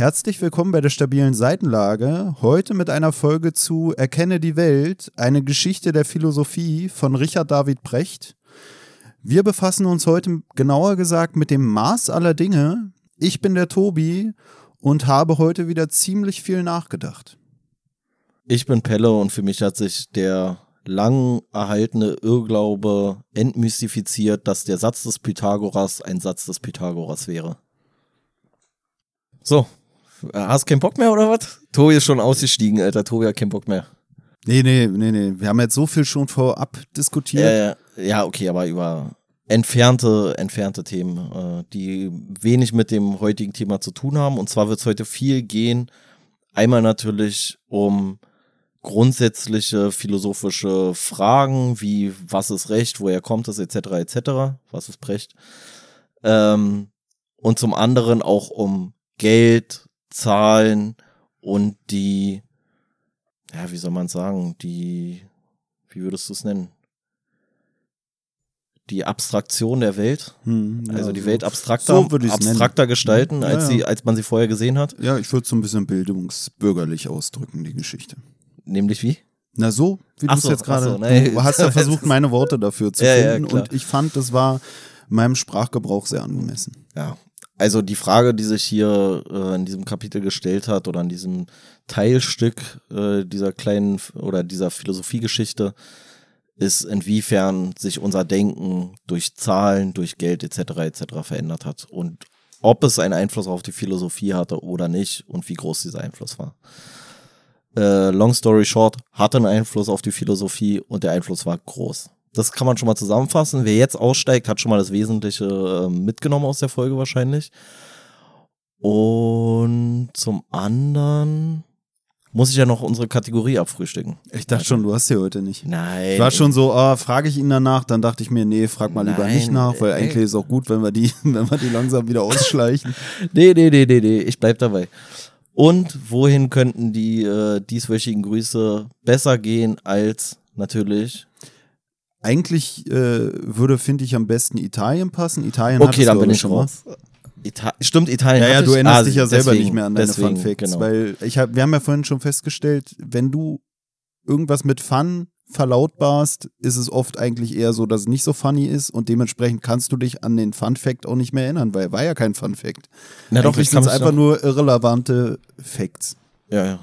Herzlich willkommen bei der stabilen Seitenlage. Heute mit einer Folge zu Erkenne die Welt, eine Geschichte der Philosophie von Richard David Brecht. Wir befassen uns heute genauer gesagt mit dem Maß aller Dinge. Ich bin der Tobi und habe heute wieder ziemlich viel nachgedacht. Ich bin Pelle und für mich hat sich der lang erhaltene Irrglaube entmystifiziert, dass der Satz des Pythagoras ein Satz des Pythagoras wäre. So, hast keinen Bock mehr oder was? Tobi ist schon ausgestiegen, Alter. Tobi hat keinen Bock mehr. Nee, nee, nee, nee. Wir haben jetzt so viel schon vorab diskutiert. Ja, ja, ja okay, aber über entfernte, entfernte Themen, äh, die wenig mit dem heutigen Thema zu tun haben. Und zwar wird es heute viel gehen. Einmal natürlich um grundsätzliche philosophische Fragen wie was ist Recht, woher kommt es, etc., etc., was ist Brecht. Ähm, und zum anderen auch um Geld, Zahlen und die, ja, wie soll man sagen, die, wie würdest du es nennen? Die Abstraktion der Welt, Hm, ja, also die so- Welt abstrakter, so abstrakter gestalten, Ja, als, ja. sie, als man sie vorher gesehen hat. Ja, ich würde es so ein bisschen bildungsbürgerlich ausdrücken, die Geschichte. Nämlich wie? Na so, wie du es so, jetzt gerade, so, nee. du hast ja versucht, meine Worte dafür zu Ja, ja, finden klar. und ich fand, das war meinem Sprachgebrauch sehr angemessen. Ja, also die Frage, die sich hier äh, in diesem Kapitel gestellt hat oder in diesem Teilstück äh, dieser kleinen oder dieser Philosophiegeschichte, ist, inwiefern sich unser Denken durch Zahlen, durch Geld etc. etc. verändert hat und ob es einen Einfluss auf die Philosophie hatte oder nicht und wie groß dieser Einfluss war. Äh, long story short, hatte einen Einfluss auf die Philosophie und der Einfluss war groß. Das kann man schon mal zusammenfassen. Wer jetzt aussteigt, hat schon mal das Wesentliche äh, mitgenommen aus der Folge wahrscheinlich. Und zum anderen muss ich ja noch unsere Kategorie abfrühstücken. Ich dachte schon, du hast sie heute nicht. Nein. Ich war schon so, ah, frage ich ihn danach, dann dachte ich mir, nee, frag mal lieber Nein, nicht nach, weil ey. eigentlich ist es auch gut, wenn wir die, wenn wir die langsam wieder ausschleichen. Nee, nee, nee, nee, nee, ich bleib dabei. Und wohin könnten die äh, dieswöchigen Grüße besser gehen als natürlich. Eigentlich äh, würde, finde ich, am besten Italien passen. Italien Okay, dann bin ich schon raus. Ita Stimmt, Italien. Ja, ja, hatte du erinnerst Ah, dich ja selber deswegen, nicht mehr an deine deswegen, Fun Facts, genau. weil ich hab, wir haben ja vorhin schon festgestellt, wenn du irgendwas mit Fun verlautbarst, ist es oft eigentlich eher so, dass es nicht so funny ist und dementsprechend kannst du dich an den Fun Fact auch nicht mehr erinnern, weil war ja kein Fun Fact. Na doch, sind einfach nur irrelevante Facts. Ja, ja.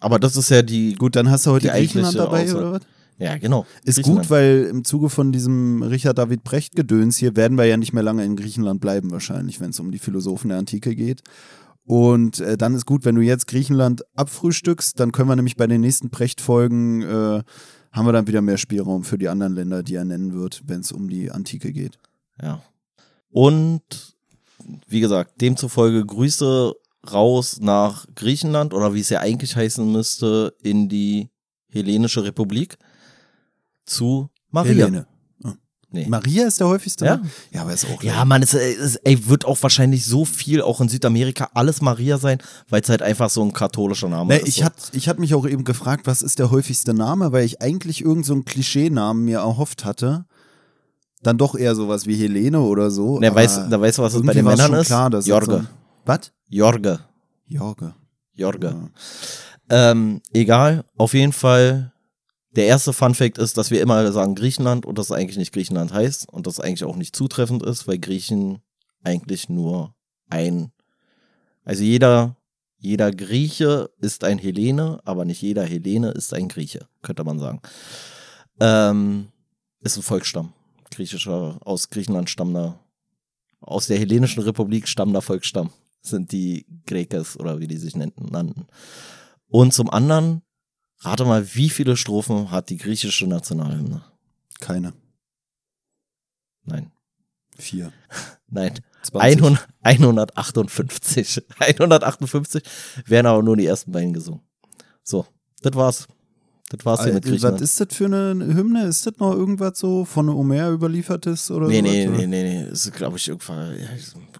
Aber das ist ja die. Gut, dann hast du heute Die Griechenland dabei Aussage. oder was? Ja, genau. Ist gut, weil im Zuge von diesem Richard David Brecht Gedöns hier werden wir ja nicht mehr lange in Griechenland bleiben wahrscheinlich, wenn es um die Philosophen der Antike geht. Und äh, dann ist gut, wenn du jetzt Griechenland abfrühstückst, dann können wir nämlich bei den nächsten Brecht-Folgen äh, haben wir dann wieder mehr Spielraum für die anderen Länder, die er nennen wird, wenn es um die Antike geht. Ja. Und wie gesagt, demzufolge Grüße raus nach Griechenland oder wie es ja eigentlich heißen müsste, in die Hellenische Republik zu Maria. Helene. Nee. Maria ist der häufigste. Ja. Name? Ja, aber ist auch Ja, man, es, es ey, wird auch wahrscheinlich so viel auch in Südamerika alles Maria sein, weil es halt einfach so ein katholischer Name Nee, ist. ich so. hatte ich hat mich auch eben gefragt, was ist der häufigste Name, weil ich eigentlich irgend so einen Klischeenamen mir erhofft hatte. Dann doch eher sowas wie Helene oder so. Ne, weißt, da weißt du, was es bei den Männern ist? Klar, dass Jorge. So was? Jorge. Jorge. Jorge. Ja. Ähm, egal, auf jeden Fall. Der erste Fun Fact ist, dass wir immer sagen Griechenland und das eigentlich nicht Griechenland heißt und das eigentlich auch nicht zutreffend ist, weil Griechen eigentlich nur ein, also jeder, jeder Grieche ist ein Hellene, aber nicht jeder Hellene ist ein Grieche, könnte man sagen. Ähm, ist ein Volksstamm, griechischer, aus Griechenland stammender, aus der Hellenischen Republik stammender Volksstamm sind die Grekes oder wie die sich nannten. nannten. Und zum anderen, rate mal, wie viele Strophen hat die griechische Nationalhymne? Keine. Nein. Vier. Nein. 20. 100, 158. 158 werden aber nur die ersten beiden gesungen. So, das war's. Das war's hier mit Äh, was Griechenland. ist das für eine Hymne? Ist das noch irgendwas so von Homer überliefertes oder Nee, nee, nee, nee, nee. Das ist, glaube ich, irgendwann.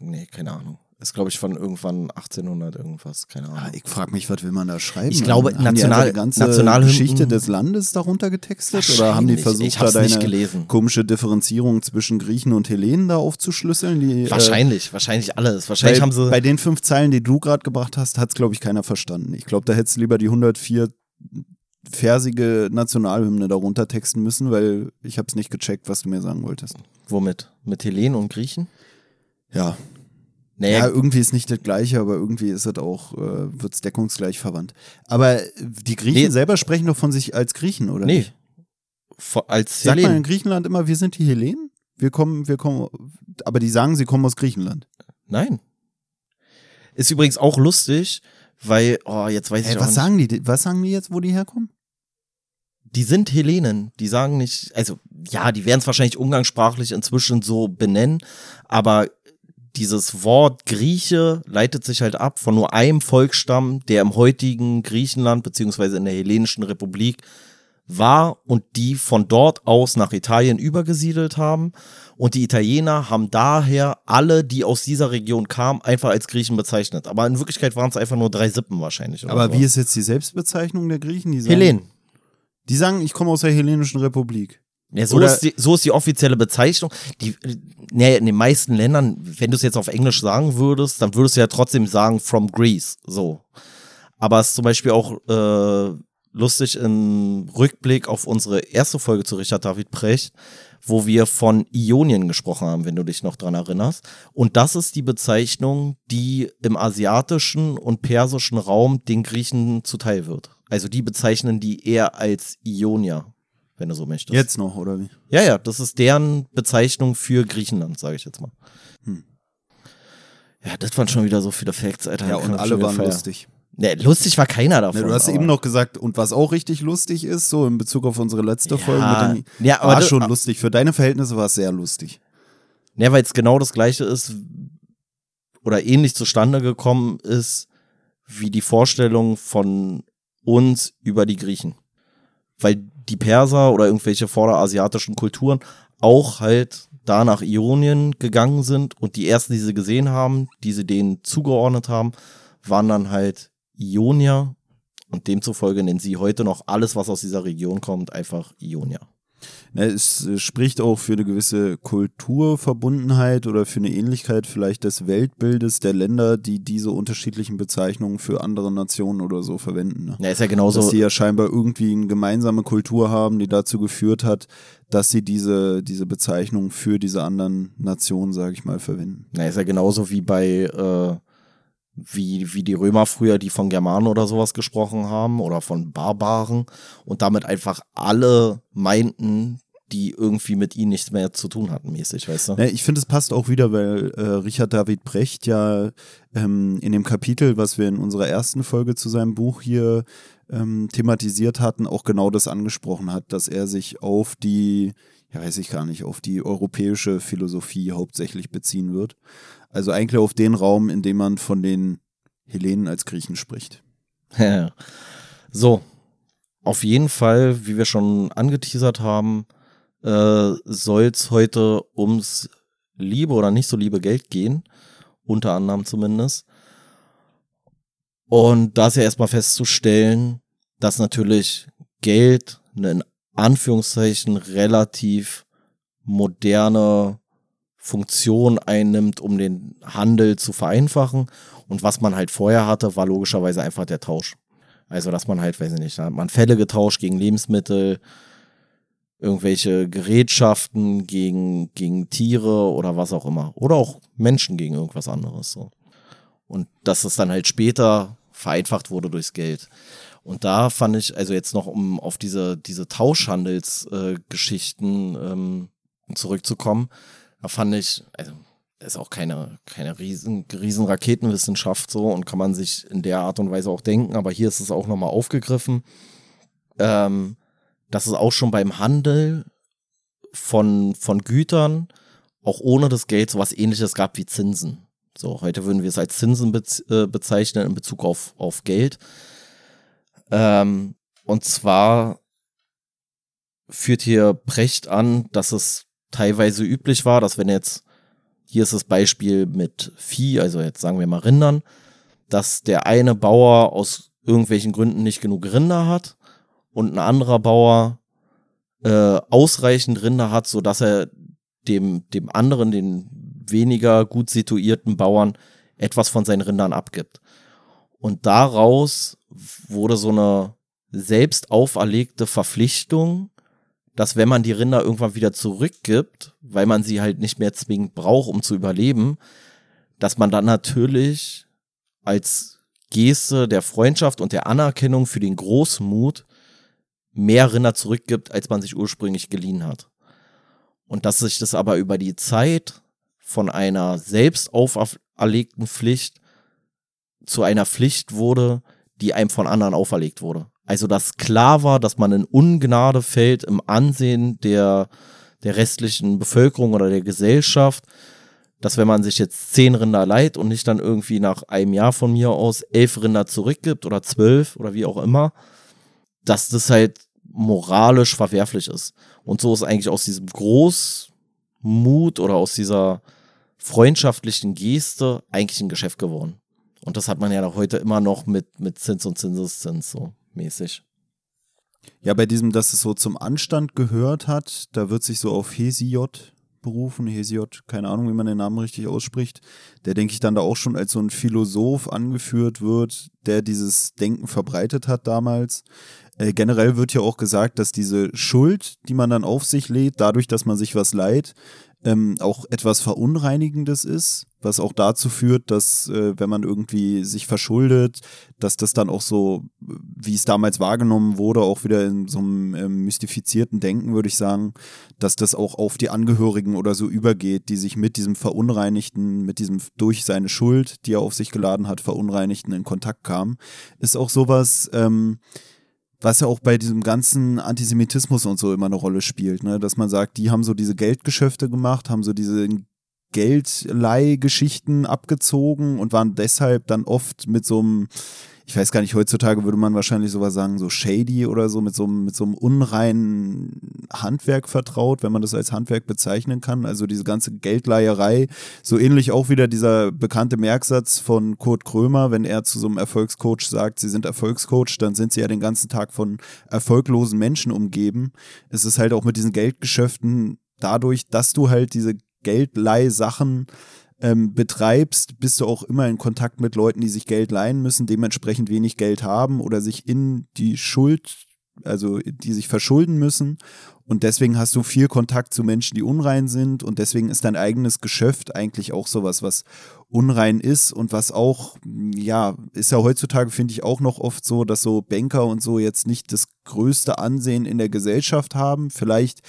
Nee, keine Ahnung. Ist, glaube ich, von irgendwann 1800 irgendwas, keine Ahnung. Ah, ich frage mich, was will man da schreiben? Ich glaube, Haben national- die ganze Nationalhymnen- Geschichte des Landes darunter getextet? Oder haben die versucht, da deine komische Differenzierung zwischen Griechen und Hellenen da aufzuschlüsseln? Die, Wahrscheinlich, wahrscheinlich alles. Äh, Wahrscheinlich bei, haben sie. bei den fünf Zeilen, die du gerade gebracht hast, hat es, glaube ich, keiner verstanden. Ich glaube, da hättest du lieber die 104 versige Nationalhymne darunter texten müssen, weil ich habe es nicht gecheckt, was du mir sagen wolltest. womit? Mit Hellenen und Griechen? Ja, Naja, Ja, irgendwie ist nicht das gleiche, aber irgendwie ist es auch, äh, wird es deckungsgleich verwandt. Aber die Griechen Nee. selber sprechen doch von sich als Griechen, oder? nee. nicht? Vor- Als Sagt man in Hellenen. Griechenland immer, wir sind die Hellenen? Wir kommen, wir kommen, aber die sagen, sie kommen aus Griechenland. Nein. Ist übrigens auch lustig, weil, oh, jetzt weiß ich Ey, auch was nicht. sagen die? Was sagen die jetzt, wo die herkommen? Die sind Hellenen. Die sagen nicht, also ja, die werden es wahrscheinlich umgangssprachlich inzwischen so benennen, aber dieses Wort Grieche leitet sich halt ab von nur einem Volksstamm, der im heutigen Griechenland beziehungsweise in der Hellenischen Republik war und die von dort aus nach Italien übergesiedelt haben. Und die Italiener haben daher alle, die aus dieser Region kamen, einfach als Griechen bezeichnet. Aber in Wirklichkeit waren es einfach nur drei Sippen wahrscheinlich. oder Aber so. wie ist jetzt die Selbstbezeichnung der Griechen? Die sagen, Hellen. Die sagen, ich komme aus der Hellenischen Republik. Ja, so, Oder- ist die, so ist die offizielle Bezeichnung. Die, nee, in den meisten Ländern, wenn du es jetzt auf Englisch sagen würdest, dann würdest du ja trotzdem sagen from Greece. So. Aber es ist zum Beispiel auch äh, lustig im Rückblick auf unsere erste Folge zu Richard David Precht, wo wir von Ionien gesprochen haben, wenn du dich noch dran erinnerst. Und das ist die Bezeichnung, die im asiatischen und persischen Raum den Griechen zuteil wird. Also die bezeichnen die eher als Ionier, wenn du so möchtest. Jetzt noch, oder wie? Ja, ja, das ist deren Bezeichnung für Griechenland, sage ich jetzt mal. Hm. Ja, das waren schon wieder so viele Facts, Alter. Ja, und alle waren feiern. lustig. Nee, lustig war keiner Ne, davon. du hast eben noch gesagt, und was auch richtig lustig ist, so in Bezug auf unsere letzte Ja, Folge mit den ja, war schon lustig. Für deine Verhältnisse war es sehr lustig. Ja, weil es genau das gleiche ist oder ähnlich zustande gekommen ist wie die Vorstellung von uns über die Griechen. Weil die Perser oder irgendwelche vorderasiatischen Kulturen auch halt da nach Ionien gegangen sind und die ersten, die sie gesehen haben, die sie denen zugeordnet haben, waren dann halt Ionier und demzufolge nennen sie heute noch alles, was aus dieser Region kommt, einfach Ionier. Ne, es äh, spricht auch für eine gewisse Kulturverbundenheit oder für eine Ähnlichkeit vielleicht des Weltbildes der Länder, die diese unterschiedlichen Bezeichnungen für andere Nationen oder so verwenden. Ne? Ja, ist ja genauso. Dass sie ja scheinbar irgendwie eine gemeinsame Kultur haben, die dazu geführt hat, dass sie diese, diese Bezeichnung für diese anderen Nationen, sage ich mal, verwenden. Na, ist ja genauso wie bei, äh, wie, wie die Römer früher, die von Germanen oder sowas gesprochen haben oder von Barbaren und damit einfach alle meinten, die irgendwie mit ihnen nichts mehr zu tun hatten, mäßig, weißt du? Ich finde, es passt auch wieder, weil äh, Richard David Brecht ja ähm, in dem Kapitel, was wir in unserer ersten Folge zu seinem Buch hier ähm, thematisiert hatten, auch genau das angesprochen hat, dass er sich auf die, ja weiß ich gar nicht, auf die europäische Philosophie hauptsächlich beziehen wird. Also eigentlich auf den Raum, in dem man von den Hellenen als Griechen spricht. so, auf jeden Fall, wie wir schon angeteasert haben, äh, soll es heute ums liebe oder nicht so liebe Geld gehen, unter anderem zumindest. Und da ist ja erstmal festzustellen, dass natürlich Geld eine in Anführungszeichen relativ moderne Funktion einnimmt, um den Handel zu vereinfachen. Und was man halt vorher hatte, war logischerweise einfach der Tausch. Also, dass man halt, weiß ich nicht, man Fälle getauscht gegen Lebensmittel, irgendwelche Gerätschaften gegen, gegen Tiere oder was auch immer. Oder auch Menschen gegen irgendwas anderes. So. Und dass es dann halt später vereinfacht wurde durchs Geld. Und da fand ich, also jetzt noch, um auf diese, diese Tauschhandelsgeschichten äh, ähm, zurückzukommen, fand ich, also ist auch keine, keine riesen, riesen Raketenwissenschaft so und kann man sich in der Art und Weise auch denken, aber hier ist es auch nochmal aufgegriffen, ähm, dass es auch schon beim Handel von, von Gütern auch ohne das Geld sowas ähnliches gab wie Zinsen. So, heute würden wir es als Zinsen äh, bezeichnen in Bezug auf, auf Geld. Ähm, und zwar führt hier Precht an, dass es teilweise üblich war, dass wenn jetzt hier ist das Beispiel mit Vieh, also jetzt sagen wir mal Rindern, dass der eine Bauer aus irgendwelchen Gründen nicht genug Rinder hat und ein anderer Bauer äh, ausreichend Rinder hat, so dass er dem, dem anderen, den weniger gut situierten Bauern, etwas von seinen Rindern abgibt. Und daraus wurde so eine selbst auferlegte Verpflichtung, dass wenn man die Rinder irgendwann wieder zurückgibt, weil man sie halt nicht mehr zwingend braucht, um zu überleben, dass man dann natürlich als Geste der Freundschaft und der Anerkennung für den Großmut mehr Rinder zurückgibt, als man sich ursprünglich geliehen hat. Und dass sich das aber über die Zeit von einer selbst auferlegten Pflicht zu einer Pflicht wurde, die einem von anderen auferlegt wurde. Also dass klar war, dass man in Ungnade fällt im Ansehen der, der restlichen Bevölkerung oder der Gesellschaft, dass wenn man sich jetzt zehn Rinder leiht und nicht dann irgendwie nach einem Jahr von mir aus elf Rinder zurückgibt oder zwölf oder wie auch immer, dass das halt moralisch verwerflich ist. Und so ist eigentlich aus diesem Großmut oder aus dieser freundschaftlichen Geste eigentlich ein Geschäft geworden. Und das hat man ja heute immer noch mit, mit Zins und Zinseszins so mäßig. Ja, bei diesem, dass es so zum Anstand gehört hat, da wird sich so auf Hesiod berufen, Hesiod, keine Ahnung, wie man den Namen richtig ausspricht, der denke ich dann da auch schon als so ein Philosoph angeführt wird, der dieses Denken verbreitet hat damals. Äh, generell wird ja auch gesagt, dass diese Schuld, die man dann auf sich lädt, dadurch, dass man sich was leiht, ähm, auch etwas Verunreinigendes ist, was auch dazu führt, dass äh, wenn man irgendwie sich verschuldet, dass das dann auch so, wie es damals wahrgenommen wurde, auch wieder in so einem äh, mystifizierten Denken, würde ich sagen, dass das auch auf die Angehörigen oder so übergeht, die sich mit diesem Verunreinigten, mit diesem durch seine Schuld, die er auf sich geladen hat, Verunreinigten in Kontakt kamen. Ist auch sowas, ähm, was ja auch bei diesem ganzen Antisemitismus und so immer eine Rolle spielt, ne? dass man sagt, die haben so diese Geldgeschäfte gemacht, haben so diese Geldleihgeschichten abgezogen und waren deshalb dann oft mit so einem ich weiß gar nicht, heutzutage würde man wahrscheinlich sowas sagen, so shady oder so, mit so, mit so einem unreinen Handwerk vertraut, wenn man das als Handwerk bezeichnen kann. Also diese ganze Geldleiherei, so ähnlich auch wieder dieser bekannte Merksatz von Kurt Krömer, wenn er zu so einem Erfolgscoach sagt, sie sind Erfolgscoach, dann sind sie ja den ganzen Tag von erfolglosen Menschen umgeben. Es ist halt auch mit diesen Geldgeschäften dadurch, dass du halt diese Geldleihsachen ähm, betreibst, bist du auch immer in Kontakt mit Leuten, die sich Geld leihen müssen, dementsprechend wenig Geld haben oder sich in die Schuld, also die sich verschulden müssen. Und deswegen hast du viel Kontakt zu Menschen, die unrein sind. Und deswegen ist dein eigenes Geschäft eigentlich auch sowas, was unrein ist und was auch, ja, ist ja heutzutage, finde ich, auch noch oft so, dass so Banker und so jetzt nicht das größte Ansehen in der Gesellschaft haben. Vielleicht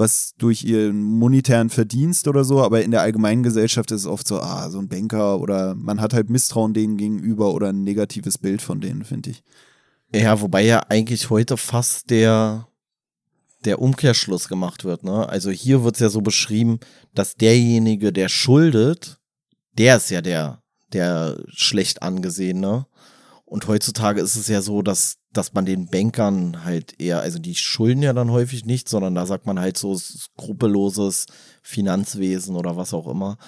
was durch ihren monetären Verdienst oder so, aber in der allgemeinen Gesellschaft ist es oft so, ah, so ein Banker oder man hat halt Misstrauen denen gegenüber oder ein negatives Bild von denen, finde ich. Ja, wobei ja eigentlich heute fast der, der Umkehrschluss gemacht wird, ne? Also hier wird es ja so beschrieben, dass derjenige, der schuldet, der ist ja der, der schlecht angesehene. Und heutzutage ist es ja so, dass, dass man den Bankern halt eher, also die schulden ja dann häufig nicht, sondern da sagt man halt so skrupelloses Finanzwesen oder was auch immer.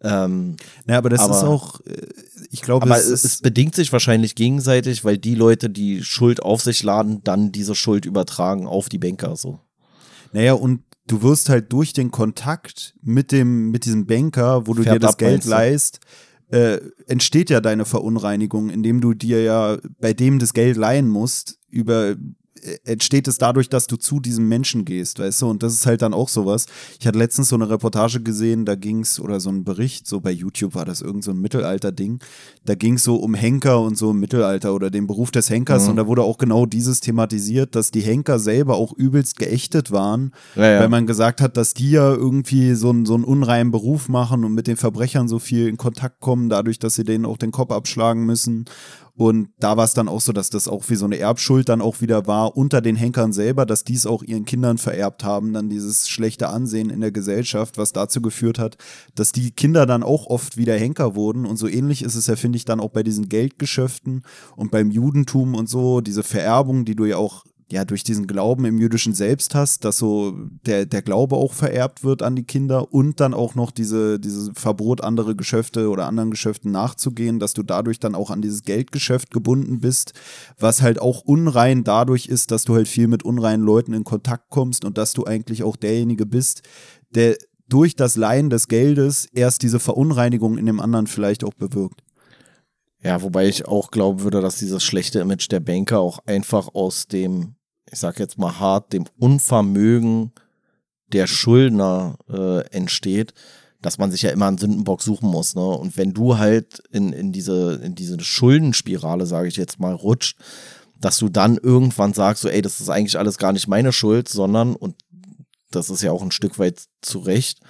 Ähm, ja, aber das aber, ist auch, äh, ich glaube, aber es, es, bedingt sich wahrscheinlich gegenseitig, weil die Leute, die Schuld auf sich laden, dann diese Schuld übertragen auf die Banker so. Naja, und du wirst halt durch den Kontakt mit dem, mit diesem Banker, wo du Fährt dir das Geld leist, äh, entsteht ja deine Verunreinigung, indem du dir ja bei dem das Geld leihen musst, über entsteht es dadurch, dass du zu diesem Menschen gehst, weißt du? Und das ist halt dann auch sowas. Ich hatte letztens so eine Reportage gesehen, da ging es, oder so ein Bericht, so bei YouTube war das irgend so ein Mittelalter-Ding. Da ging es so um Henker und so im Mittelalter oder den Beruf des Henkers. Mhm. Und da wurde auch genau dieses thematisiert, dass die Henker selber auch übelst geächtet waren, ja, ja. weil man gesagt hat, dass die ja irgendwie so, einen, so einen unreinen Beruf machen und mit den Verbrechern so viel in Kontakt kommen, dadurch, dass sie denen auch den Kopf abschlagen müssen. Und da war es dann auch so, dass das auch wie so eine Erbschuld dann auch wieder war unter den Henkern selber, dass dies auch ihren Kindern vererbt haben, dann dieses schlechte Ansehen in der Gesellschaft, was dazu geführt hat, dass die Kinder dann auch oft wieder Henker wurden. Und so ähnlich ist es ja, finde ich, dann auch bei diesen Geldgeschäften und beim Judentum und so, diese Vererbung, die du ja auch ja, durch diesen Glauben im jüdischen Selbst hast, dass so der, der Glaube auch vererbt wird an die Kinder und dann auch noch diese, dieses Verbot, andere Geschäfte oder anderen Geschäften nachzugehen, dass du dadurch dann auch an dieses Geldgeschäft gebunden bist, was halt auch unrein dadurch ist, dass du halt viel mit unreinen Leuten in Kontakt kommst und dass du eigentlich auch derjenige bist, der durch das Leihen des Geldes erst diese Verunreinigung in dem anderen vielleicht auch bewirkt. Ja, wobei ich auch glauben würde, dass dieses schlechte Image der Banker auch einfach aus dem, ich sag jetzt mal hart, dem Unvermögen der Schuldner äh, entsteht, dass man sich ja immer einen Sündenbock suchen muss. Ne? Und wenn du halt in, in, diese, in diese Schuldenspirale, sage ich jetzt mal, rutscht, dass du dann irgendwann sagst, so, ey, das ist eigentlich alles gar nicht meine Schuld, sondern, und das ist ja auch ein Stück weit zu Recht,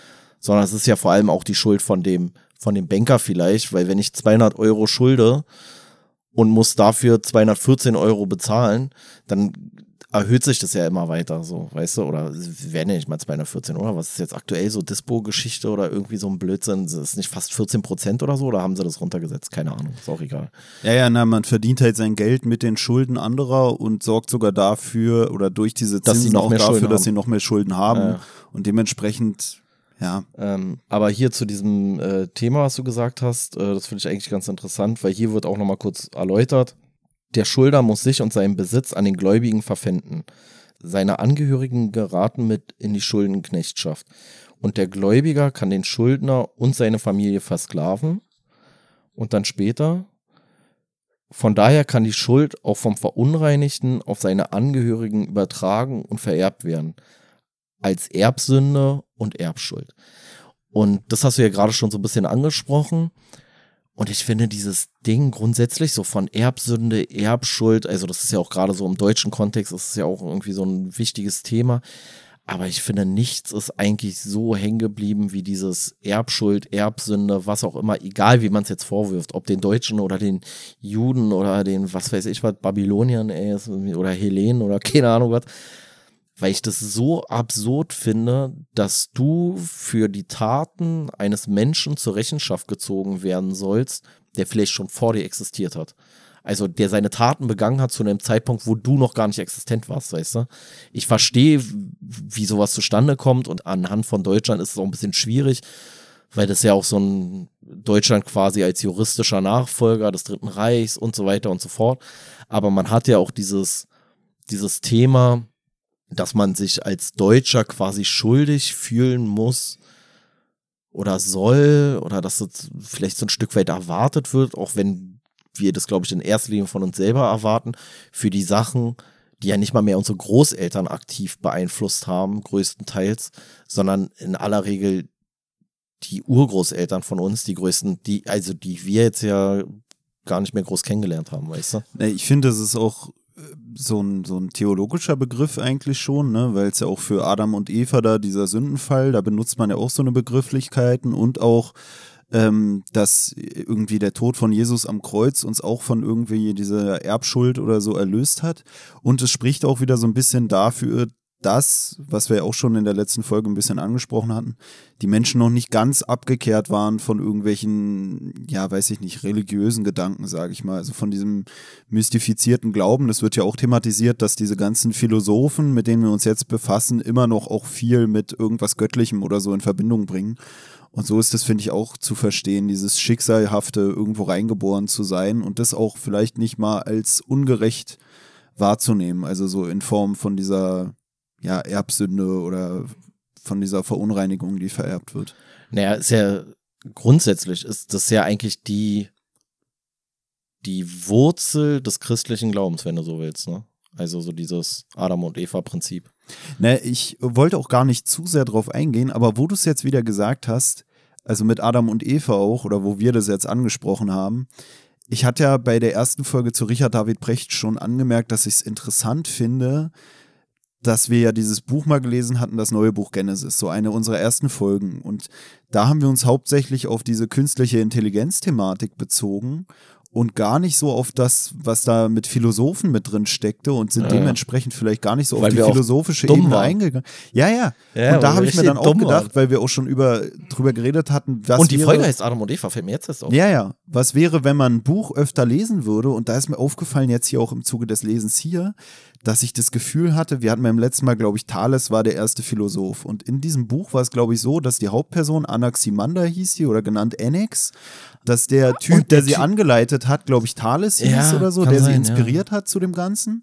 sondern es ist ja vor allem auch die Schuld von dem, von dem Banker vielleicht, weil wenn ich 200 Euro schulde und muss dafür 214 Euro bezahlen, dann erhöht sich das ja immer weiter, so, weißt du, oder werden ja nicht mal 214, oder? Was ist jetzt aktuell so Dispo-Geschichte oder irgendwie so ein Blödsinn? Ist es nicht fast 14 Prozent oder so, oder haben sie das runtergesetzt? Keine Ahnung, ist auch egal. Ja, ja, na, man verdient halt sein Geld mit den Schulden anderer und sorgt sogar dafür oder durch diese Zinsen Dass sie noch auch mehr dafür, Schulden dass haben. sie noch mehr Schulden haben ja. und dementsprechend, ja, Ähm, aber hier zu diesem äh, Thema, was du gesagt hast, äh, das finde ich eigentlich ganz interessant, weil hier wird auch nochmal kurz erläutert. Der Schulder muss sich und seinen Besitz an den Gläubigen verpfänden. Seine Angehörigen geraten mit in die Schuldenknechtschaft. Und der Gläubiger kann den Schuldner und seine Familie versklaven. Und dann später. Von daher kann die Schuld auch vom Verunreinigten auf seine Angehörigen übertragen und vererbt werden. Als Erbsünde und Erbschuld. Und das hast du ja gerade schon so ein bisschen angesprochen. Und ich finde dieses Ding grundsätzlich so von Erbsünde, Erbschuld, also das ist ja auch gerade so im deutschen Kontext, ist ja auch irgendwie so ein wichtiges Thema. Aber ich finde, nichts ist eigentlich so hängen geblieben wie dieses Erbschuld, Erbsünde, was auch immer, egal wie man es jetzt vorwirft, ob den Deutschen oder den Juden oder den, was weiß ich was, Babyloniern, ey, oder Hellenen oder keine Ahnung was weil ich das so absurd finde, dass du für die Taten eines Menschen zur Rechenschaft gezogen werden sollst, der vielleicht schon vor dir existiert hat. Also der seine Taten begangen hat zu einem Zeitpunkt, wo du noch gar nicht existent warst, weißt du? Ich verstehe, wie sowas zustande kommt und anhand von Deutschland ist es auch ein bisschen schwierig, weil das ja auch so ein Deutschland quasi als juristischer Nachfolger des Dritten Reichs und so weiter und so fort. Aber man hat ja auch dieses, dieses Thema, dass man sich als Deutscher quasi schuldig fühlen muss oder soll oder dass das vielleicht so ein Stück weit erwartet wird, auch wenn wir das, glaube ich, in erster Linie von uns selber erwarten, für die Sachen, die ja nicht mal mehr unsere Großeltern aktiv beeinflusst haben, größtenteils, sondern in aller Regel die Urgroßeltern von uns, die größten, die, also die wir jetzt ja gar nicht mehr groß kennengelernt haben, weißt du? Ich finde, das ist auch so ein, so ein theologischer Begriff eigentlich schon, ne? weil es ja auch für Adam und Eva da dieser Sündenfall, da benutzt man ja auch so eine Begrifflichkeiten und auch, ähm, dass irgendwie der Tod von Jesus am Kreuz uns auch von irgendwie dieser Erbschuld oder so erlöst hat. Und es spricht auch wieder so ein bisschen dafür, dass, was wir auch schon in der letzten Folge ein bisschen angesprochen hatten, die Menschen noch nicht ganz abgekehrt waren von irgendwelchen, ja, weiß ich nicht, religiösen Gedanken, sage ich mal. Also von diesem mystifizierten Glauben. Das wird ja auch thematisiert, dass diese ganzen Philosophen, mit denen wir uns jetzt befassen, immer noch auch viel mit irgendwas Göttlichem oder so in Verbindung bringen. Und so ist es, finde ich, auch zu verstehen, dieses Schicksalhafte, irgendwo reingeboren zu sein und das auch vielleicht nicht mal als ungerecht wahrzunehmen. Also so in Form von dieser ja, Erbsünde oder von dieser Verunreinigung, die vererbt wird. Naja, ist ja grundsätzlich ist das ja eigentlich die, die Wurzel des christlichen Glaubens, wenn du so willst, ne? Also so dieses Adam und Eva-Prinzip. Ne, ich wollte auch gar nicht zu sehr drauf eingehen, aber wo du es jetzt wieder gesagt hast, also mit Adam und Eva auch, oder wo wir das jetzt angesprochen haben, ich hatte ja bei der ersten Folge zu Richard David Brecht schon angemerkt, dass ich es interessant finde, dass wir ja dieses Buch mal gelesen hatten, das neue Buch Genesis, so eine unserer ersten Folgen. Und da haben wir uns hauptsächlich auf diese künstliche Intelligenz-Thematik bezogen und gar nicht so auf das, was da mit Philosophen mit drin steckte und sind Ja. dementsprechend vielleicht gar nicht so auf die auch philosophische Ebene waren. eingegangen. Ja, ja. Ja, und da habe ich mir dann auch gedacht, waren. weil wir auch schon über drüber geredet hatten, was und die wäre, Folge heißt Adam und Eva, fällt mir jetzt erst auf. ja, ja. Was wäre, wenn man ein Buch öfter lesen würde? Und da ist mir aufgefallen, jetzt hier auch im Zuge des Lesens hier, dass ich das Gefühl hatte, wir hatten beim letzten Mal, glaube ich, Thales war der erste Philosoph. Und in diesem Buch war es, glaube ich, so, dass die Hauptperson Anaximander hieß sie oder genannt Annex, dass der Typ, der, der, sie typ angeleitet hat, glaube ich, Thales hieß ja, oder so, der sein, sie inspiriert ja. hat zu dem Ganzen.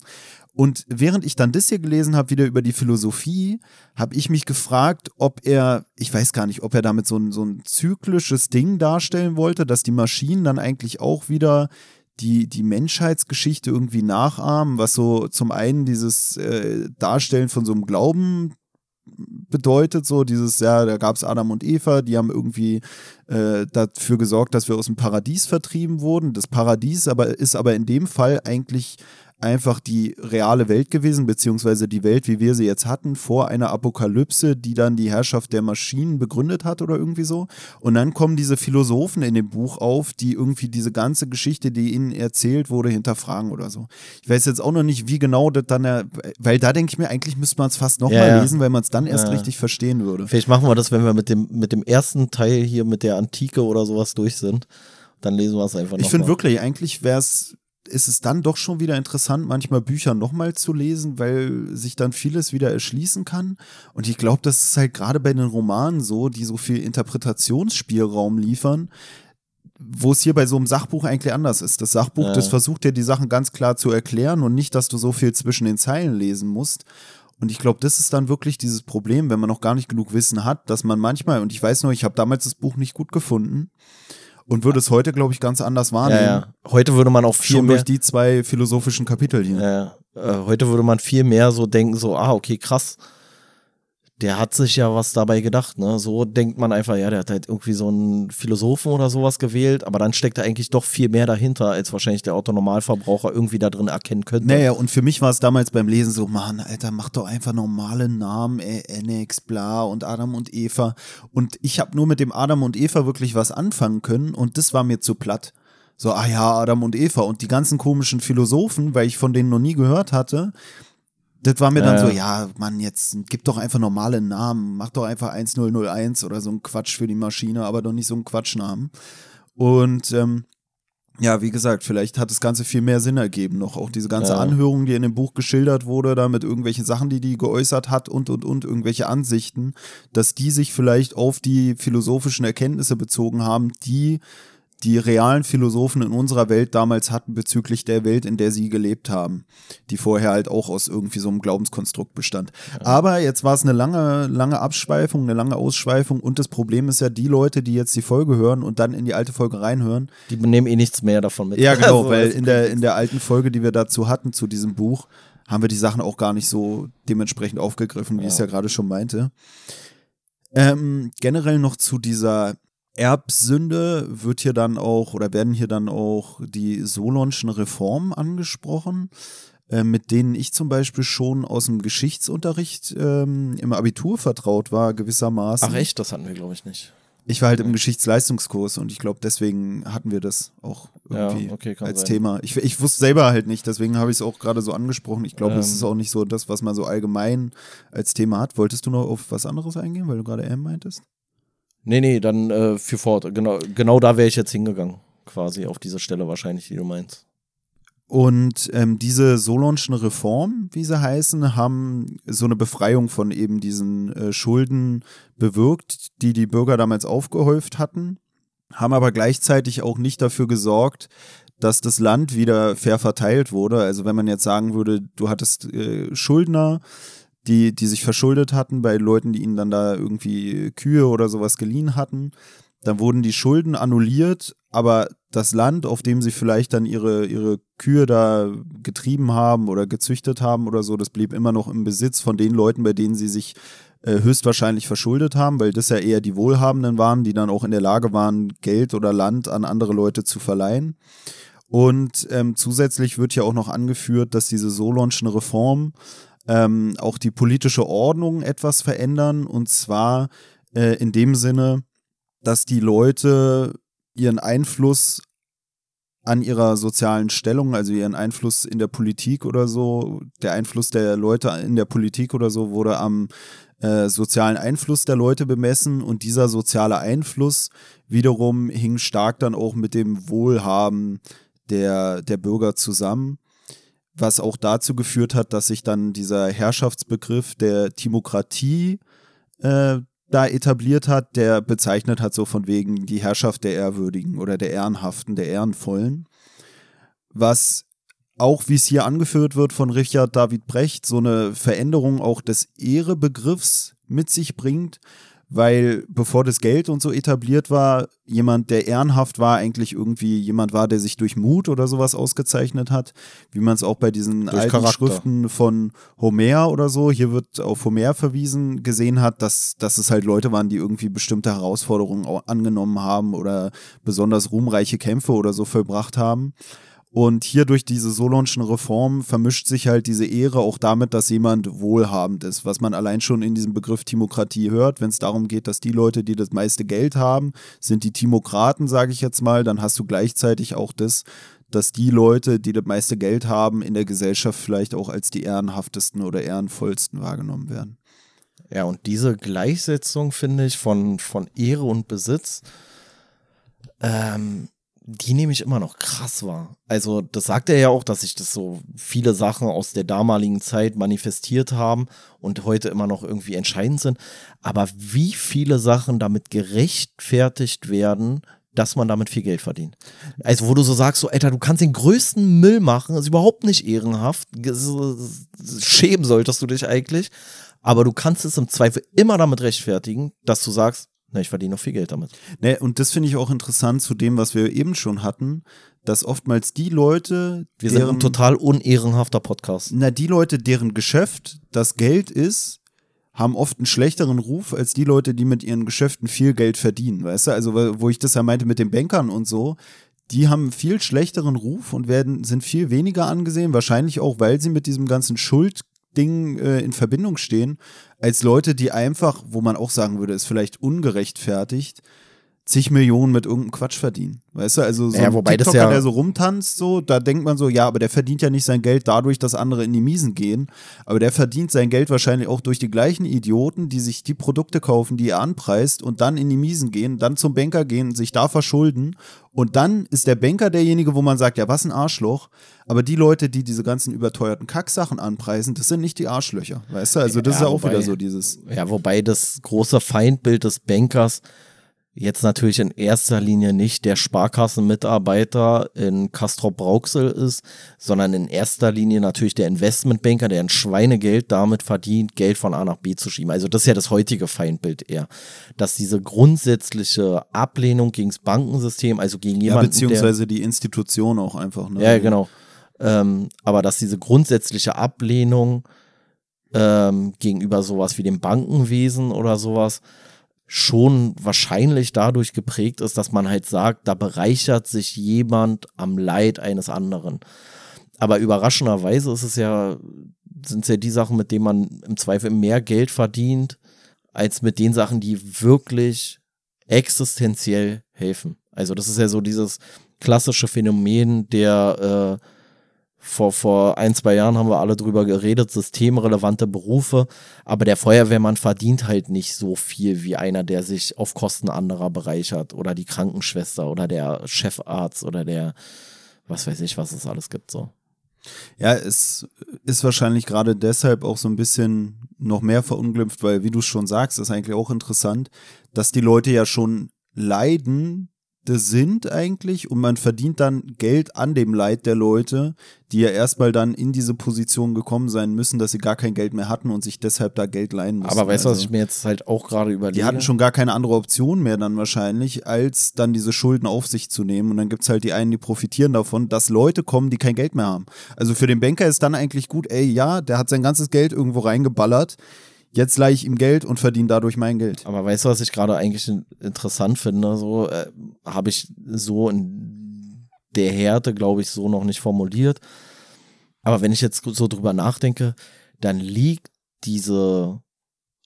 Und während ich dann das hier gelesen habe, wieder über die Philosophie, habe ich mich gefragt, ob er, ich weiß gar nicht, ob er damit so ein, so ein zyklisches Ding darstellen wollte, dass die Maschinen dann eigentlich auch wieder die, die Menschheitsgeschichte irgendwie nachahmen, was so zum einen dieses äh, Darstellen von so einem Glauben bedeutet, so dieses, ja, da gab es Adam und Eva, die haben irgendwie äh, dafür gesorgt, dass wir aus dem Paradies vertrieben wurden. Das Paradies aber ist aber in dem Fall eigentlich einfach die reale Welt gewesen, beziehungsweise die Welt, wie wir sie jetzt hatten, vor einer Apokalypse, die dann die Herrschaft der Maschinen begründet hat oder irgendwie so. Und dann kommen diese Philosophen in dem Buch auf, die irgendwie diese ganze Geschichte, die ihnen erzählt wurde, hinterfragen oder so. Ich weiß jetzt auch noch nicht, wie genau das dann, weil da denke ich mir, eigentlich müsste man es fast nochmal ja, ja. lesen, weil man es dann erst ja. richtig verstehen würde. Vielleicht machen wir das, wenn wir mit dem, mit dem ersten Teil hier mit der Antike oder sowas durch sind. Dann lesen wir es einfach noch. Ich finde wirklich, eigentlich wäre es ist es dann doch schon wieder interessant, manchmal Bücher nochmal zu lesen, weil sich dann vieles wieder erschließen kann. Und ich glaube, das ist halt gerade bei den Romanen so, die so viel Interpretationsspielraum liefern, wo es hier bei so einem Sachbuch eigentlich anders ist. Das Sachbuch, ja. das versucht dir die Sachen ganz klar zu erklären und nicht, dass du so viel zwischen den Zeilen lesen musst. Und ich glaube, das ist dann wirklich dieses Problem, wenn man noch gar nicht genug Wissen hat, dass man manchmal, und ich weiß nur, ich habe damals das Buch nicht gut gefunden, und würde es heute, glaube ich, ganz anders wahrnehmen. Ja, ja. Heute würde man auch viel Schon mehr durch die zwei philosophischen Kapitel hier. Ja, äh, heute würde man viel mehr so denken, so, ah, okay, krass der hat sich ja was dabei gedacht, ne? So denkt man einfach, ja, der hat halt irgendwie so einen Philosophen oder sowas gewählt, aber dann steckt da eigentlich doch viel mehr dahinter, als wahrscheinlich der Autonormalverbraucher irgendwie da drin erkennen könnte. Naja, und für mich war es damals beim Lesen so, Mann, Alter, mach doch einfach normale Namen, ey, Enix, bla und Adam und Eva. Und ich habe nur mit dem Adam und Eva wirklich was anfangen können und das war mir zu platt. So, ah ja, Adam und Eva und die ganzen komischen Philosophen, weil ich von denen noch nie gehört hatte, das war mir dann so, ja, Mann, jetzt gib doch einfach normale Namen, mach doch einfach 1001 oder so ein Quatsch für die Maschine, aber doch nicht so einen Quatschnamen. Und ähm, ja, wie gesagt, vielleicht hat das Ganze viel mehr Sinn ergeben noch. Auch diese ganze ja. Anhörung, die in dem Buch geschildert wurde, da mit irgendwelchen Sachen, die die geäußert hat und, und, und, irgendwelche Ansichten, dass die sich vielleicht auf die philosophischen Erkenntnisse bezogen haben, die die realen Philosophen in unserer Welt damals hatten bezüglich der Welt, in der sie gelebt haben, die vorher halt auch aus irgendwie so einem Glaubenskonstrukt bestand. Ja. Aber jetzt war es eine lange, lange Abschweifung, eine lange Ausschweifung und das Problem ist ja, die Leute, die jetzt die Folge hören und dann in die alte Folge reinhören, die nehmen eh nichts mehr davon mit. Ja, genau, also, weil in der, in der alten Folge, die wir dazu hatten, zu diesem Buch, haben wir die Sachen auch gar nicht so dementsprechend aufgegriffen, wie ja. ich es ja gerade schon meinte. Ähm, generell noch zu dieser Erbsünde wird hier dann auch oder werden hier dann auch die Solonschen Reformen angesprochen, äh, mit denen ich zum Beispiel schon aus dem Geschichtsunterricht ähm, im Abitur vertraut war, gewissermaßen. Ach echt, das hatten wir, glaube ich, nicht. Ich war halt im Geschichtsleistungskurs und ich glaube, deswegen hatten wir das auch irgendwie ja, okay, als sein. Thema. Ich, ich wusste selber halt nicht, deswegen habe ich es auch gerade so angesprochen. Ich glaube, ähm. es ist auch nicht so das, was man so allgemein als Thema hat. Wolltest du noch auf was anderes eingehen, weil du gerade M meintest? Nee, nee, dann äh, für fort. Genau, genau da wäre ich jetzt hingegangen. Quasi auf dieser Stelle wahrscheinlich, die du meinst. Und ähm, diese Solonschen Reformen, wie sie heißen, haben so eine Befreiung von eben diesen äh, Schulden bewirkt, die die Bürger damals aufgehäuft hatten, haben aber gleichzeitig auch nicht dafür gesorgt, dass das Land wieder fair verteilt wurde. Also wenn man jetzt sagen würde, du hattest äh, Schuldner, die, die sich verschuldet hatten bei Leuten, die ihnen dann da irgendwie Kühe oder sowas geliehen hatten. Dann wurden die Schulden annulliert, aber das Land, auf dem sie vielleicht dann ihre, ihre Kühe da getrieben haben oder gezüchtet haben oder so, das blieb immer noch im Besitz von den Leuten, bei denen sie sich äh, höchstwahrscheinlich verschuldet haben, weil das ja eher die Wohlhabenden waren, die dann auch in der Lage waren, Geld oder Land an andere Leute zu verleihen. Und ähm, zusätzlich wird ja auch noch angeführt, dass diese Solonschen Reform ähm, auch die politische Ordnung etwas verändern. Und zwar äh, in dem Sinne, dass die Leute ihren Einfluss an ihrer sozialen Stellung, also ihren Einfluss in der Politik oder so, der Einfluss der Leute in der Politik oder so wurde am äh, sozialen Einfluss der Leute bemessen und dieser soziale Einfluss wiederum hing stark dann auch mit dem Wohlhaben der, der Bürger zusammen was auch dazu geführt hat, dass sich dann dieser Herrschaftsbegriff der Timokratie äh, da etabliert hat, der bezeichnet hat so von wegen die Herrschaft der Ehrwürdigen oder der Ehrenhaften, der Ehrenvollen. Was auch, wie es hier angeführt wird von Richard David Brecht, so eine Veränderung auch des Ehrebegriffs mit sich bringt, weil bevor das Geld und so etabliert war, jemand, der ehrenhaft war, eigentlich irgendwie jemand war, der sich durch Mut oder sowas ausgezeichnet hat, wie man es auch bei diesen durch alten Charakter. Schriften von Homer oder so, hier wird auf Homer verwiesen, gesehen hat, dass, dass es halt Leute waren, die irgendwie bestimmte Herausforderungen angenommen haben oder besonders ruhmreiche Kämpfe oder so vollbracht haben. Und hier durch diese Solonschen Reform vermischt sich halt diese Ehre auch damit, dass jemand wohlhabend ist, was man allein schon in diesem Begriff Timokratie hört. Wenn es darum geht, dass die Leute, die das meiste Geld haben, sind die Timokraten, sage ich jetzt mal, dann hast du gleichzeitig auch das, dass die Leute, die das meiste Geld haben, in der Gesellschaft vielleicht auch als die ehrenhaftesten oder ehrenvollsten wahrgenommen werden. Ja, und diese Gleichsetzung, finde ich, von, von Ehre und Besitz, ähm, die nehme ich immer noch krass wahr. Also, das sagt er ja auch, dass sich das so viele Sachen aus der damaligen Zeit manifestiert haben und heute immer noch irgendwie entscheidend sind. Aber wie viele Sachen damit gerechtfertigt werden, dass man damit viel Geld verdient. Also, wo du so sagst, so, Alter, du kannst den größten Müll machen, ist überhaupt nicht ehrenhaft. Schämen solltest du dich eigentlich. Aber du kannst es im Zweifel immer damit rechtfertigen, dass du sagst, na, ich verdiene noch viel Geld damit. Ne, und das finde ich auch interessant zu dem, was wir eben schon hatten, dass oftmals die Leute. Wir deren, sind ein total unehrenhafter Podcast. Na, die Leute, deren Geschäft das Geld ist, haben oft einen schlechteren Ruf als die Leute, die mit ihren Geschäften viel Geld verdienen. Weißt du, also wo ich das ja meinte mit den Bankern und so, die haben einen viel schlechteren Ruf und werden, sind viel weniger angesehen, wahrscheinlich auch, weil sie mit diesem ganzen Schuld Dingen äh, in Verbindung stehen, als Leute, die einfach, wo man auch sagen würde, ist vielleicht ungerechtfertigt, zig Millionen mit irgendeinem Quatsch verdienen. Weißt du, also so ja, ein TikToker, ja der so rumtanzt, so, da denkt man so, ja, aber der verdient ja nicht sein Geld dadurch, dass andere in die Miesen gehen, aber der verdient sein Geld wahrscheinlich auch durch die gleichen Idioten, die sich die Produkte kaufen, die er anpreist und dann in die Miesen gehen, dann zum Banker gehen, sich da verschulden und dann ist der Banker derjenige, wo man sagt, ja, was ein Arschloch, aber die Leute, die diese ganzen überteuerten Kacksachen anpreisen, das sind nicht die Arschlöcher, weißt du, also das ja, ist ja auch wobei, wieder so dieses. Ja, wobei das große Feindbild des Bankers Jetzt natürlich in erster Linie nicht der Sparkassenmitarbeiter in Castrop Brauxel ist, sondern in erster Linie natürlich der Investmentbanker, der ein Schweinegeld damit verdient, Geld von A nach B zu schieben. Also das ist ja das heutige Feindbild eher, dass diese grundsätzliche Ablehnung gegen das Bankensystem, also gegen jemanden, ja, beziehungsweise der, die Institution auch einfach. Ne? Ja, genau. Ähm, aber dass diese grundsätzliche Ablehnung ähm, gegenüber sowas wie dem Bankenwesen oder sowas schon wahrscheinlich dadurch geprägt ist, dass man halt sagt, da bereichert sich jemand am Leid eines anderen. Aber überraschenderweise ist es ja, sind es ja die Sachen, mit denen man im Zweifel mehr Geld verdient, als mit den Sachen, die wirklich existenziell helfen. Also das ist ja so dieses klassische Phänomen der äh, vor, vor ein, zwei Jahren haben wir alle drüber geredet, systemrelevante Berufe, aber der Feuerwehrmann verdient halt nicht so viel wie einer, der sich auf Kosten anderer bereichert oder die Krankenschwester oder der Chefarzt oder der, was weiß ich, was es alles gibt, so. Ja, es ist wahrscheinlich gerade deshalb auch so ein bisschen noch mehr verunglimpft, weil, wie du schon sagst, ist eigentlich auch interessant, dass die Leute ja schon leiden sind eigentlich und man verdient dann Geld an dem Leid der Leute, die ja erstmal dann in diese Position gekommen sein müssen, dass sie gar kein Geld mehr hatten und sich deshalb da Geld leihen mussten. Aber weißt du, also, was ich mir jetzt halt auch gerade überlege? Die hatten schon gar keine andere Option mehr dann wahrscheinlich, als dann diese Schulden auf sich zu nehmen. Und dann gibt es halt die einen, die profitieren davon, dass Leute kommen, die kein Geld mehr haben. Also für den Banker ist dann eigentlich gut, ey, ja, der hat sein ganzes Geld irgendwo reingeballert Jetzt leihe ich ihm Geld und verdiene dadurch mein Geld. Aber weißt du, was ich gerade eigentlich interessant finde? So äh, habe ich so in der Härte, glaube ich, so noch nicht formuliert. Aber wenn ich jetzt so drüber nachdenke, dann liegt diese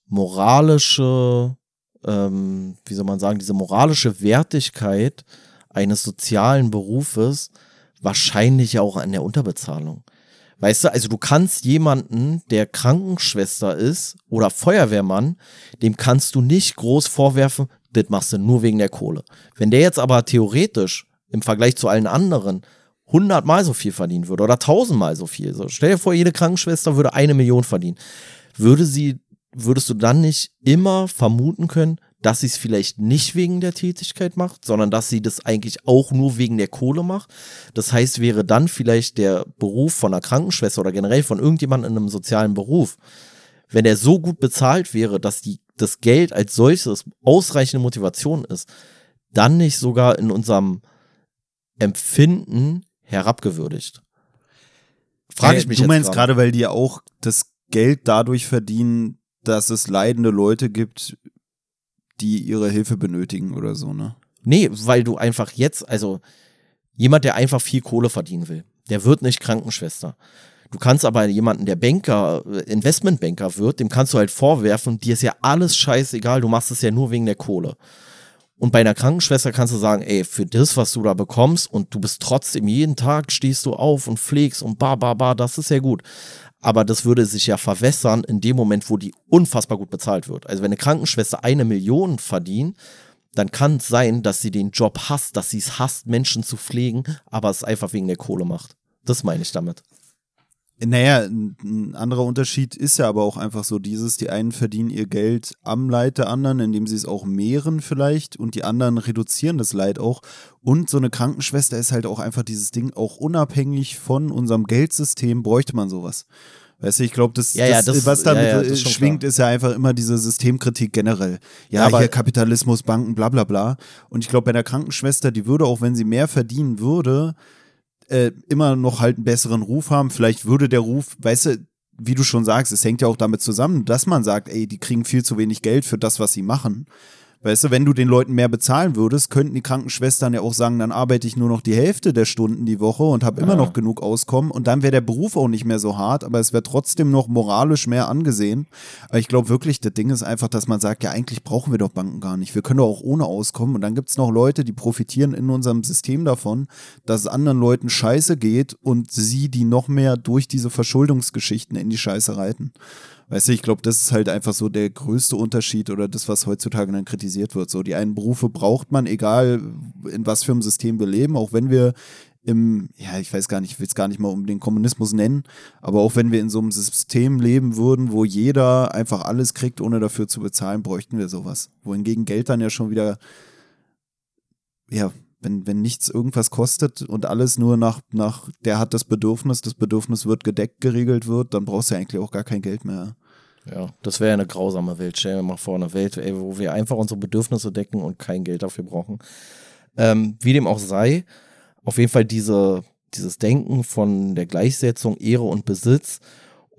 moralische, ähm, wie soll man sagen, diese moralische Wertigkeit eines sozialen Berufes wahrscheinlich auch an der Unterbezahlung. Weißt du, also du kannst jemanden, der Krankenschwester ist oder Feuerwehrmann, dem kannst du nicht groß vorwerfen, das machst du nur wegen der Kohle. Wenn der jetzt aber theoretisch im Vergleich zu allen anderen hundertmal so viel verdienen würde oder tausendmal so viel. So, stell dir vor, jede Krankenschwester würde eine Million verdienen. Würde sie, würdest du dann nicht immer vermuten können, dass sie es vielleicht nicht wegen der Tätigkeit macht, sondern dass sie das eigentlich auch nur wegen der Kohle macht. Das heißt, wäre dann vielleicht der Beruf von einer Krankenschwester oder generell von irgendjemandem in einem sozialen Beruf, wenn er so gut bezahlt wäre, dass die, das Geld als solches ausreichende Motivation ist, dann nicht sogar in unserem Empfinden herabgewürdigt. Frage ich mich Du meinst gerade, weil die auch das Geld dadurch verdienen, dass es leidende Leute gibt, die ihre Hilfe benötigen oder so, ne? Nee, weil du einfach jetzt, also jemand, der einfach viel Kohle verdienen will, der wird nicht Krankenschwester. Du kannst aber jemanden, der Banker, äh, Investmentbanker wird, dem kannst du halt vorwerfen, dir ist ja alles scheißegal, du machst es ja nur wegen der Kohle. Und bei einer Krankenschwester kannst du sagen, ey, für das, was du da bekommst und du bist trotzdem jeden Tag stehst du auf und pflegst und ba, ba, ba, das ist ja gut. Aber das würde sich ja verwässern in dem Moment, wo die unfassbar gut bezahlt wird. Also wenn eine Krankenschwester eine Million verdient, dann kann es sein, dass sie den Job hasst, dass sie es hasst, Menschen zu pflegen, aber es einfach wegen der Kohle macht. Das meine ich damit. Naja, ein anderer Unterschied ist ja aber auch einfach so dieses, die einen verdienen ihr Geld am Leid der anderen, indem sie es auch mehren vielleicht und die anderen reduzieren das Leid auch. Und so eine Krankenschwester ist halt auch einfach dieses Ding, auch unabhängig von unserem Geldsystem bräuchte man sowas. Weißt du, ich glaube, das, ja, ja, das, was damit ja, ja, schwingt, ist ja einfach immer diese Systemkritik generell. Ja, aber hier Kapitalismus, Banken, bla bla bla. Und ich glaube, bei einer Krankenschwester, die würde auch, wenn sie mehr verdienen würde, äh, immer noch halt einen besseren Ruf haben. Vielleicht würde der Ruf, weißt du, wie du schon sagst, es hängt ja auch damit zusammen, dass man sagt, ey, die kriegen viel zu wenig Geld für das, was sie machen. Weißt du, wenn du den Leuten mehr bezahlen würdest, könnten die Krankenschwestern ja auch sagen, dann arbeite ich nur noch die Hälfte der Stunden die Woche und habe immer noch genug Auskommen und dann wäre der Beruf auch nicht mehr so hart, aber es wäre trotzdem noch moralisch mehr angesehen. Aber ich glaube wirklich, das Ding ist einfach, dass man sagt, ja, eigentlich brauchen wir doch Banken gar nicht. Wir können doch auch ohne auskommen und dann gibt es noch Leute, die profitieren in unserem System davon, dass es anderen Leuten scheiße geht und sie die noch mehr durch diese Verschuldungsgeschichten in die Scheiße reiten. Weißt du, ich glaube, das ist halt einfach so der größte Unterschied oder das, was heutzutage dann kritisiert wird. So, die einen Berufe braucht man, egal in was für einem System wir leben, auch wenn wir im, ja, ich weiß gar nicht, ich will es gar nicht mal um den Kommunismus nennen, aber auch wenn wir in so einem System leben würden, wo jeder einfach alles kriegt, ohne dafür zu bezahlen, bräuchten wir sowas. Wohingegen Geld dann ja schon wieder, ja, wenn, wenn nichts irgendwas kostet und alles nur nach, nach, der hat das Bedürfnis, das Bedürfnis wird gedeckt, geregelt wird, dann brauchst du ja eigentlich auch gar kein Geld mehr. Ja, das wäre eine grausame Welt. Stell dir mal vor, eine Welt, ey, wo wir einfach unsere Bedürfnisse decken und kein Geld dafür brauchen. Ähm, wie dem auch sei, auf jeden Fall diese, dieses Denken von der Gleichsetzung Ehre und Besitz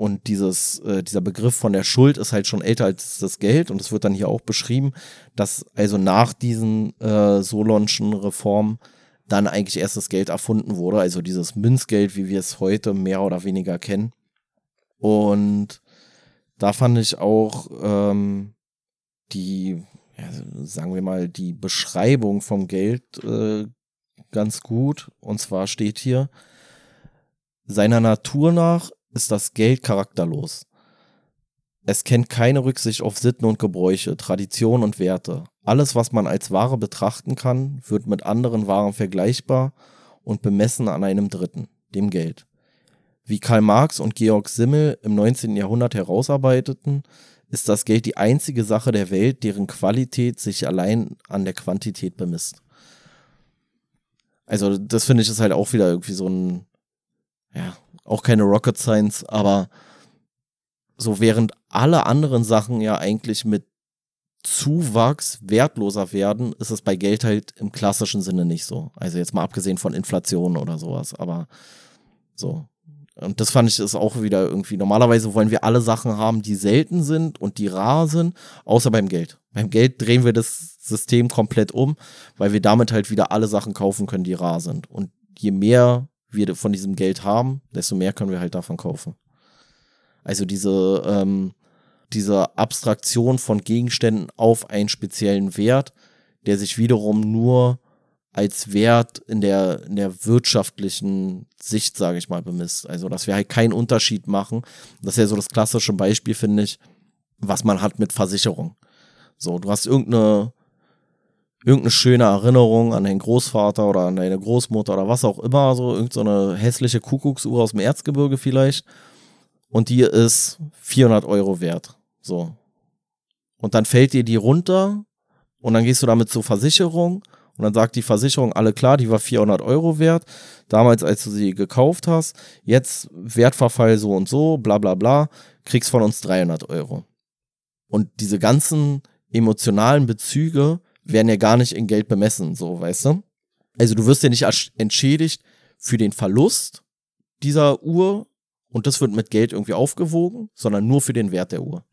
und dieses, äh, dieser Begriff von der Schuld ist halt schon älter als das Geld. Und es wird dann hier auch beschrieben, dass also nach diesen äh, Solonschen Reformen dann eigentlich erst das Geld erfunden wurde. Also dieses Münzgeld, wie wir es heute mehr oder weniger kennen. Und da fand ich auch ähm, die, ja, sagen wir mal, die Beschreibung vom Geld äh, ganz gut. Und zwar steht hier, seiner Natur nach ist das Geld charakterlos. Es kennt keine Rücksicht auf Sitten und Gebräuche, Tradition und Werte. Alles, was man als Ware betrachten kann, wird mit anderen Waren vergleichbar und bemessen an einem Dritten, dem Geld. Wie Karl Marx und Georg Simmel im 19. Jahrhundert herausarbeiteten, ist das Geld die einzige Sache der Welt, deren Qualität sich allein an der Quantität bemisst. Also, das finde ich ist halt auch wieder irgendwie so ein, ja, auch keine Rocket Science, aber so während alle anderen Sachen ja eigentlich mit Zuwachs wertloser werden, ist es bei Geld halt im klassischen Sinne nicht so. Also jetzt mal abgesehen von Inflation oder sowas, aber so. Und das fand ich ist auch wieder irgendwie. Normalerweise wollen wir alle Sachen haben, die selten sind und die rar sind, außer beim Geld. Beim Geld drehen wir das System komplett um, weil wir damit halt wieder alle Sachen kaufen können, die rar sind. Und je mehr wir von diesem Geld haben, desto mehr können wir halt davon kaufen. Also diese, ähm, diese Abstraktion von Gegenständen auf einen speziellen Wert, der sich wiederum nur als Wert in der, in der wirtschaftlichen Sicht, sage ich mal, bemisst. Also, dass wir halt keinen Unterschied machen. Das ist ja so das klassische Beispiel, finde ich, was man hat mit Versicherung. So, du hast irgendeine irgendeine schöne Erinnerung an deinen Großvater oder an deine Großmutter oder was auch immer, so irgendeine so hässliche Kuckucksuhr aus dem Erzgebirge vielleicht. Und die ist 400 Euro wert. So. Und dann fällt dir die runter und dann gehst du damit zur Versicherung und dann sagt die Versicherung, alle klar, die war 400 Euro wert, damals als du sie gekauft hast, jetzt Wertverfall so und so, bla bla bla, kriegst von uns 300 Euro. Und diese ganzen emotionalen Bezüge werden ja gar nicht in Geld bemessen, so, weißt du? Also du wirst ja nicht entschädigt für den Verlust dieser Uhr und das wird mit Geld irgendwie aufgewogen, sondern nur für den Wert der Uhr.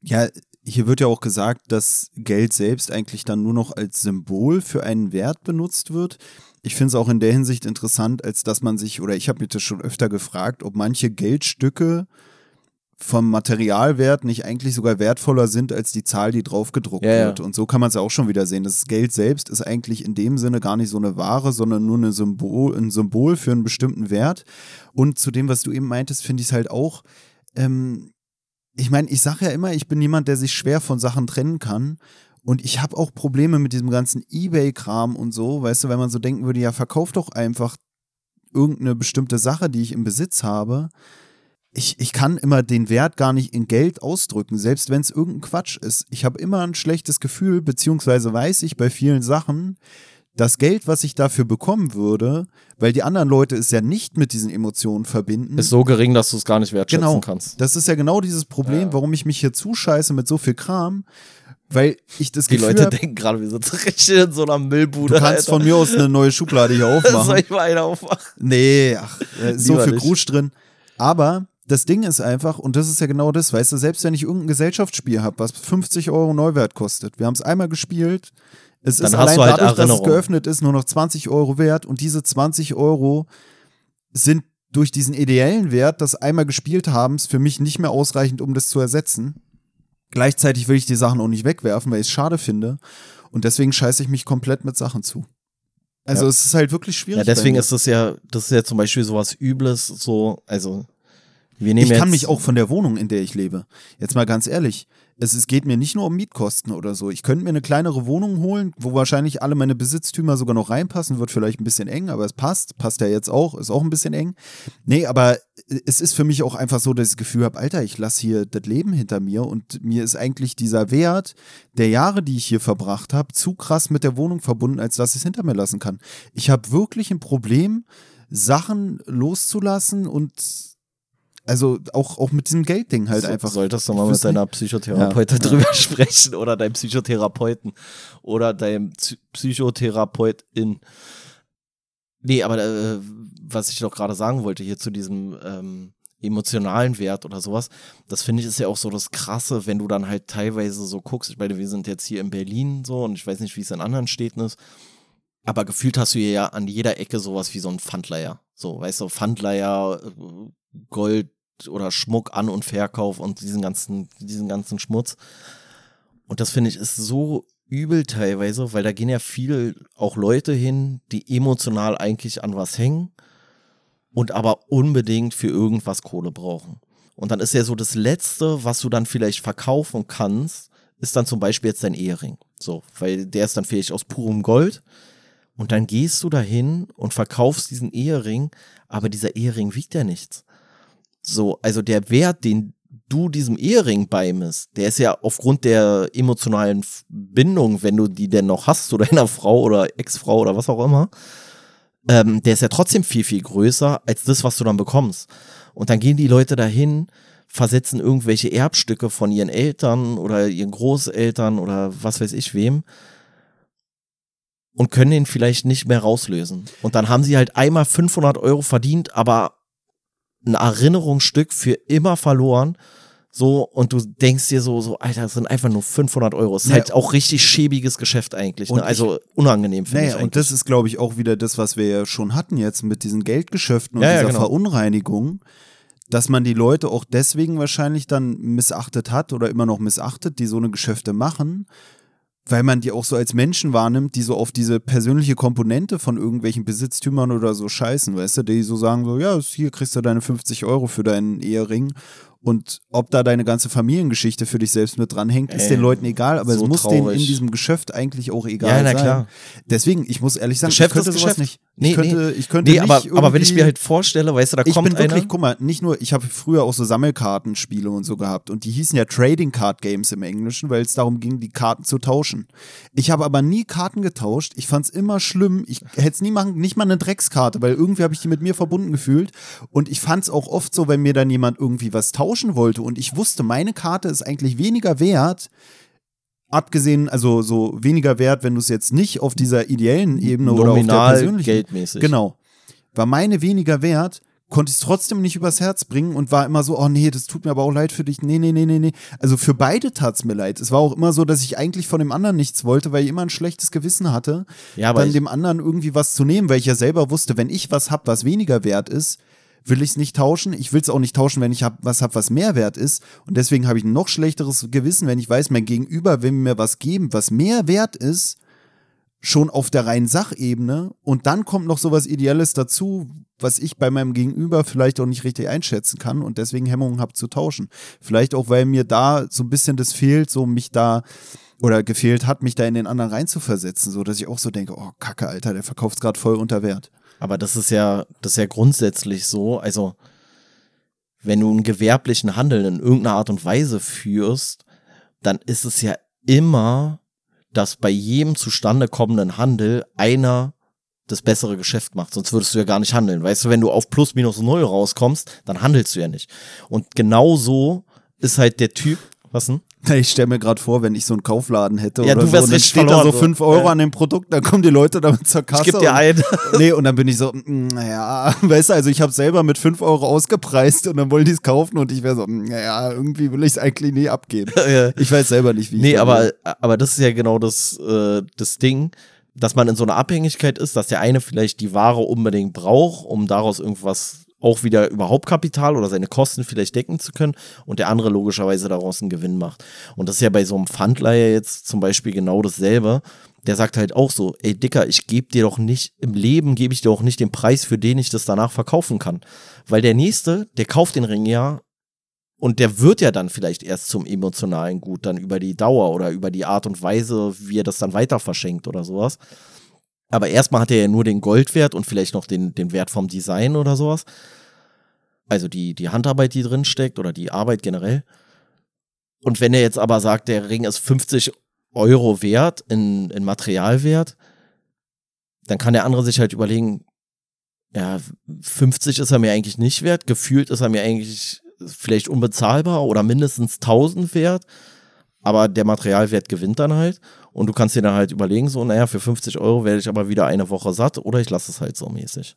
Ja, hier wird ja auch gesagt, dass Geld selbst eigentlich dann nur noch als Symbol für einen Wert benutzt wird. Ich finde es auch in der Hinsicht interessant, als dass man sich, oder ich habe mich das schon öfter gefragt, ob manche Geldstücke vom Materialwert nicht eigentlich sogar wertvoller sind als die Zahl, die drauf gedruckt ja, wird. Ja. Und so kann man es ja auch schon wieder sehen. Das Geld selbst ist eigentlich in dem Sinne gar nicht so eine Ware, sondern nur eine Symbol, ein Symbol für einen bestimmten Wert. Und zu dem, was du eben meintest, finde ich es halt auch. Ähm, ich meine, ich sage ja immer, ich bin jemand, der sich schwer von Sachen trennen kann. Und ich habe auch Probleme mit diesem ganzen Ebay-Kram und so. Weißt du, wenn man so denken würde, ja, verkauf doch einfach irgendeine bestimmte Sache, die ich im Besitz habe ich, ich kann immer den Wert gar nicht in Geld ausdrücken, selbst wenn es irgendein Quatsch ist. Ich habe immer ein schlechtes Gefühl, beziehungsweise weiß ich bei vielen Sachen, das Geld, was ich dafür bekommen würde, weil die anderen Leute es ja nicht mit diesen Emotionen verbinden. Ist so gering, dass du es gar nicht wertschätzen genau, kannst. Das ist ja genau dieses Problem, ja. warum ich mich hier zuscheiße mit so viel Kram, weil ich das Die Gefühl Leute hab, denken gerade, wir sind richtig in so einer Müllbude. Du kannst Alter. von mir aus eine neue Schublade hier aufmachen. Soll ich mal eine aufmachen? Nee, ach, äh, so viel Grusch drin. Aber das Ding ist einfach, und das ist ja genau das, weißt du, selbst wenn ich irgendein Gesellschaftsspiel habe, was 50 Euro Neuwert kostet, wir haben es einmal gespielt, es Dann ist allein halt dadurch, dass es geöffnet ist, nur noch 20 Euro wert und diese 20 Euro sind durch diesen ideellen Wert des einmal gespielt habens für mich nicht mehr ausreichend, um das zu ersetzen. Gleichzeitig will ich die Sachen auch nicht wegwerfen, weil ich es schade finde. Und deswegen scheiße ich mich komplett mit Sachen zu. Also ja. es ist halt wirklich schwierig. Ja, deswegen ist das ja, das ist ja zum Beispiel sowas Übles, so, also ich kann mich auch von der Wohnung, in der ich lebe, jetzt mal ganz ehrlich, es, es geht mir nicht nur um Mietkosten oder so. Ich könnte mir eine kleinere Wohnung holen, wo wahrscheinlich alle meine Besitztümer sogar noch reinpassen. Wird vielleicht ein bisschen eng, aber es passt. Passt ja jetzt auch, ist auch ein bisschen eng. Nee, aber es ist für mich auch einfach so, dass ich das Gefühl habe, Alter, ich lasse hier das Leben hinter mir und mir ist eigentlich dieser Wert der Jahre, die ich hier verbracht habe, zu krass mit der Wohnung verbunden, als dass ich es hinter mir lassen kann. Ich habe wirklich ein Problem, Sachen loszulassen und also auch, auch mit diesem Geldding halt so, einfach. Solltest du mal mit deiner Psychotherapeutin ja. drüber sprechen oder deinem Psychotherapeuten oder deinem Psychotherapeutin. Nee, aber äh, was ich doch gerade sagen wollte hier zu diesem ähm, emotionalen Wert oder sowas, das finde ich ist ja auch so das Krasse, wenn du dann halt teilweise so guckst. Ich meine, wir sind jetzt hier in Berlin so und ich weiß nicht, wie es in anderen Städten ist. Aber gefühlt hast du hier ja an jeder Ecke sowas wie so ein Pfandleier. So, weißt du, Pfandleier, äh, Gold oder Schmuck an und Verkauf und diesen ganzen, diesen ganzen Schmutz. Und das finde ich ist so übel teilweise, weil da gehen ja viel auch Leute hin, die emotional eigentlich an was hängen und aber unbedingt für irgendwas Kohle brauchen. Und dann ist ja so das Letzte, was du dann vielleicht verkaufen kannst, ist dann zum Beispiel jetzt dein Ehering. So, weil der ist dann vielleicht aus purem Gold. Und dann gehst du dahin und verkaufst diesen Ehering, aber dieser Ehering wiegt ja nichts. So, also der Wert, den du diesem Ehering beimisst, der ist ja aufgrund der emotionalen Bindung, wenn du die denn noch hast zu deiner Frau oder Ex-Frau oder was auch immer, ähm, der ist ja trotzdem viel, viel größer als das, was du dann bekommst. Und dann gehen die Leute dahin, versetzen irgendwelche Erbstücke von ihren Eltern oder ihren Großeltern oder was weiß ich wem und können den vielleicht nicht mehr rauslösen. Und dann haben sie halt einmal 500 Euro verdient, aber ein Erinnerungsstück für immer verloren. So, und du denkst dir so, so, Alter, das sind einfach nur 500 Euro. Das ist naja, halt auch richtig schäbiges Geschäft eigentlich. Ne? Also unangenehm finde naja, ich. Und das ist, glaube ich, auch wieder das, was wir ja schon hatten jetzt mit diesen Geldgeschäften und ja, dieser ja, genau. Verunreinigung, dass man die Leute auch deswegen wahrscheinlich dann missachtet hat oder immer noch missachtet, die so eine Geschäfte machen, weil man die auch so als Menschen wahrnimmt, die so auf diese persönliche Komponente von irgendwelchen Besitztümern oder so scheißen, weißt du, die so sagen so, ja, hier kriegst du deine 50 Euro für deinen Ehering Und ob da deine ganze Familiengeschichte für dich selbst mit dranhängt, ist Ey, den Leuten egal, aber so es muss denen in traurig. diesem Geschäft eigentlich auch egal Ja, na sein. klar. Deswegen, ich muss ehrlich sagen, Geschäft ich könnte ist sowas Geschäft. nicht. Nee, ich könnte, nee. ich könnte Nee, nicht aber, aber wenn ich mir halt vorstelle, weißt du, da ich kommt bin wirklich, einer. guck mal, nicht nur, ich habe früher auch so Sammelkartenspiele und so gehabt und die hießen ja Trading Card Games im Englischen, weil es darum ging, die Karten zu tauschen. Ich habe aber nie Karten getauscht. Ich fand es immer schlimm. Ich hätte es nie machen, nicht mal eine Dreckskarte, weil irgendwie habe ich die mit mir verbunden gefühlt. Und ich fand es auch oft so, wenn mir dann jemand irgendwie was tauschen wollte und ich wusste, meine Karte ist eigentlich weniger wert. Abgesehen, also so weniger wert, wenn du es jetzt nicht auf dieser ideellen Ebene oder auf der Nominal persönlichen geldmäßig. Genau. War meine weniger wert, konnte ich es trotzdem nicht übers Herz bringen und war immer so, oh nee, das tut mir aber auch leid für dich. Nee, nee, nee, nee, nee. Also für beide tat es mir leid. Es war auch immer so, dass ich eigentlich von dem anderen nichts wollte, weil ich immer ein schlechtes Gewissen hatte, Ja, dann dem anderen irgendwie was zu nehmen, weil ich ja selber wusste, wenn ich was hab, was weniger wert ist, will ich es nicht tauschen. Ich will es auch nicht tauschen, wenn ich hab, was habe, was mehr wert ist. Und deswegen habe ich ein noch schlechteres Gewissen, wenn ich weiß, mein Gegenüber will mir was geben, was mehr wert ist, schon auf der reinen Sachebene. Und dann kommt noch sowas Ideelles dazu, was ich bei meinem Gegenüber vielleicht auch nicht richtig einschätzen kann und deswegen Hemmungen habe zu tauschen. Vielleicht auch, weil mir da so ein bisschen das fehlt, so mich da oder gefehlt hat, mich da in den anderen reinzuversetzen, so dass ich auch so denke, oh Kacke, Alter, der verkauft gerade voll unter Wert. Aber das ist ja, das ist ja grundsätzlich so. Also, wenn du einen gewerblichen Handel in irgendeiner Art und Weise führst, dann ist es ja immer, dass bei jedem zustande kommenden Handel einer das bessere Geschäft macht. Sonst würdest du ja gar nicht handeln. Weißt du, wenn du auf plus minus null rauskommst, dann handelst du ja nicht. Und genau so ist halt der Typ, was denn? Ich stelle mir gerade vor, wenn ich so einen Kaufladen hätte Ja, oder du so, wärst und dann steht da so verloren, so. 5 Euro Ja. an dem Produkt, dann kommen die Leute damit zur Kasse. Ich geb dir ein. Nee, und dann bin ich so, mm, naja, weißt du, also ich habe selber mit 5 Euro ausgepreist und dann wollen die es kaufen und ich wäre so, mm, naja, irgendwie will ich es eigentlich nie abgeben. Ich weiß selber nicht, wie ich Nee, aber, aber das ist ja genau das, äh, das Ding, dass man in so einer Abhängigkeit ist, dass der eine vielleicht die Ware unbedingt braucht, um daraus irgendwas auch wieder überhaupt Kapital oder seine Kosten vielleicht decken zu können und der andere logischerweise daraus einen Gewinn macht. Und das ist ja bei so einem Pfandleiher jetzt zum Beispiel genau dasselbe. Der sagt halt auch so, ey Dicker, ich gebe dir doch nicht, im Leben gebe ich dir auch nicht den Preis, für den ich das danach verkaufen kann. Weil der Nächste, der kauft den Ring ja und der wird ja dann vielleicht erst zum emotionalen Gut, dann über die Dauer oder über die Art und Weise, wie er das dann weiter verschenkt oder sowas. Aber erstmal hat er ja nur den Goldwert und vielleicht noch den, den Wert vom Design oder sowas. Also die, die Handarbeit, die drin steckt oder die Arbeit generell. Und wenn er jetzt aber sagt, der Ring ist 50 Euro wert in, in Materialwert, dann kann der andere sich halt überlegen, ja, 50 ist er mir eigentlich nicht wert, gefühlt ist er mir eigentlich vielleicht unbezahlbar oder mindestens 1000 wert, aber der Materialwert gewinnt dann halt und du kannst dir dann halt überlegen, so, naja, für 50 Euro werde ich aber wieder eine Woche satt oder ich lasse es halt so mäßig.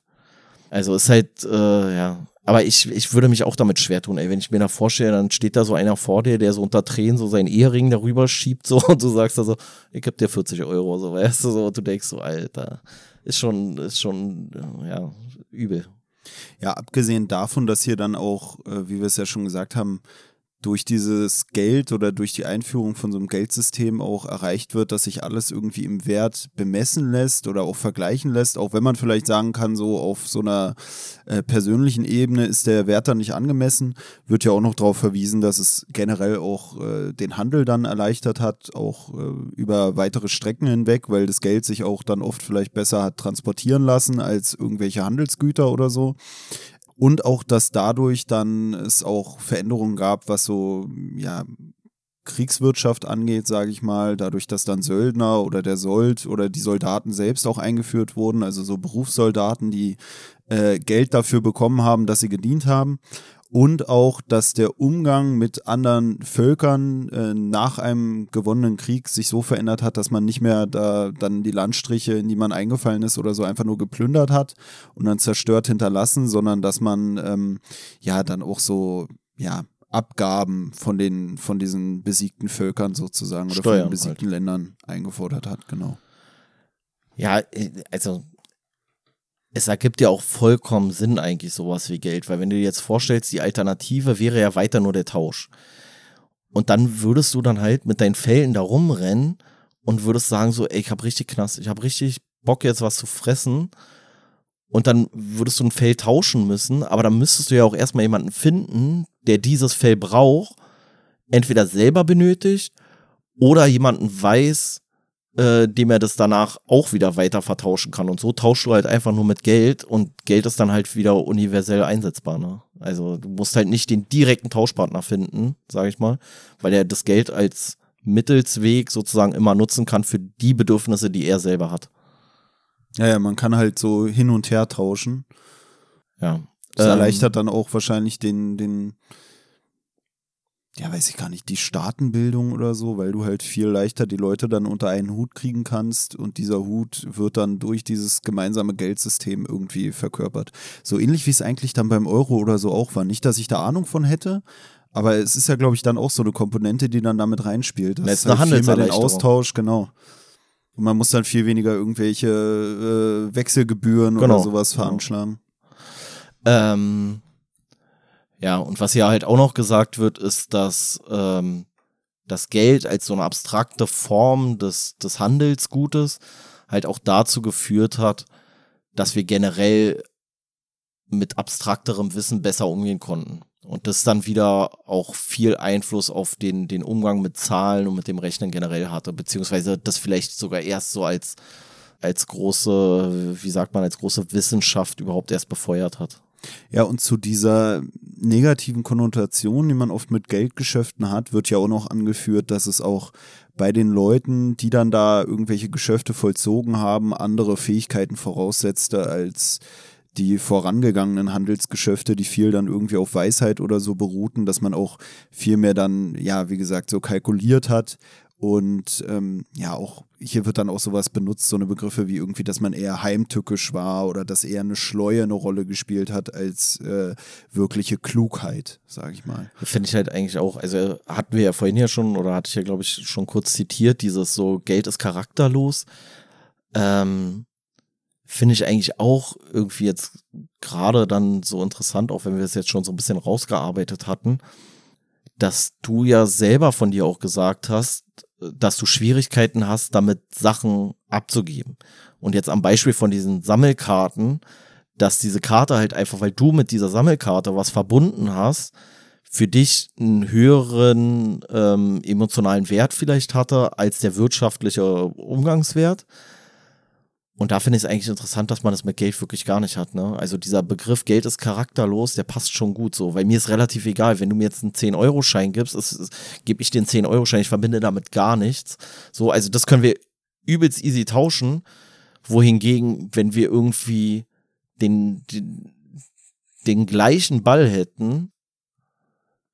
Also ist halt, äh, ja, aber ich, ich würde mich auch damit schwer tun, ey, wenn ich mir da vorstelle, dann steht da so einer vor dir, der so unter Tränen so seinen Ehering darüber schiebt, so, und du sagst da so, ich geb dir 40 Euro, so, weißt du, so, und du denkst so, Alter, ist schon, ist schon, äh, ja, übel. Ja, abgesehen davon, dass hier dann auch, äh, wie wir es ja schon gesagt haben, durch dieses Geld oder durch die Einführung von so einem Geldsystem auch erreicht wird, dass sich alles irgendwie im Wert bemessen lässt oder auch vergleichen lässt, auch wenn man vielleicht sagen kann, so auf so einer äh, persönlichen Ebene ist der Wert dann nicht angemessen, wird ja auch noch darauf verwiesen, dass es generell auch äh, den Handel dann erleichtert hat, auch äh, über weitere Strecken hinweg, weil das Geld sich auch dann oft vielleicht besser hat transportieren lassen als irgendwelche Handelsgüter oder so. Und auch, dass dadurch dann es auch Veränderungen gab, was so, ja, Kriegswirtschaft angeht, sage ich mal, dadurch, dass dann Söldner oder der Sold oder die Soldaten selbst auch eingeführt wurden, also so Berufssoldaten, die äh, Geld dafür bekommen haben, dass sie gedient haben. Und auch, dass der Umgang mit anderen Völkern äh, nach einem gewonnenen Krieg sich so verändert hat, dass man nicht mehr da dann die Landstriche, in die man eingefallen ist oder so, einfach nur geplündert hat und dann zerstört hinterlassen, sondern dass man ähm, ja dann auch so, ja, Abgaben von den, von diesen besiegten Völkern sozusagen oder von Steuern den besiegten Ländern eingefordert hat, genau. Ja, äh, also es ergibt ja auch vollkommen Sinn eigentlich sowas wie Geld, weil wenn du dir jetzt vorstellst, die Alternative wäre ja weiter nur der Tausch. Und dann würdest du dann halt mit deinen Fällen da rumrennen und würdest sagen so, ey, ich hab richtig Knast, ich hab richtig Bock jetzt was zu fressen und dann würdest du ein Fell tauschen müssen, aber dann müsstest du ja auch erstmal jemanden finden, der dieses Fell braucht, entweder selber benötigt oder jemanden weiß, äh, dem er das danach auch wieder weiter vertauschen kann. Und so tauschst du halt einfach nur mit Geld und Geld ist dann halt wieder universell einsetzbar. Ne? Also du musst halt nicht den direkten Tauschpartner finden, sage ich mal, weil er das Geld als Mittelsweg sozusagen immer nutzen kann für die Bedürfnisse, die er selber hat. Ja, ja, man kann halt so hin und her tauschen. Ja. Das Ähm, erleichtert dann auch wahrscheinlich den, den, ja, weiß ich gar nicht, die Staatenbildung oder so, weil du halt viel leichter die Leute dann unter einen Hut kriegen kannst und dieser Hut wird dann durch dieses gemeinsame Geldsystem irgendwie verkörpert. So ähnlich wie es eigentlich dann beim Euro oder so auch war. Nicht, dass ich da Ahnung von hätte, aber es ist ja, glaube ich, dann auch so eine Komponente, die dann damit reinspielt. Das ist halt viel mehr den. Austausch, genau. Und man muss dann viel weniger irgendwelche äh, Wechselgebühren Genau. oder sowas Genau. veranschlagen. Ähm, ja, und was hier halt auch noch gesagt wird, ist, dass ähm, das Geld als so eine abstrakte Form des, des Handelsgutes halt auch dazu geführt hat, dass wir generell mit abstrakterem Wissen besser umgehen konnten. Und das dann wieder auch viel Einfluss auf den, den Umgang mit Zahlen und mit dem Rechnen generell hatte, beziehungsweise das vielleicht sogar erst so als, als große, wie sagt man, als große Wissenschaft überhaupt erst befeuert hat. Ja, und zu dieser negativen Konnotation, die man oft mit Geldgeschäften hat, wird ja auch noch angeführt, dass es auch bei den Leuten, die dann da irgendwelche Geschäfte vollzogen haben, andere Fähigkeiten voraussetzte als die vorangegangenen Handelsgeschäfte, die viel dann irgendwie auf Weisheit oder so beruhten, dass man auch viel mehr dann, ja, wie gesagt, so kalkuliert hat. Und ähm, ja, auch hier wird dann auch sowas benutzt, so eine Begriffe wie irgendwie, dass man eher heimtückisch war oder dass eher eine Schleue eine Rolle gespielt hat als äh, wirkliche Klugheit, sage ich mal. Finde ich halt eigentlich auch, also hatten wir ja vorhin ja schon, oder hatte ich ja, glaube ich, schon kurz zitiert, dieses so, Geld ist charakterlos. Ähm, Finde ich eigentlich auch irgendwie jetzt gerade dann so interessant, auch wenn wir es jetzt schon so ein bisschen rausgearbeitet hatten, dass du ja selber von dir auch gesagt hast, dass du Schwierigkeiten hast, damit Sachen abzugeben. Und jetzt am Beispiel von diesen Sammelkarten, dass diese Karte halt einfach, weil du mit dieser Sammelkarte was verbunden hast, für dich einen höheren ähm, emotionalen Wert vielleicht hatte als der wirtschaftliche Umgangswert. Und da finde ich es eigentlich interessant, dass man das mit Geld wirklich gar nicht hat. Ne? Also dieser Begriff Geld ist charakterlos, der passt schon gut so. Weil mir ist relativ egal, wenn du mir jetzt einen 10-Euro-Schein gibst, gebe ich den 10-Euro-Schein, ich verbinde damit gar nichts. So, also das können wir übelst easy tauschen. Wohingegen, wenn wir irgendwie den, den, den gleichen Ball hätten,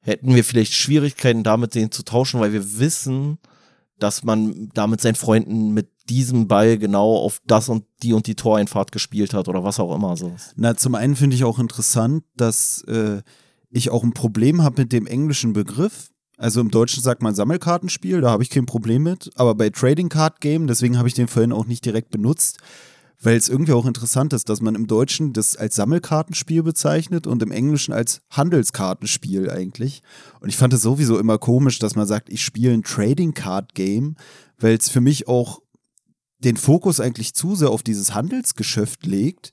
hätten wir vielleicht Schwierigkeiten damit, den zu tauschen, weil wir wissen, dass man da mit seinen Freunden mit diesem Ball genau auf das und die und die Toreinfahrt gespielt hat oder was auch immer so. Na, zum einen finde ich auch interessant, dass äh, ich auch ein Problem habe mit dem englischen Begriff. Also im Deutschen sagt man Sammelkartenspiel, da habe ich kein Problem mit. Aber bei Trading Card Game, deswegen habe ich den vorhin auch nicht direkt benutzt, weil es irgendwie auch interessant ist, dass man im Deutschen das als Sammelkartenspiel bezeichnet und im Englischen als Handelskartenspiel eigentlich. Und ich fand es sowieso immer komisch, dass man sagt, ich spiele ein Trading Card Game, weil es für mich auch den Fokus eigentlich zu sehr auf dieses Handelsgeschäft legt,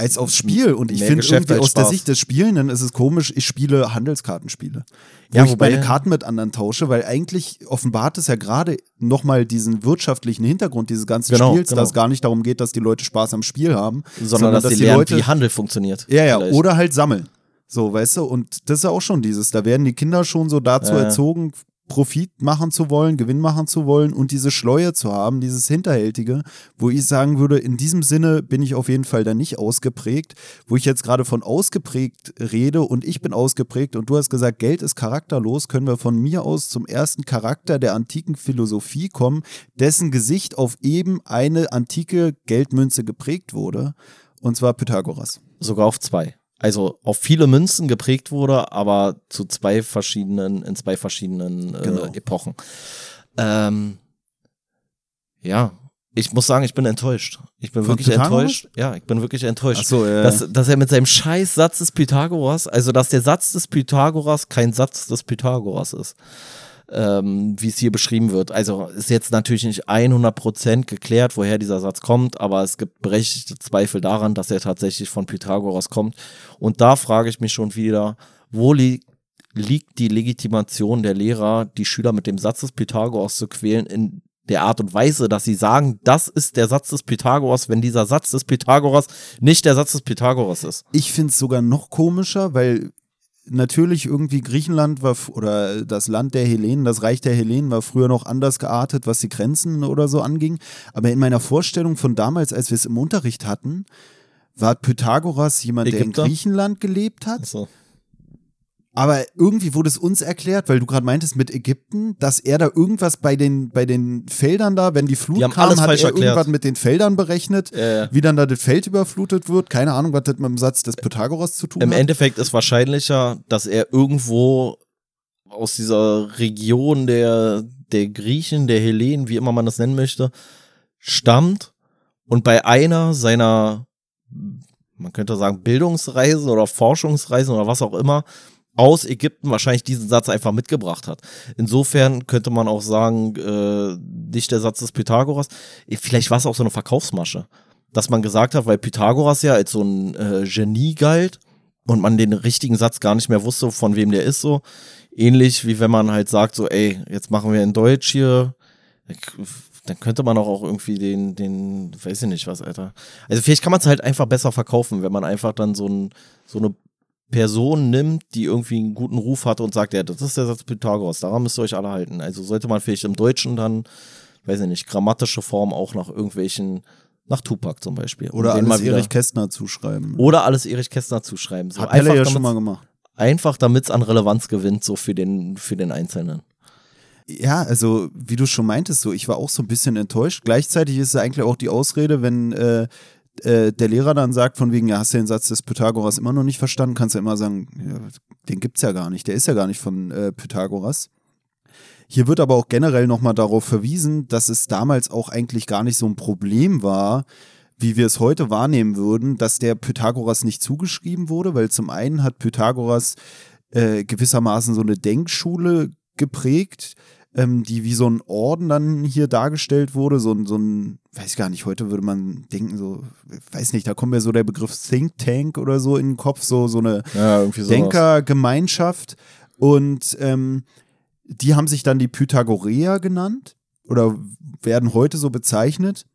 als aufs Spiel. Und ich finde irgendwie aus der Spaß. Sicht des Spielenden ist es komisch, ich spiele Handelskartenspiele. Wo Ja, ich meine Karten mit anderen tausche, weil eigentlich offenbart es ja gerade nochmal diesen wirtschaftlichen Hintergrund dieses ganzen Genau, Spiels, genau. dass es gar nicht darum geht, dass die Leute Spaß am Spiel haben, Sondern, dass, sie lernen, wie Handel funktioniert. ja, ja, vielleicht. oder halt sammeln. So, weißt du, und das ist ja auch schon dieses, da werden die Kinder schon so dazu ja. erzogen, Profit machen zu wollen, Gewinn machen zu wollen und diese Schleue zu haben, dieses Hinterhältige, wo ich sagen würde, in diesem Sinne bin ich auf jeden Fall da nicht ausgeprägt, wo ich jetzt gerade von ausgeprägt rede und ich bin ausgeprägt und du hast gesagt, Geld ist charakterlos, können wir von mir aus zum ersten Charakter der antiken Philosophie kommen, dessen Gesicht auf eben eine antike Geldmünze geprägt wurde, und zwar Pythagoras. Sogar auf zwei. Also auf viele Münzen geprägt wurde, aber zu zwei verschiedenen, in zwei verschiedenen äh, Genau. Epochen. Ähm, ja, ich muss sagen, ich bin enttäuscht. Ich bin Von wirklich Pythagoras? enttäuscht. Ja, ich bin wirklich enttäuscht. Achso, äh, dass, dass er mit seinem scheiß Satz des Pythagoras, also dass der Satz des Pythagoras kein Satz des Pythagoras ist. Ähm, wie es hier beschrieben wird. Also ist jetzt natürlich nicht 100% geklärt, woher dieser Satz kommt, aber es gibt berechtigte Zweifel daran, dass er tatsächlich von Pythagoras kommt. Und da frage ich mich schon wieder, wo li liegt die Legitimation der Lehrer, die Schüler mit dem Satz des Pythagoras zu quälen, in der Art und Weise, dass sie sagen, das ist der Satz des Pythagoras, wenn dieser Satz des Pythagoras nicht der Satz des Pythagoras ist. Ich finde es sogar noch komischer, weil natürlich irgendwie Griechenland war oder das Land der Hellenen, das Reich der Hellenen war früher noch anders geartet, was die Grenzen oder so anging. Aber in meiner Vorstellung von damals, als wir es im Unterricht hatten, war Pythagoras jemand, Ägypter? der in Griechenland gelebt hat. So. Aber irgendwie wurde es uns erklärt, weil du gerade meintest mit Ägypten, dass er da irgendwas bei den, bei den Feldern da, wenn die Flut die kam, hat er erklärt. irgendwas mit den Feldern berechnet, ja. wie dann da das Feld überflutet wird. Keine Ahnung, was das mit dem Satz des Pythagoras zu tun Im hat. Im Endeffekt ist wahrscheinlicher, dass er irgendwo aus dieser Region der, der Griechen, der Hellenen, wie immer man das nennen möchte, stammt und bei einer seiner, man könnte sagen, Bildungsreisen oder Forschungsreisen oder was auch immer, aus Ägypten wahrscheinlich diesen Satz einfach mitgebracht hat. Insofern könnte man auch sagen, äh, nicht der Satz des Pythagoras. Vielleicht war es auch so eine Verkaufsmasche, dass man gesagt hat, weil Pythagoras ja als so ein äh, Genie galt und man den richtigen Satz gar nicht mehr wusste, von wem der ist so. Ähnlich wie wenn man halt sagt, so, ey, jetzt machen wir in Deutsch hier, dann könnte man auch, auch irgendwie den, den, weiß ich nicht was, Alter. Also vielleicht kann man es halt einfach besser verkaufen, wenn man einfach dann so, ein, so eine Person nimmt, die irgendwie einen guten Ruf hat und sagt, ja, das ist der Satz Pythagoras, daran müsst ihr euch alle halten. Also sollte man vielleicht im Deutschen dann, weiß ich nicht, grammatische Form auch nach irgendwelchen, nach Tupac zum Beispiel. Oder alles Erich Kästner zuschreiben. Oder alles Erich Kästner zuschreiben. So Hat einfach, ja schon mal gemacht. Einfach, damit es an Relevanz gewinnt, so für den, für den Einzelnen. Ja, also wie du schon meintest, so ich war auch so ein bisschen enttäuscht. Gleichzeitig ist es eigentlich auch die Ausrede, wenn äh, äh, der Lehrer dann sagt, von wegen, ja, hast du den Satz des Pythagoras immer noch nicht verstanden, kannst du immer sagen, ja, den gibt's ja gar nicht, der ist ja gar nicht von äh, Pythagoras. Hier wird aber auch generell nochmal darauf verwiesen, dass es damals auch eigentlich gar nicht so ein Problem war, wie wir es heute wahrnehmen würden, dass der Pythagoras nicht zugeschrieben wurde, weil zum einen hat Pythagoras äh, gewissermaßen so eine Denkschule geprägt, ähm, die wie so ein Orden dann hier dargestellt wurde, so, so ein, weiß gar nicht, heute würde man denken, so, weiß nicht, da kommt mir so der Begriff Think Tank oder so in den Kopf, so, so eine ja, Denkergemeinschaft. Und ähm, die haben sich dann die Pythagoreer genannt oder werden heute so bezeichnet.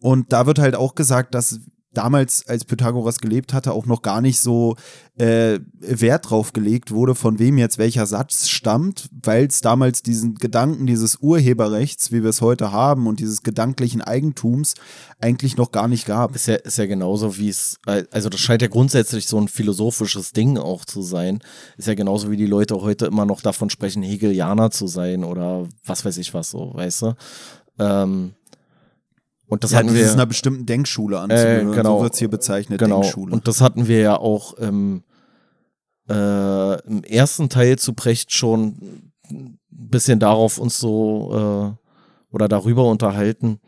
Und da wird halt auch gesagt, dass damals, als Pythagoras gelebt hatte, auch noch gar nicht so äh, Wert drauf gelegt wurde, von wem jetzt welcher Satz stammt, weil es damals diesen Gedanken dieses Urheberrechts, wie wir es heute haben, und dieses gedanklichen Eigentums eigentlich noch gar nicht gab. Ist ja, ist ja genauso wie es, also das scheint ja grundsätzlich so ein philosophisches Ding auch zu sein. Ist ja genauso wie die Leute heute immer noch davon sprechen, Hegelianer zu sein oder was weiß ich was so, weißt du? Ähm, und das ja, hatten wir in einer bestimmten Denkschule anzugehören. Äh, genau, so wird es hier bezeichnet, genau. Denkschule. Und das hatten wir ja auch im, äh, im ersten Teil zu Brecht schon ein bisschen darauf uns so äh, oder darüber unterhalten,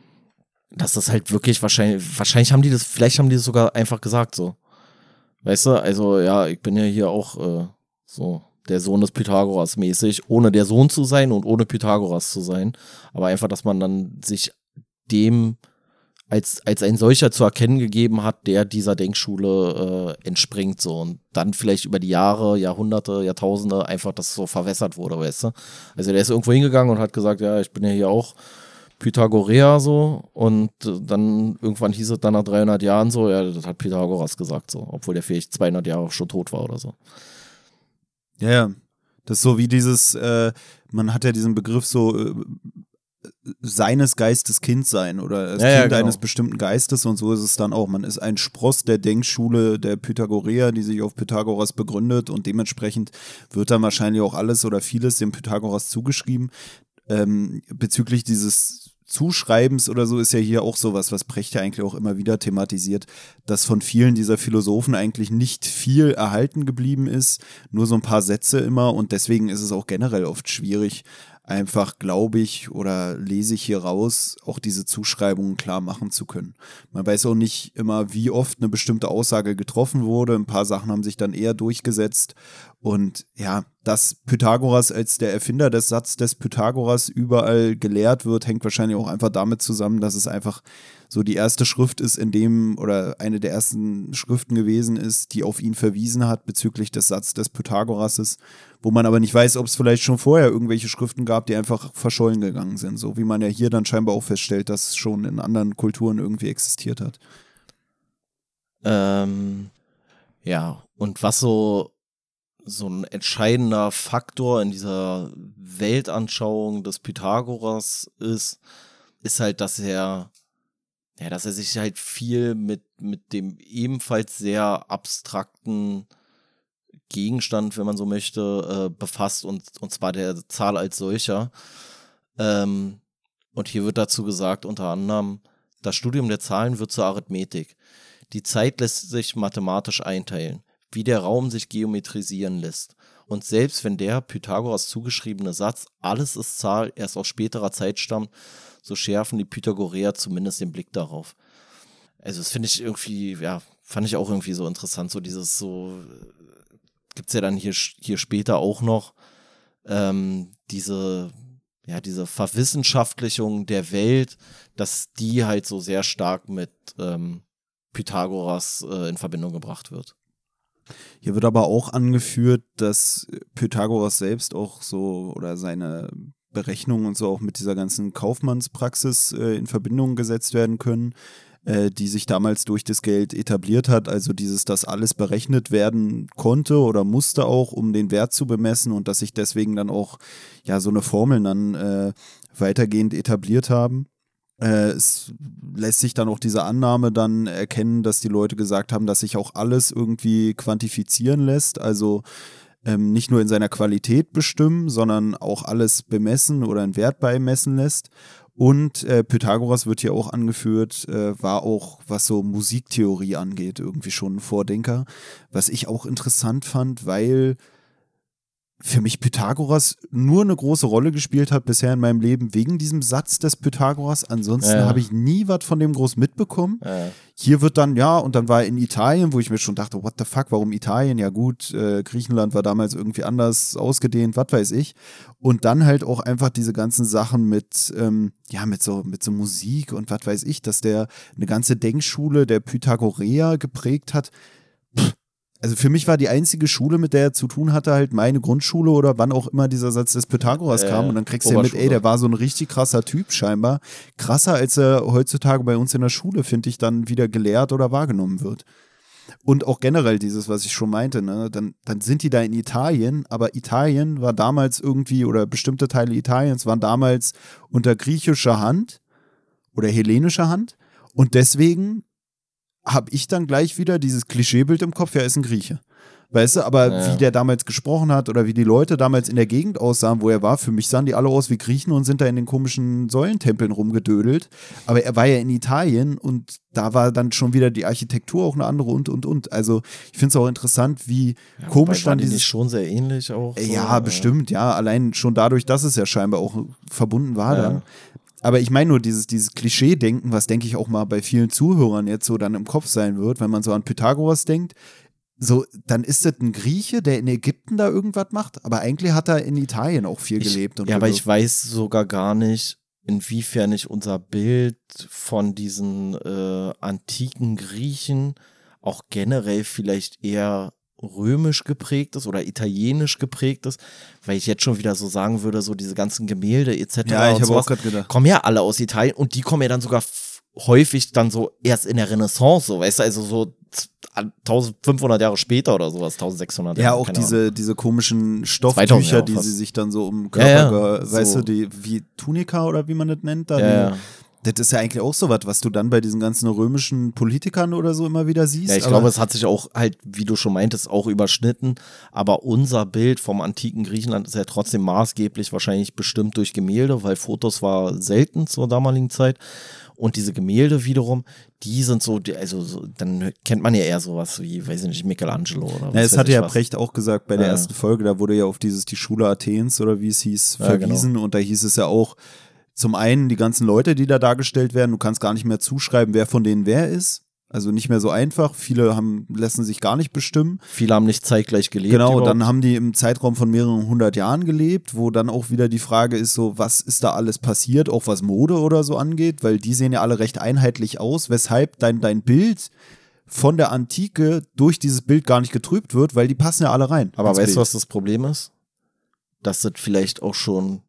dass das halt wirklich wahrscheinlich, wahrscheinlich haben die das, vielleicht haben die das sogar einfach gesagt so. Weißt du, also ja, ich bin ja hier auch äh, so der Sohn des Pythagoras mäßig, ohne der Sohn zu sein und ohne Pythagoras zu sein. Aber einfach, dass man dann sich dem als, als ein solcher zu erkennen gegeben hat, der dieser Denkschule äh, entspringt so und dann vielleicht über die Jahre, Jahrhunderte, Jahrtausende einfach das so verwässert wurde, weißt du? Also der ist irgendwo hingegangen und hat gesagt, ja, ich bin ja hier auch Pythagoreer so und äh, dann irgendwann hieß es dann nach 300 Jahren so, ja, das hat Pythagoras gesagt so, obwohl der vielleicht 200 Jahre schon tot war oder so. Ja, ja. Das ist so wie dieses, äh, man hat ja diesen Begriff so, äh, seines Geistes Kind sein oder das ja, Kind ja, genau. eines bestimmten Geistes und so ist es dann auch. Man ist ein Spross der Denkschule der Pythagoreer, die sich auf Pythagoras begründet und dementsprechend wird dann wahrscheinlich auch alles oder vieles dem Pythagoras zugeschrieben. Ähm, bezüglich dieses Zuschreibens oder so ist ja hier auch sowas, was Precht ja eigentlich auch immer wieder thematisiert, dass von vielen dieser Philosophen eigentlich nicht viel erhalten geblieben ist, nur so ein paar Sätze immer und deswegen ist es auch generell oft schwierig, einfach, glaube ich, oder lese ich hier raus, auch diese Zuschreibungen klar machen zu können. Man weiß auch nicht immer, wie oft eine bestimmte Aussage getroffen wurde. Ein paar Sachen haben sich dann eher durchgesetzt. Und ja, dass Pythagoras als der Erfinder des Satzes des Pythagoras überall gelehrt wird, hängt wahrscheinlich auch einfach damit zusammen, dass es einfach so die erste Schrift ist, in dem oder eine der ersten Schriften gewesen ist, die auf ihn verwiesen hat bezüglich des Satzes des Pythagoras, wo man aber nicht weiß, ob es vielleicht schon vorher irgendwelche Schriften gab, die einfach verschollen gegangen sind, so wie man ja hier dann scheinbar auch feststellt, dass es schon in anderen Kulturen irgendwie existiert hat. Ähm, ja, und was so so ein entscheidender Faktor in dieser Weltanschauung des Pythagoras ist, ist halt, dass er, ja, dass er sich halt viel mit, mit dem ebenfalls sehr abstrakten Gegenstand, wenn man so möchte, äh, befasst und, und zwar der Zahl als solcher. Ähm, und hier wird dazu gesagt, unter anderem, das Studium der Zahlen wird zur Arithmetik. Die Zeit lässt sich mathematisch einteilen wie der Raum sich geometrisieren lässt. Und selbst wenn der Pythagoras zugeschriebene Satz, alles ist Zahl, erst aus späterer Zeit stammt, so schärfen die Pythagoreer zumindest den Blick darauf. Also das finde ich irgendwie, ja, fand ich auch irgendwie so interessant, so dieses so, gibt es ja dann hier, hier später auch noch, ähm, diese, ja, diese Verwissenschaftlichung der Welt, dass die halt so sehr stark mit ähm, Pythagoras äh, in Verbindung gebracht wird. Hier wird aber auch angeführt, dass Pythagoras selbst auch so oder seine Berechnungen und so auch mit dieser ganzen Kaufmannspraxis äh, in Verbindung gesetzt werden können, äh, die sich damals durch das Geld etabliert hat. Also dieses, dass alles berechnet werden konnte oder musste auch, um den Wert zu bemessen und dass sich deswegen dann auch ja so eine Formeln dann äh, weitergehend etabliert haben. Äh, es lässt sich dann auch diese Annahme dann erkennen, dass die Leute gesagt haben, dass sich auch alles irgendwie quantifizieren lässt. Also ähm, nicht nur in seiner Qualität bestimmen, sondern auch alles bemessen oder einen Wert beimessen lässt. Und äh, Pythagoras wird hier auch angeführt, äh, war auch, was so Musiktheorie angeht, irgendwie schon ein Vordenker. Was ich auch interessant fand, weil für mich Pythagoras nur eine große Rolle gespielt hat bisher in meinem Leben wegen diesem Satz des Pythagoras. Ansonsten ja. habe ich nie was von dem groß mitbekommen. Ja. Hier wird dann, ja, und dann war er in Italien, wo ich mir schon dachte, what the fuck, warum Italien? Ja gut, äh, Griechenland war damals irgendwie anders ausgedehnt, was weiß ich. Und dann halt auch einfach diese ganzen Sachen mit, ähm, ja, mit so, mit so Musik und was weiß ich, dass der eine ganze Denkschule der Pythagoreer geprägt hat. Also für mich war die einzige Schule, mit der er zu tun hatte, halt meine Grundschule oder wann auch immer dieser Satz des Pythagoras äh, kam. Und dann kriegst du ja mit, ey, der war so ein richtig krasser Typ scheinbar. Krasser, als er heutzutage bei uns in der Schule, finde ich, dann wieder gelehrt oder wahrgenommen wird. Und auch generell dieses, was ich schon meinte, ne? dann, dann sind die da in Italien, aber Italien war damals irgendwie, oder bestimmte Teile Italiens waren damals unter griechischer Hand oder hellenischer Hand. Und deswegen habe ich dann gleich wieder dieses Klischeebild im Kopf, ja, ist ein Grieche. Weißt du, aber ja. wie der damals gesprochen hat oder wie die Leute damals in der Gegend aussahen, wo er war, für mich sahen die alle aus wie Griechen und sind da in den komischen Säulentempeln rumgedödelt. Aber er war ja in Italien und da war dann schon wieder die Architektur auch eine andere und und und. Also ich finde es auch interessant, wie ja, komisch dann dieses. schon sehr ähnlich auch. So, ja, bestimmt, ja. Allein schon dadurch, dass es ja scheinbar auch verbunden war ja. dann. Aber ich meine nur dieses, dieses Klischee-Denken, was denke ich auch mal bei vielen Zuhörern jetzt so dann im Kopf sein wird, wenn man so an Pythagoras denkt. So, dann ist das ein Grieche, der in Ägypten da irgendwas macht, aber eigentlich hat er in Italien auch viel ich, gelebt. ja, aber ich weiß sogar gar nicht, inwiefern ich unser Bild von diesen äh, antiken Griechen auch generell vielleicht eher römisch geprägt ist oder italienisch geprägt ist, weil ich jetzt schon wieder so sagen würde, so diese ganzen Gemälde etc. Ja, ich habe auch gerade gedacht. Kommen ja alle aus Italien und die kommen ja dann sogar häufig dann so erst in der Renaissance, so, weißt du, also so 1500 Jahre später oder sowas, 1600 Jahre. Ja, auch diese, diese komischen Stoffbücher, die sie sich dann so um Körper, ja, ja. weißt so. du, die, wie Tunika oder wie man das nennt, da ja, das ist ja eigentlich auch so was, was du dann bei diesen ganzen römischen Politikern oder so immer wieder siehst. Ja, ich glaube, es hat sich auch halt, wie du schon meintest, auch überschnitten. Aber unser Bild vom antiken Griechenland ist ja trotzdem maßgeblich wahrscheinlich bestimmt durch Gemälde, weil Fotos war selten zur damaligen Zeit. Und diese Gemälde wiederum, die sind so, also so, dann kennt man ja eher sowas wie, weiß ich nicht, Michelangelo oder was. Ja, es hatte ja was. Brecht auch gesagt bei der Ja. ersten Folge, da wurde ja auf dieses die Schule Athens oder wie es hieß, Ja, genau. verwiesen und da hieß es ja auch zum einen die ganzen Leute, die da dargestellt werden, du kannst gar nicht mehr zuschreiben, wer von denen wer ist. Also nicht mehr so einfach. Viele haben, lassen sich gar nicht bestimmen. Viele haben nicht zeitgleich gelebt. Genau, überhaupt. dann haben die im Zeitraum von mehreren hundert Jahren gelebt, wo dann auch wieder die Frage ist, so, was ist da alles passiert, auch was Mode oder so angeht, weil die sehen ja alle recht einheitlich aus, weshalb dein, dein Bild von der Antike durch dieses Bild gar nicht getrübt wird, weil die passen ja alle rein. Aber weißt Bild. du, was das Problem ist? Dass das vielleicht auch schon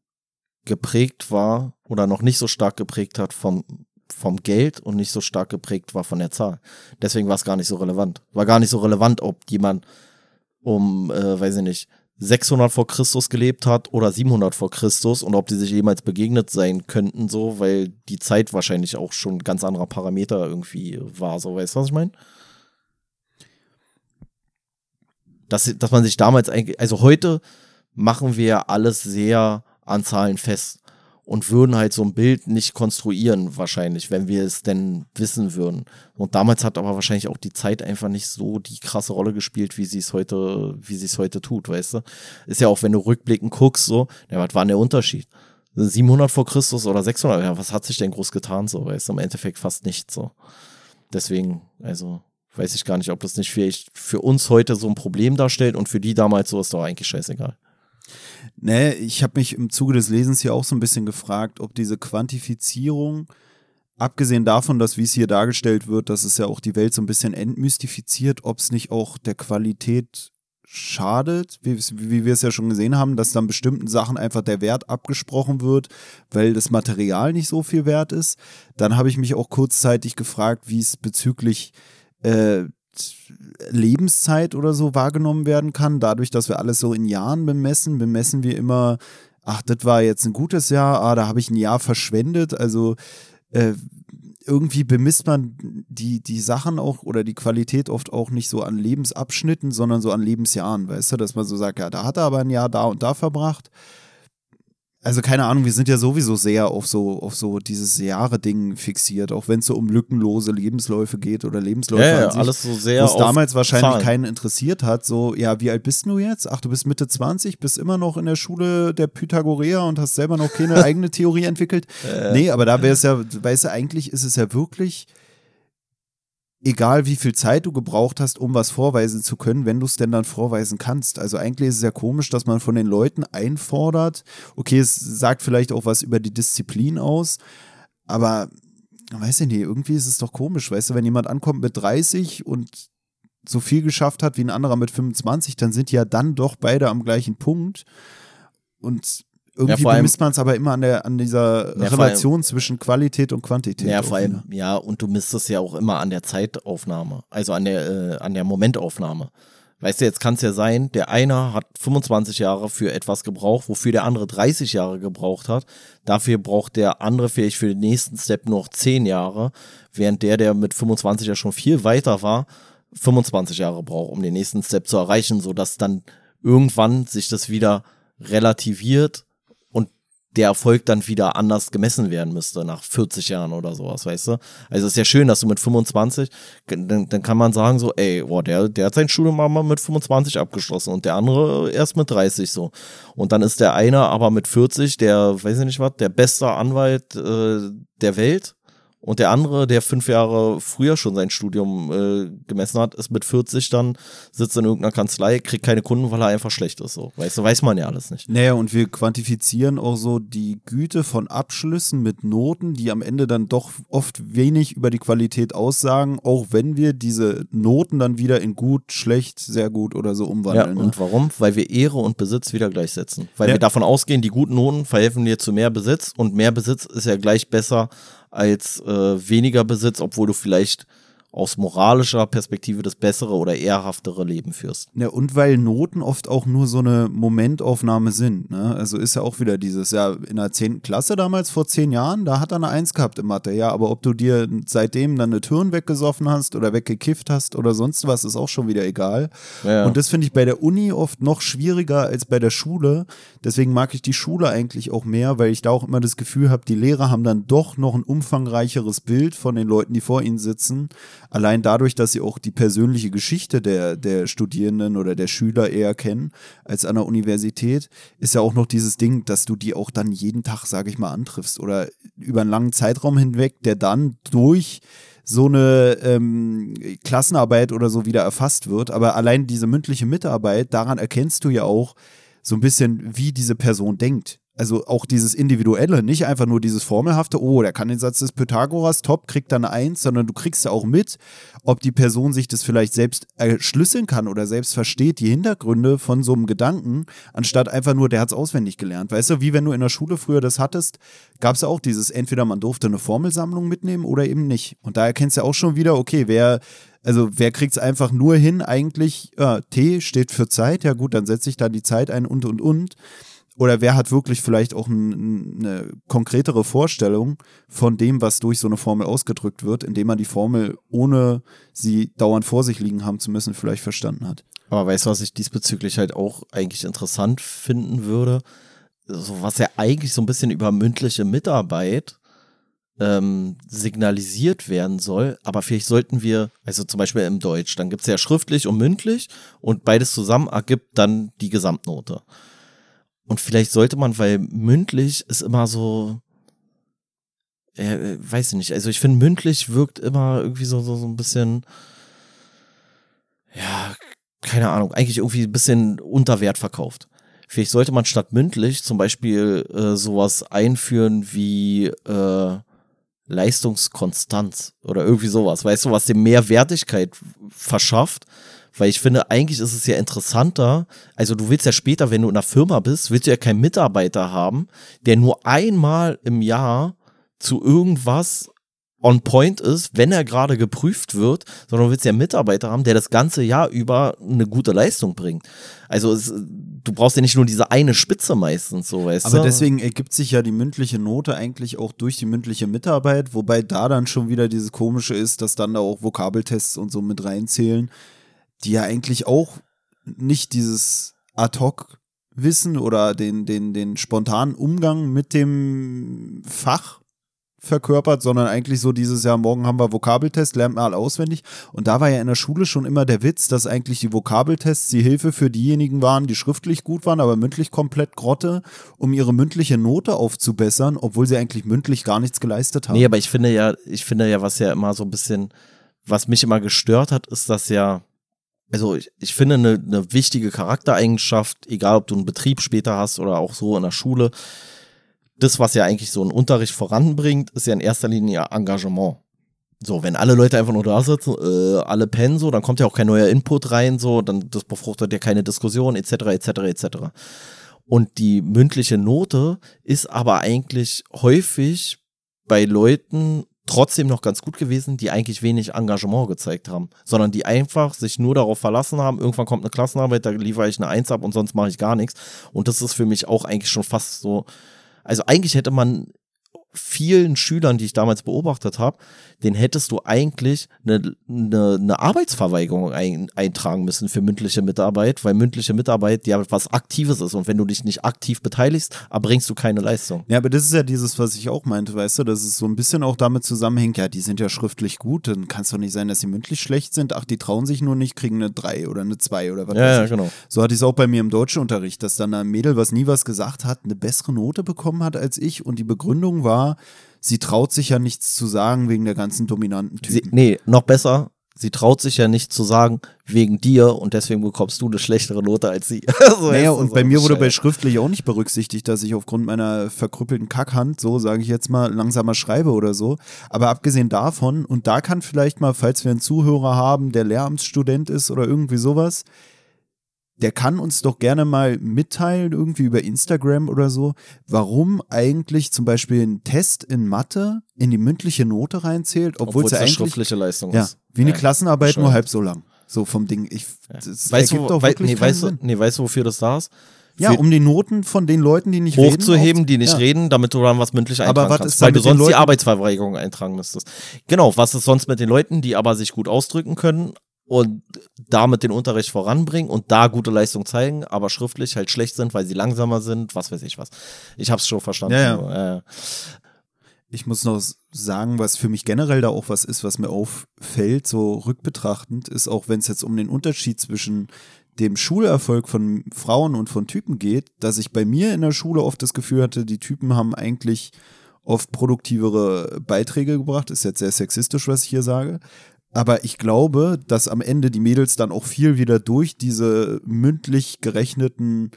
geprägt war oder noch nicht so stark geprägt hat vom, vom Geld und nicht so stark geprägt war von der Zahl. Deswegen war es gar nicht so relevant. War gar nicht so relevant, ob jemand um, äh, weiß ich nicht, 600 vor Christus gelebt hat oder 700 vor Christus und ob die sich jemals begegnet sein könnten, so, weil die Zeit wahrscheinlich auch schon ein ganz anderer Parameter irgendwie war, so, weißt du, was ich meine? Dass, dass man sich damals eigentlich, also heute machen wir alles sehr an Zahlen fest und würden halt so ein Bild nicht konstruieren, wahrscheinlich, wenn wir es denn wissen würden. Und damals hat aber wahrscheinlich auch die Zeit einfach nicht so die krasse Rolle gespielt, wie sie es heute, wie sie es heute tut, weißt du? Ist ja auch, wenn du rückblickend guckst, so, ja, was war denn der Unterschied? 700 vor Christus oder 600, ja, was hat sich denn groß getan, so, weißt du? Im Endeffekt fast nichts, so. Deswegen, also, weiß ich gar nicht, ob das nicht vielleicht für uns heute so ein Problem darstellt und für die damals so ist doch eigentlich scheißegal. Nee, ich habe mich im Zuge des Lesens hier auch so ein bisschen gefragt, ob diese Quantifizierung, abgesehen davon, dass wie es hier dargestellt wird, dass es ja auch die Welt so ein bisschen entmystifiziert, ob es nicht auch der Qualität schadet, wie, wie wir es ja schon gesehen haben, dass dann bestimmten Sachen einfach der Wert abgesprochen wird, weil das Material nicht so viel wert ist. Dann habe ich mich auch kurzzeitig gefragt, wie es bezüglich äh, Lebenszeit oder so wahrgenommen werden kann. Dadurch, dass wir alles so in Jahren bemessen, bemessen wir immer, ach, das war jetzt ein gutes Jahr, ah, da habe ich ein Jahr verschwendet. Also äh, irgendwie bemisst man die, die Sachen auch oder die Qualität oft auch nicht so an Lebensabschnitten, sondern so an Lebensjahren, weißt du, dass man so sagt, ja, da hat er aber ein Jahr da und da verbracht. Also keine Ahnung, wir sind ja sowieso sehr auf so, auf so dieses Jahre-Ding fixiert, auch wenn es so um lückenlose Lebensläufe geht oder Lebensläufe Ja, ja, an sich alles so sehr auf damals wahrscheinlich Zahlen. keinen interessiert hat. So, ja, wie alt bist du jetzt? Ach, du bist Mitte 20, bist immer noch in der Schule der Pythagoreer und hast selber noch keine eigene Theorie entwickelt. Nee, aber da wäre es ja, weißt du, eigentlich ist es ja wirklich egal, wie viel Zeit du gebraucht hast, um was vorweisen zu können, wenn du es denn dann vorweisen kannst. Also eigentlich ist es ja komisch, dass man von den Leuten einfordert. Okay, es sagt vielleicht auch was über die Disziplin aus, aber weiß ich nicht, irgendwie ist es doch komisch, weißt du, wenn jemand ankommt mit 30 und so viel geschafft hat wie ein anderer mit 25, dann sind ja dann doch beide am gleichen Punkt. Und irgendwie allem- bemisst man es aber immer an, der, an dieser Ja, Relation zwischen Qualität und Quantität. Ja, vor allem, wieder. ja, und du misst es ja auch immer an der Zeitaufnahme, also an der, äh, an der Momentaufnahme. Weißt du, jetzt kann es ja sein, der eine hat 25 Jahre für etwas gebraucht, wofür der andere 30 Jahre gebraucht hat. Dafür braucht der andere vielleicht für den nächsten Step noch 10 Jahre, während der, der mit 25 ja schon viel weiter war, 25 Jahre braucht, um den nächsten Step zu erreichen, sodass dann irgendwann sich das wieder relativiert der Erfolg dann wieder anders gemessen werden müsste nach 40 Jahren oder sowas, weißt du? Also es ist ja schön, dass du mit 25, dann, dann kann man sagen so, ey, boah, der, der hat sein Studium mal mit 25 abgeschlossen und der andere erst mit 30 so. Und dann ist der eine aber mit 40, der, weiß ich nicht was, der beste Anwalt äh, der Welt. Und der andere, der fünf Jahre früher schon sein Studium äh, gemessen hat, ist mit 40 dann, sitzt in irgendeiner Kanzlei, kriegt keine Kunden, weil er einfach schlecht ist. So. Weißt du, weiß man ja alles nicht. Naja, und wir quantifizieren auch so die Güte von Abschlüssen mit Noten, die am Ende dann doch oft wenig über die Qualität aussagen, auch wenn wir diese Noten dann wieder in gut, schlecht, sehr gut oder so Ja, umwandeln. ne? und warum? Weil wir Ehre und Besitz wieder gleichsetzen. Weil Ja. wir davon ausgehen, die guten Noten verhelfen dir zu mehr Besitz und mehr Besitz ist ja gleich besser als äh, weniger Besitz, obwohl du vielleicht aus moralischer Perspektive das bessere oder ehrhaftere Leben führst. Ja, und weil Noten oft auch nur so eine Momentaufnahme sind. Ne? Also ist ja auch wieder dieses, ja, in der 10. Klasse damals vor zehn Jahren, da hat er eine Eins gehabt in Mathe. Ja, aber ob du dir seitdem dann eine Türen weggesoffen hast oder weggekifft hast oder sonst was, ist auch schon wieder egal. Ja. Und das finde ich bei der Uni oft noch schwieriger als bei der Schule. Deswegen mag ich die Schule eigentlich auch mehr, weil ich da auch immer das Gefühl habe, die Lehrer haben dann doch noch ein umfangreicheres Bild von den Leuten, die vor ihnen sitzen allein dadurch, dass sie auch die persönliche Geschichte der, der Studierenden oder der Schüler eher kennen als an der Universität, ist ja auch noch dieses Ding, dass du die auch dann jeden Tag, sage ich mal, antriffst oder über einen langen Zeitraum hinweg, der dann durch so eine ähm, Klassenarbeit oder so wieder erfasst wird. Aber allein diese mündliche Mitarbeit, daran erkennst du ja auch so ein bisschen, wie diese Person denkt also auch dieses Individuelle, nicht einfach nur dieses Formelhafte, oh, der kann den Satz des Pythagoras, top, kriegt dann Eins, sondern du kriegst ja auch mit, ob die Person sich das vielleicht selbst erschlüsseln kann oder selbst versteht, die Hintergründe von so einem Gedanken, anstatt einfach nur, der hat es auswendig gelernt. Weißt du, wie wenn du in der Schule früher das hattest, gab es ja auch dieses, entweder man durfte eine Formelsammlung mitnehmen oder eben nicht. Und da erkennst du ja auch schon wieder, okay, wer also wer kriegt es einfach nur hin, eigentlich, äh, T steht für Zeit, ja gut, dann setze ich da die Zeit ein und und und oder wer hat wirklich vielleicht auch ein, eine konkretere Vorstellung von dem, was durch so eine Formel ausgedrückt wird, indem man die Formel, ohne sie dauernd vor sich liegen haben zu müssen, vielleicht verstanden hat. Aber weißt du, was ich diesbezüglich halt auch eigentlich interessant finden würde? So, was ja eigentlich so ein bisschen über mündliche Mitarbeit ähm, signalisiert werden soll. Aber vielleicht sollten wir, also zum Beispiel im Deutsch, dann gibt es ja schriftlich und mündlich und beides zusammen ergibt dann die Gesamtnote. Und vielleicht sollte man, weil mündlich ist immer so, äh, weiß ich nicht, also ich finde mündlich wirkt immer irgendwie so, so, so ein bisschen, ja, keine Ahnung, eigentlich irgendwie ein bisschen unter Wert verkauft. Vielleicht sollte man statt mündlich zum Beispiel äh, sowas einführen wie äh, Leistungskonstanz oder irgendwie sowas, weißt du, was dem mehr Wertigkeit verschafft, weil ich finde, eigentlich ist es ja interessanter. Also du willst ja später, wenn du in einer Firma bist, willst du ja keinen Mitarbeiter haben, der nur einmal im Jahr zu irgendwas on point ist, wenn er gerade geprüft wird, sondern du willst ja einen Mitarbeiter haben, der das ganze Jahr über eine gute Leistung bringt. Also es, du brauchst ja nicht nur diese eine Spitze meistens, so weißt Aber du. Aber deswegen ergibt sich ja die mündliche Note eigentlich auch durch die mündliche Mitarbeit, wobei da dann schon wieder dieses Komische ist, dass dann da auch Vokabeltests und so mit reinzählen die ja eigentlich auch nicht dieses Ad-Hoc-Wissen oder den, den, den spontanen Umgang mit dem Fach verkörpert, sondern eigentlich so dieses Jahr, morgen haben wir Vokabeltest, lernt mal auswendig. Und da war ja in der Schule schon immer der Witz, dass eigentlich die Vokabeltests die Hilfe für diejenigen waren, die schriftlich gut waren, aber mündlich komplett Grotte, um ihre mündliche Note aufzubessern, obwohl sie eigentlich mündlich gar nichts geleistet haben. Nee, aber ich finde ja, ich finde ja, was ja immer so ein bisschen, was mich immer gestört hat, ist, dass ja also ich, ich finde eine, eine wichtige Charaktereigenschaft, egal ob du einen Betrieb später hast oder auch so in der Schule, das, was ja eigentlich so einen Unterricht voranbringt, ist ja in erster Linie Engagement. So, wenn alle Leute einfach nur da sitzen, äh, alle pennen so, dann kommt ja auch kein neuer Input rein, so, dann das befruchtet ja keine Diskussion, etc., etc., etc. Und die mündliche Note ist aber eigentlich häufig bei Leuten trotzdem noch ganz gut gewesen, die eigentlich wenig Engagement gezeigt haben, sondern die einfach sich nur darauf verlassen haben, irgendwann kommt eine Klassenarbeit, da liefere ich eine Eins ab und sonst mache ich gar nichts. Und das ist für mich auch eigentlich schon fast so, also eigentlich hätte man vielen Schülern, die ich damals beobachtet habe, den hättest du eigentlich eine, eine, eine Arbeitsverweigerung ein, eintragen müssen für mündliche Mitarbeit, weil mündliche Mitarbeit ja was Aktives ist und wenn du dich nicht aktiv beteiligst, erbringst du keine Leistung. Ja, aber das ist ja dieses, was ich auch meinte, weißt du, dass es so ein bisschen auch damit zusammenhängt, ja, die sind ja schriftlich gut, dann kann es doch nicht sein, dass sie mündlich schlecht sind, ach, die trauen sich nur nicht, kriegen eine 3 oder eine 2 oder was ja, weiß ich. Ja, genau. So hatte ich es auch bei mir im Deutschunterricht, dass dann ein Mädel, was nie was gesagt hat, eine bessere Note bekommen hat als ich und die Begründung war, sie traut sich ja nichts zu sagen wegen der ganzen dominanten Typen. Sie, nee, noch besser, sie traut sich ja nicht zu sagen wegen dir und deswegen bekommst du eine schlechtere Note als sie. so naja, und so bei mir wurde bei schriftlich auch nicht berücksichtigt, dass ich aufgrund meiner verkrüppelten Kackhand, so sage ich jetzt mal, langsamer schreibe oder so. Aber abgesehen davon, und da kann vielleicht mal, falls wir einen Zuhörer haben, der Lehramtsstudent ist oder irgendwie sowas, der kann uns doch gerne mal mitteilen, irgendwie über Instagram oder so, warum eigentlich zum Beispiel ein Test in Mathe in die mündliche Note reinzählt, obwohl es ja eine eigentlich schriftliche Leistung ja, ist. wie eine Ja, Klassenarbeit nur bescheuert. halb so lang. So vom Ding. Ich, das Weißt du, doch wei nee, weißt, Sinn. nee, weißt du, wofür das da ist? Ja, um die Noten von den Leuten, die nicht reden, hochzuheben, die nicht ja. reden, damit du dann was mündlich Aber eintragen was kannst. ist Weil du sonst die Leuten- Arbeitsverweigerung eintragen müsstest. Genau, was ist sonst mit den Leuten, die aber sich gut ausdrücken können und damit den Unterricht voranbringen und da gute Leistung zeigen, aber schriftlich halt schlecht sind, weil sie langsamer sind, was weiß ich was. Ich hab's schon verstanden. Ja, ja. äh, Ich muss noch sagen, was für mich generell da auch was ist, was mir auffällt, so rückbetrachtend, ist auch, wenn es jetzt um den Unterschied zwischen dem Schulerfolg von Frauen und von Typen geht, dass ich bei mir in der Schule oft das Gefühl hatte, die Typen haben eigentlich oft produktivere Beiträge gebracht. Ist jetzt sehr sexistisch, was ich hier sage. Aber ich glaube, dass am Ende die Mädels dann auch viel wieder durch diese mündlich gerechneten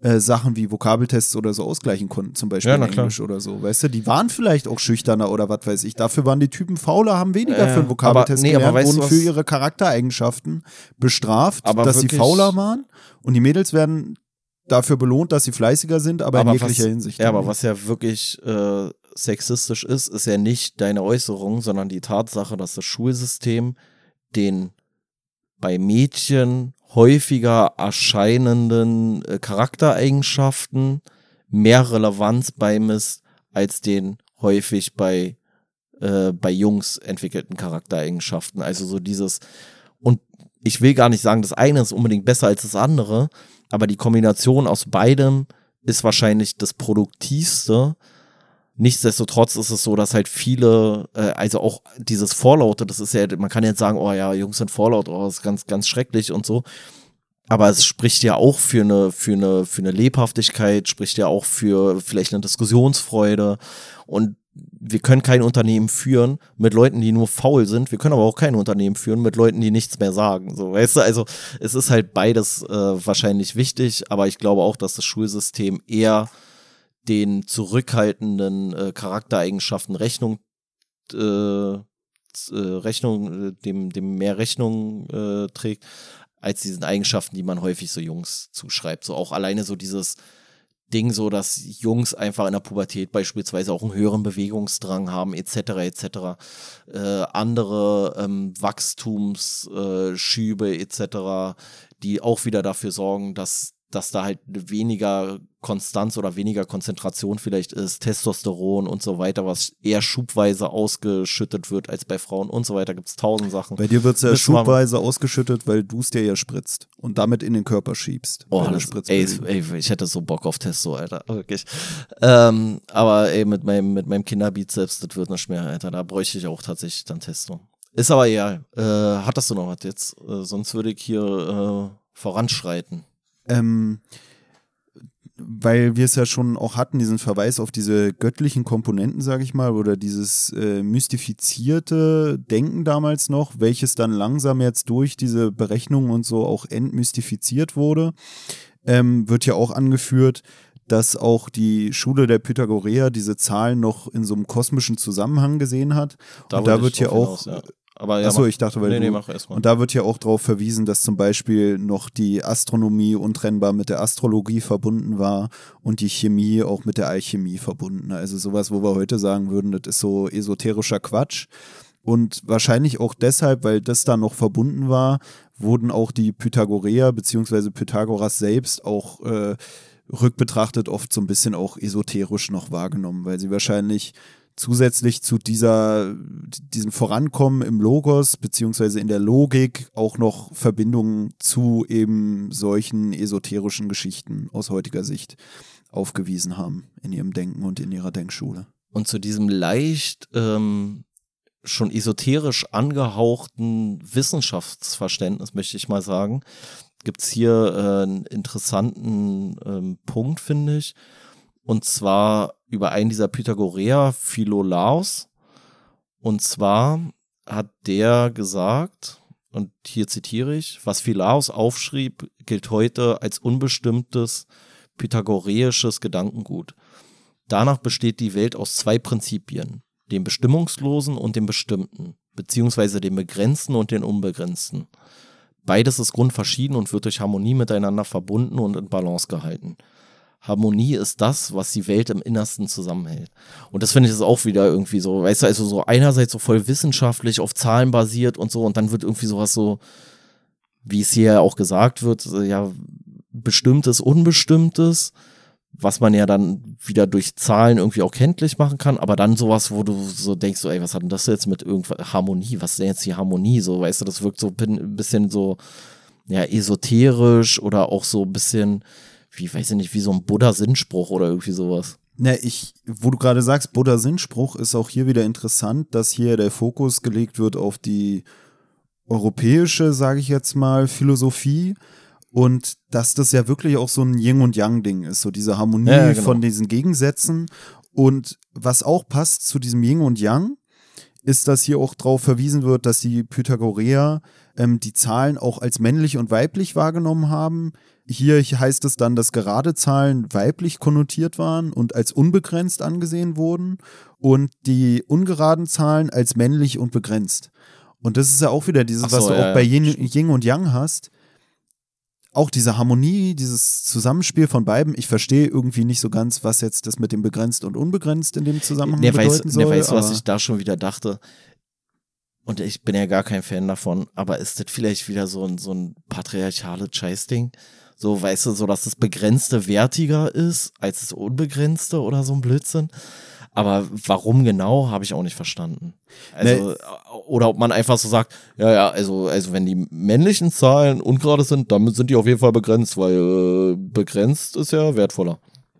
äh, Sachen wie Vokabeltests oder so ausgleichen konnten, zum Beispiel Ja, in na klar. Englisch oder so. Weißt du, die waren vielleicht auch schüchterner oder was weiß ich. Dafür waren die Typen fauler, haben weniger Äh, für einen Vokabeltest aber- nee, aber gelernt, du, wurden für ihre Charaktereigenschaften bestraft, Aber dass sie fauler waren. Und die Mädels werden dafür belohnt, dass sie fleißiger sind, aber, in jeglicher was, Hinsicht. Ja, aber was ja wirklich äh, sexistisch ist, ist ja nicht deine Äußerung, sondern die Tatsache, dass das Schulsystem den bei Mädchen häufiger erscheinenden äh, Charaktereigenschaften mehr Relevanz beimisst als den häufig bei, äh, bei Jungs entwickelten Charaktereigenschaften. Also so dieses, und ich will gar nicht sagen, das eine ist unbedingt besser als das andere, aber die Kombination aus beidem ist wahrscheinlich das Produktivste. Nichtsdestotrotz ist es so, dass halt viele, äh, also auch dieses Vorlaute, das ist ja, man kann jetzt sagen, oh ja, Jungs sind Vorlaut, oh, das ist ganz, ganz schrecklich und so. Aber es spricht ja auch für eine, für eine, für eine Lebhaftigkeit, spricht ja auch für vielleicht eine Diskussionsfreude. Und wir können kein Unternehmen führen mit Leuten, die nur faul sind. Wir können aber auch kein Unternehmen führen mit Leuten, die nichts mehr sagen. So, weißt du, also es ist halt beides äh, wahrscheinlich wichtig, aber ich glaube auch, dass das Schulsystem eher den zurückhaltenden äh, Charaktereigenschaften Rechnung äh, äh, Rechnung, äh, dem, dem mehr Rechnung äh, trägt, als diesen Eigenschaften, die man häufig so Jungs zuschreibt. So auch alleine so dieses Ding, so dass Jungs einfach in der Pubertät beispielsweise auch einen höheren Bewegungsdrang haben, etc. etc. Äh, andere ähm, Wachstumsschübe äh, etc., die auch wieder dafür sorgen, dass dass da halt weniger Konstanz oder weniger Konzentration vielleicht ist, Testosteron und so weiter, was eher schubweise ausgeschüttet wird als bei Frauen und so weiter, gibt es tausend Sachen. Bei dir wird es ja schubweise ausgeschüttet, weil du es dir ja spritzt und damit in den Körper schiebst. Oh, das, ey, ey, ich hätte so Bock auf Testo, Alter. Wirklich. Ähm, aber ey, mit meinem, mit meinem Kinderbizeps, das wird nicht mehr, Alter. Da bräuchte ich auch tatsächlich dann Testo. Ist aber egal. Äh, hattest du noch was jetzt? Äh, sonst würde ich hier äh, voranschreiten. Ähm, weil wir es ja schon auch hatten, diesen Verweis auf diese göttlichen Komponenten, sage ich mal, oder dieses äh, mystifizierte Denken damals noch, welches dann langsam jetzt durch diese Berechnungen und so auch entmystifiziert wurde, ähm, wird ja auch angeführt, dass auch die Schule der Pythagoreer diese Zahlen noch in so einem kosmischen Zusammenhang gesehen hat. und wollte da wird ja auch, hinaus, ja. Aber ja, achso, ich dachte, weil nee, du, nee, mach erst mal. und da wird ja auch darauf verwiesen, dass zum Beispiel noch die Astronomie untrennbar mit der Astrologie verbunden war und die Chemie auch mit der Alchemie verbunden. Also sowas, wo wir heute sagen würden, das ist so esoterischer Quatsch. Und wahrscheinlich auch deshalb, weil das da noch verbunden war, wurden auch die Pythagoreer beziehungsweise Pythagoras selbst auch äh, rückbetrachtet oft so ein bisschen auch esoterisch noch wahrgenommen, weil sie wahrscheinlich zusätzlich zu dieser, diesem Vorankommen im Logos beziehungsweise in der Logik auch noch Verbindungen zu eben solchen esoterischen Geschichten aus heutiger Sicht aufgewiesen haben in ihrem Denken und in ihrer Denkschule. Und zu diesem leicht ähm, schon esoterisch angehauchten Wissenschaftsverständnis, möchte ich mal sagen, gibt es hier äh, einen interessanten ähm, Punkt, finde ich. Und zwar über einen dieser Pythagoreer, Philolaos. Und zwar hat der gesagt, und hier zitiere ich, was Philolaos aufschrieb, gilt heute als unbestimmtes pythagoreisches Gedankengut. Danach besteht die Welt aus zwei Prinzipien, dem Bestimmungslosen und dem Bestimmten, beziehungsweise dem Begrenzten und dem Unbegrenzten. Beides ist grundverschieden und wird durch Harmonie miteinander verbunden und in Balance gehalten. Harmonie ist das, was die Welt im Innersten zusammenhält. Und das finde ich ist auch wieder irgendwie so, weißt du, also so einerseits so voll wissenschaftlich auf Zahlen basiert und so und dann wird irgendwie sowas so, wie es hier auch gesagt wird, ja, bestimmtes, unbestimmtes, was man ja dann wieder durch Zahlen irgendwie auch kenntlich machen kann, aber dann sowas, wo du so denkst, so, ey, was hat denn das jetzt mit irgendwas, Harmonie, was ist denn jetzt die Harmonie, so, weißt du, das wirkt so ein bisschen so, ja, esoterisch oder auch so ein bisschen, wie, weiß ich nicht, wie so ein Buddha-Sinnspruch oder irgendwie sowas. Ne, ich, wo du gerade sagst, Buddha-Sinnspruch, ist auch hier wieder interessant, dass hier der Fokus gelegt wird auf die europäische, sage ich jetzt mal, Philosophie und dass das ja wirklich auch so ein Yin und Yang Ding ist, so diese Harmonie ja, genau. von diesen Gegensätzen und was auch passt zu diesem Yin und Yang, ist, dass hier auch darauf verwiesen wird, dass die Pythagoreer ähm, die Zahlen auch als männlich und weiblich wahrgenommen haben. Hier heißt es dann, dass gerade Zahlen weiblich konnotiert waren und als unbegrenzt angesehen wurden und die ungeraden Zahlen als männlich und begrenzt. Und das ist ja auch wieder dieses, so, was du ja, auch bei Yin, Yin und Yang hast auch diese Harmonie, dieses Zusammenspiel von beiden, ich verstehe irgendwie nicht so ganz, was jetzt das mit dem begrenzt und unbegrenzt in dem Zusammenhang nee, bedeuten weiß, soll. Nee, weißt du, was ich da schon wieder dachte? Und ich bin ja gar kein Fan davon, aber ist das vielleicht wieder so ein, so ein patriarchales Scheißding? So, weißt du, so, dass das Begrenzte wertiger ist als das Unbegrenzte oder so ein Blödsinn? Aber warum genau, habe ich auch nicht verstanden. Also, nee. oder ob man einfach so sagt, ja, ja, also, also wenn die männlichen Zahlen ungerade sind, damit sind die auf jeden Fall begrenzt, weil äh, begrenzt ist ja wertvoller.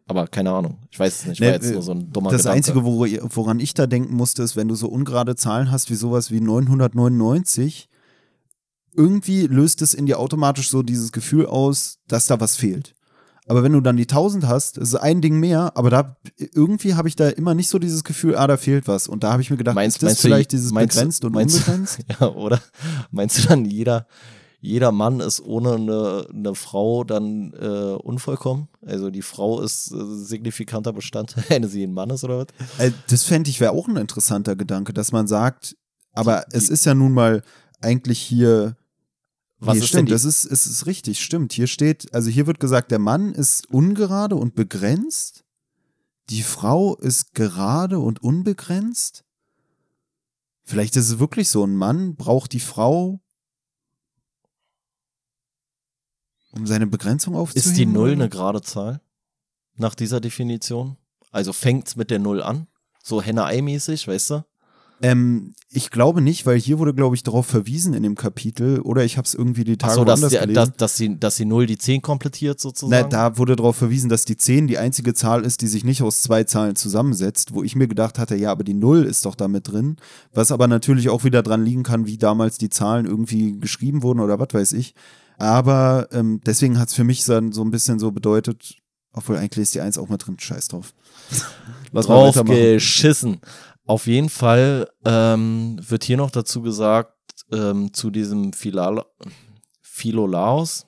Aber keine Ahnung. Ich weiß es nicht. War nee, jetzt nur so ein dummer Das Gedanke. Einzige, woran ich da denken musste, ist, wenn du so ungerade Zahlen hast wie sowas wie 999, irgendwie löst es in dir automatisch so dieses Gefühl aus, dass da was fehlt. Aber wenn du dann die 1000 hast, ist ein Ding mehr, aber da irgendwie habe ich da immer nicht so dieses Gefühl, ah, da fehlt was. Und da habe ich mir gedacht, meinst, ist das vielleicht du, dieses meinst, begrenzt und meinst, unbegrenzt? Ja, oder? Meinst du dann, jeder, jeder Mann ist ohne eine, eine Frau dann äh, unvollkommen? Also die Frau ist äh, signifikanter Bestandteil eines jeden Mannes oder was? Äh, das fände ich wäre auch ein interessanter Gedanke, dass man sagt, aber die, es ist ja nun mal eigentlich hier was nee, stimmt, das ist, ist richtig, stimmt. Hier steht, also hier wird gesagt, der Mann ist ungerade und begrenzt, die Frau ist gerade und unbegrenzt. Vielleicht ist es wirklich so, ein Mann braucht die Frau, um seine Begrenzung aufzuheben. Ist die Null eine gerade Zahl? Nach dieser Definition? Also fängt es mit der Null an? So Henne-Ei-mäßig, weißt du? Ähm, ich glaube nicht, weil hier wurde, glaube ich, darauf verwiesen in dem Kapitel, oder ich habe es irgendwie die Tage Ach so, dass, die, gelesen. Dass, dass, sie, dass sie 0 die 10 komplettiert sozusagen? Na, da wurde darauf verwiesen, dass die 10 die einzige Zahl ist, die sich nicht aus zwei Zahlen zusammensetzt, wo ich mir gedacht hatte, ja, aber die 0 ist doch damit drin, was aber natürlich auch wieder dran liegen kann, wie damals die Zahlen irgendwie geschrieben wurden oder was weiß ich. Aber ähm, deswegen hat es für mich dann so ein bisschen so bedeutet, obwohl eigentlich ist die 1 auch mal drin, scheiß drauf. Lass drauf geschissen. Auf jeden Fall ähm, wird hier noch dazu gesagt, ähm, zu diesem Philal Philolaos,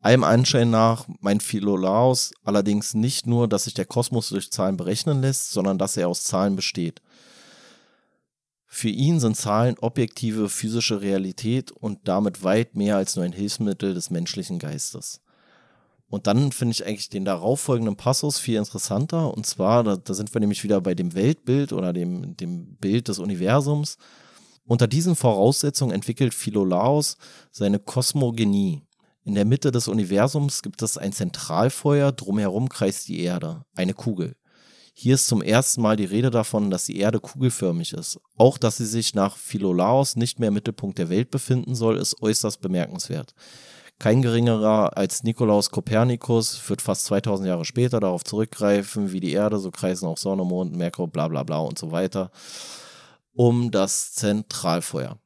allem Anschein nach mein Philolaos allerdings nicht nur, dass sich der Kosmos durch Zahlen berechnen lässt, sondern dass er aus Zahlen besteht. Für ihn sind Zahlen objektive physische Realität und damit weit mehr als nur ein Hilfsmittel des menschlichen Geistes. Und dann finde ich eigentlich den darauffolgenden Passus viel interessanter. Und zwar, da, da sind wir nämlich wieder bei dem Weltbild oder dem, dem Bild des Universums. Unter diesen Voraussetzungen entwickelt Philolaos seine Kosmogenie. In der Mitte des Universums gibt es ein Zentralfeuer, drumherum kreist die Erde, eine Kugel. Hier ist zum ersten Mal die Rede davon, dass die Erde kugelförmig ist. Auch dass sie sich nach Philolaos nicht mehr im Mittelpunkt der Welt befinden soll, ist äußerst bemerkenswert. Kein geringerer als Nikolaus Kopernikus wird fast 2000 Jahre später darauf zurückgreifen, wie die Erde, so kreisen auch Sonne, Mond, Merkur, bla bla bla und so weiter, um das Zentralfeuer.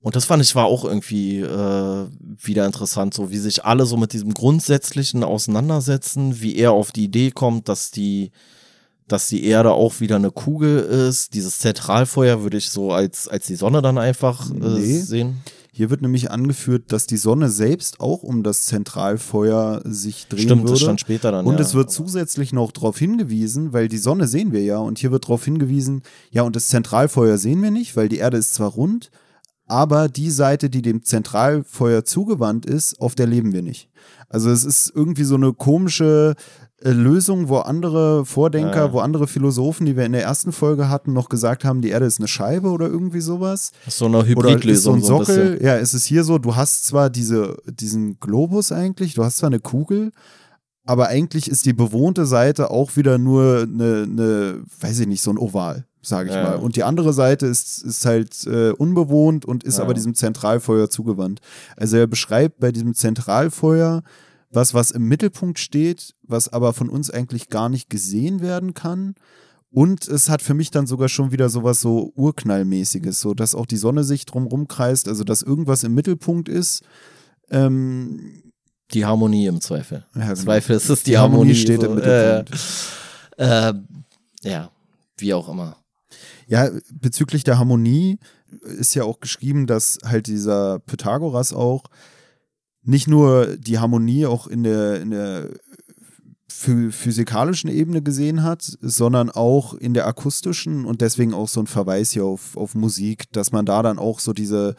Und das fand ich war auch irgendwie äh, wieder interessant, so wie sich alle so mit diesem Grundsätzlichen auseinandersetzen, wie er auf die Idee kommt, dass die, dass die Erde auch wieder eine Kugel ist. Dieses Zentralfeuer würde ich so als, als die Sonne dann einfach äh, nee. sehen. Hier wird nämlich angeführt, dass die Sonne selbst auch um das Zentralfeuer sich drehen Stimmt, würde. das stand später dann. Und ja. es wird zusätzlich noch darauf hingewiesen, weil die Sonne sehen wir ja, und hier wird darauf hingewiesen, ja, und das Zentralfeuer sehen wir nicht, weil die Erde ist zwar rund, aber die Seite, die dem Zentralfeuer zugewandt ist, auf der leben wir nicht. Also es ist irgendwie so eine komische Lösung, wo andere Vordenker, Ja. wo andere Philosophen, die wir in der ersten Folge hatten, noch gesagt haben, die Erde ist eine Scheibe oder irgendwie sowas. So eine Oder ist so Hybridlösung. ein so ein. Sockel. ja, es ist hier so, du hast zwar diese, diesen Globus eigentlich, du hast zwar eine Kugel, aber eigentlich ist die bewohnte Seite auch wieder nur eine, eine weiß ich nicht, so ein Oval, sage ich Ja. mal. Und die andere Seite ist, ist halt äh, unbewohnt und ist Ja. aber diesem Zentralfeuer zugewandt. Also er beschreibt bei diesem Zentralfeuer was, was im Mittelpunkt steht, was aber von uns eigentlich gar nicht gesehen werden kann. Und es hat für mich dann sogar schon wieder sowas so Urknallmäßiges, so dass auch die Sonne sich drumrum kreist, also dass irgendwas im Mittelpunkt ist. Ähm, Die Harmonie im Zweifel. ja, Im genau. Zweifel ist es die, Die Harmonie Harmonie. steht so, im Mittelpunkt. Äh, äh, ja, wie auch immer. Ja, bezüglich der Harmonie ist ja auch geschrieben, dass halt dieser Pythagoras auch nicht nur die Harmonie auch in der, in der phy- physikalischen Ebene gesehen hat, sondern auch in der akustischen und deswegen auch so ein Verweis hier auf, auf Musik, dass man da dann auch so diese,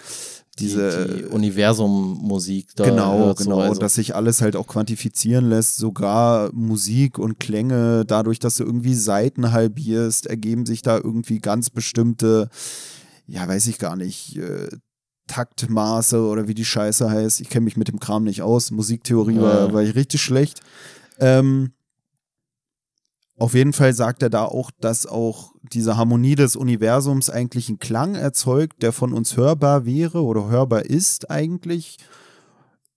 diese die, die Universum-Musik da genau, hört, genau, so, also, dass sich alles halt auch quantifizieren lässt, sogar Musik und Klänge, dadurch, dass du irgendwie Seiten halbierst, ergeben sich da irgendwie ganz bestimmte, ja, weiß ich gar nicht, äh, Taktmaße oder wie die Scheiße heißt. Ich kenne mich mit dem Kram nicht aus. Musiktheorie war, war ich richtig schlecht. Ähm, auf jeden Fall sagt er da auch, dass auch diese Harmonie des Universums eigentlich einen Klang erzeugt, der von uns hörbar wäre oder hörbar ist eigentlich,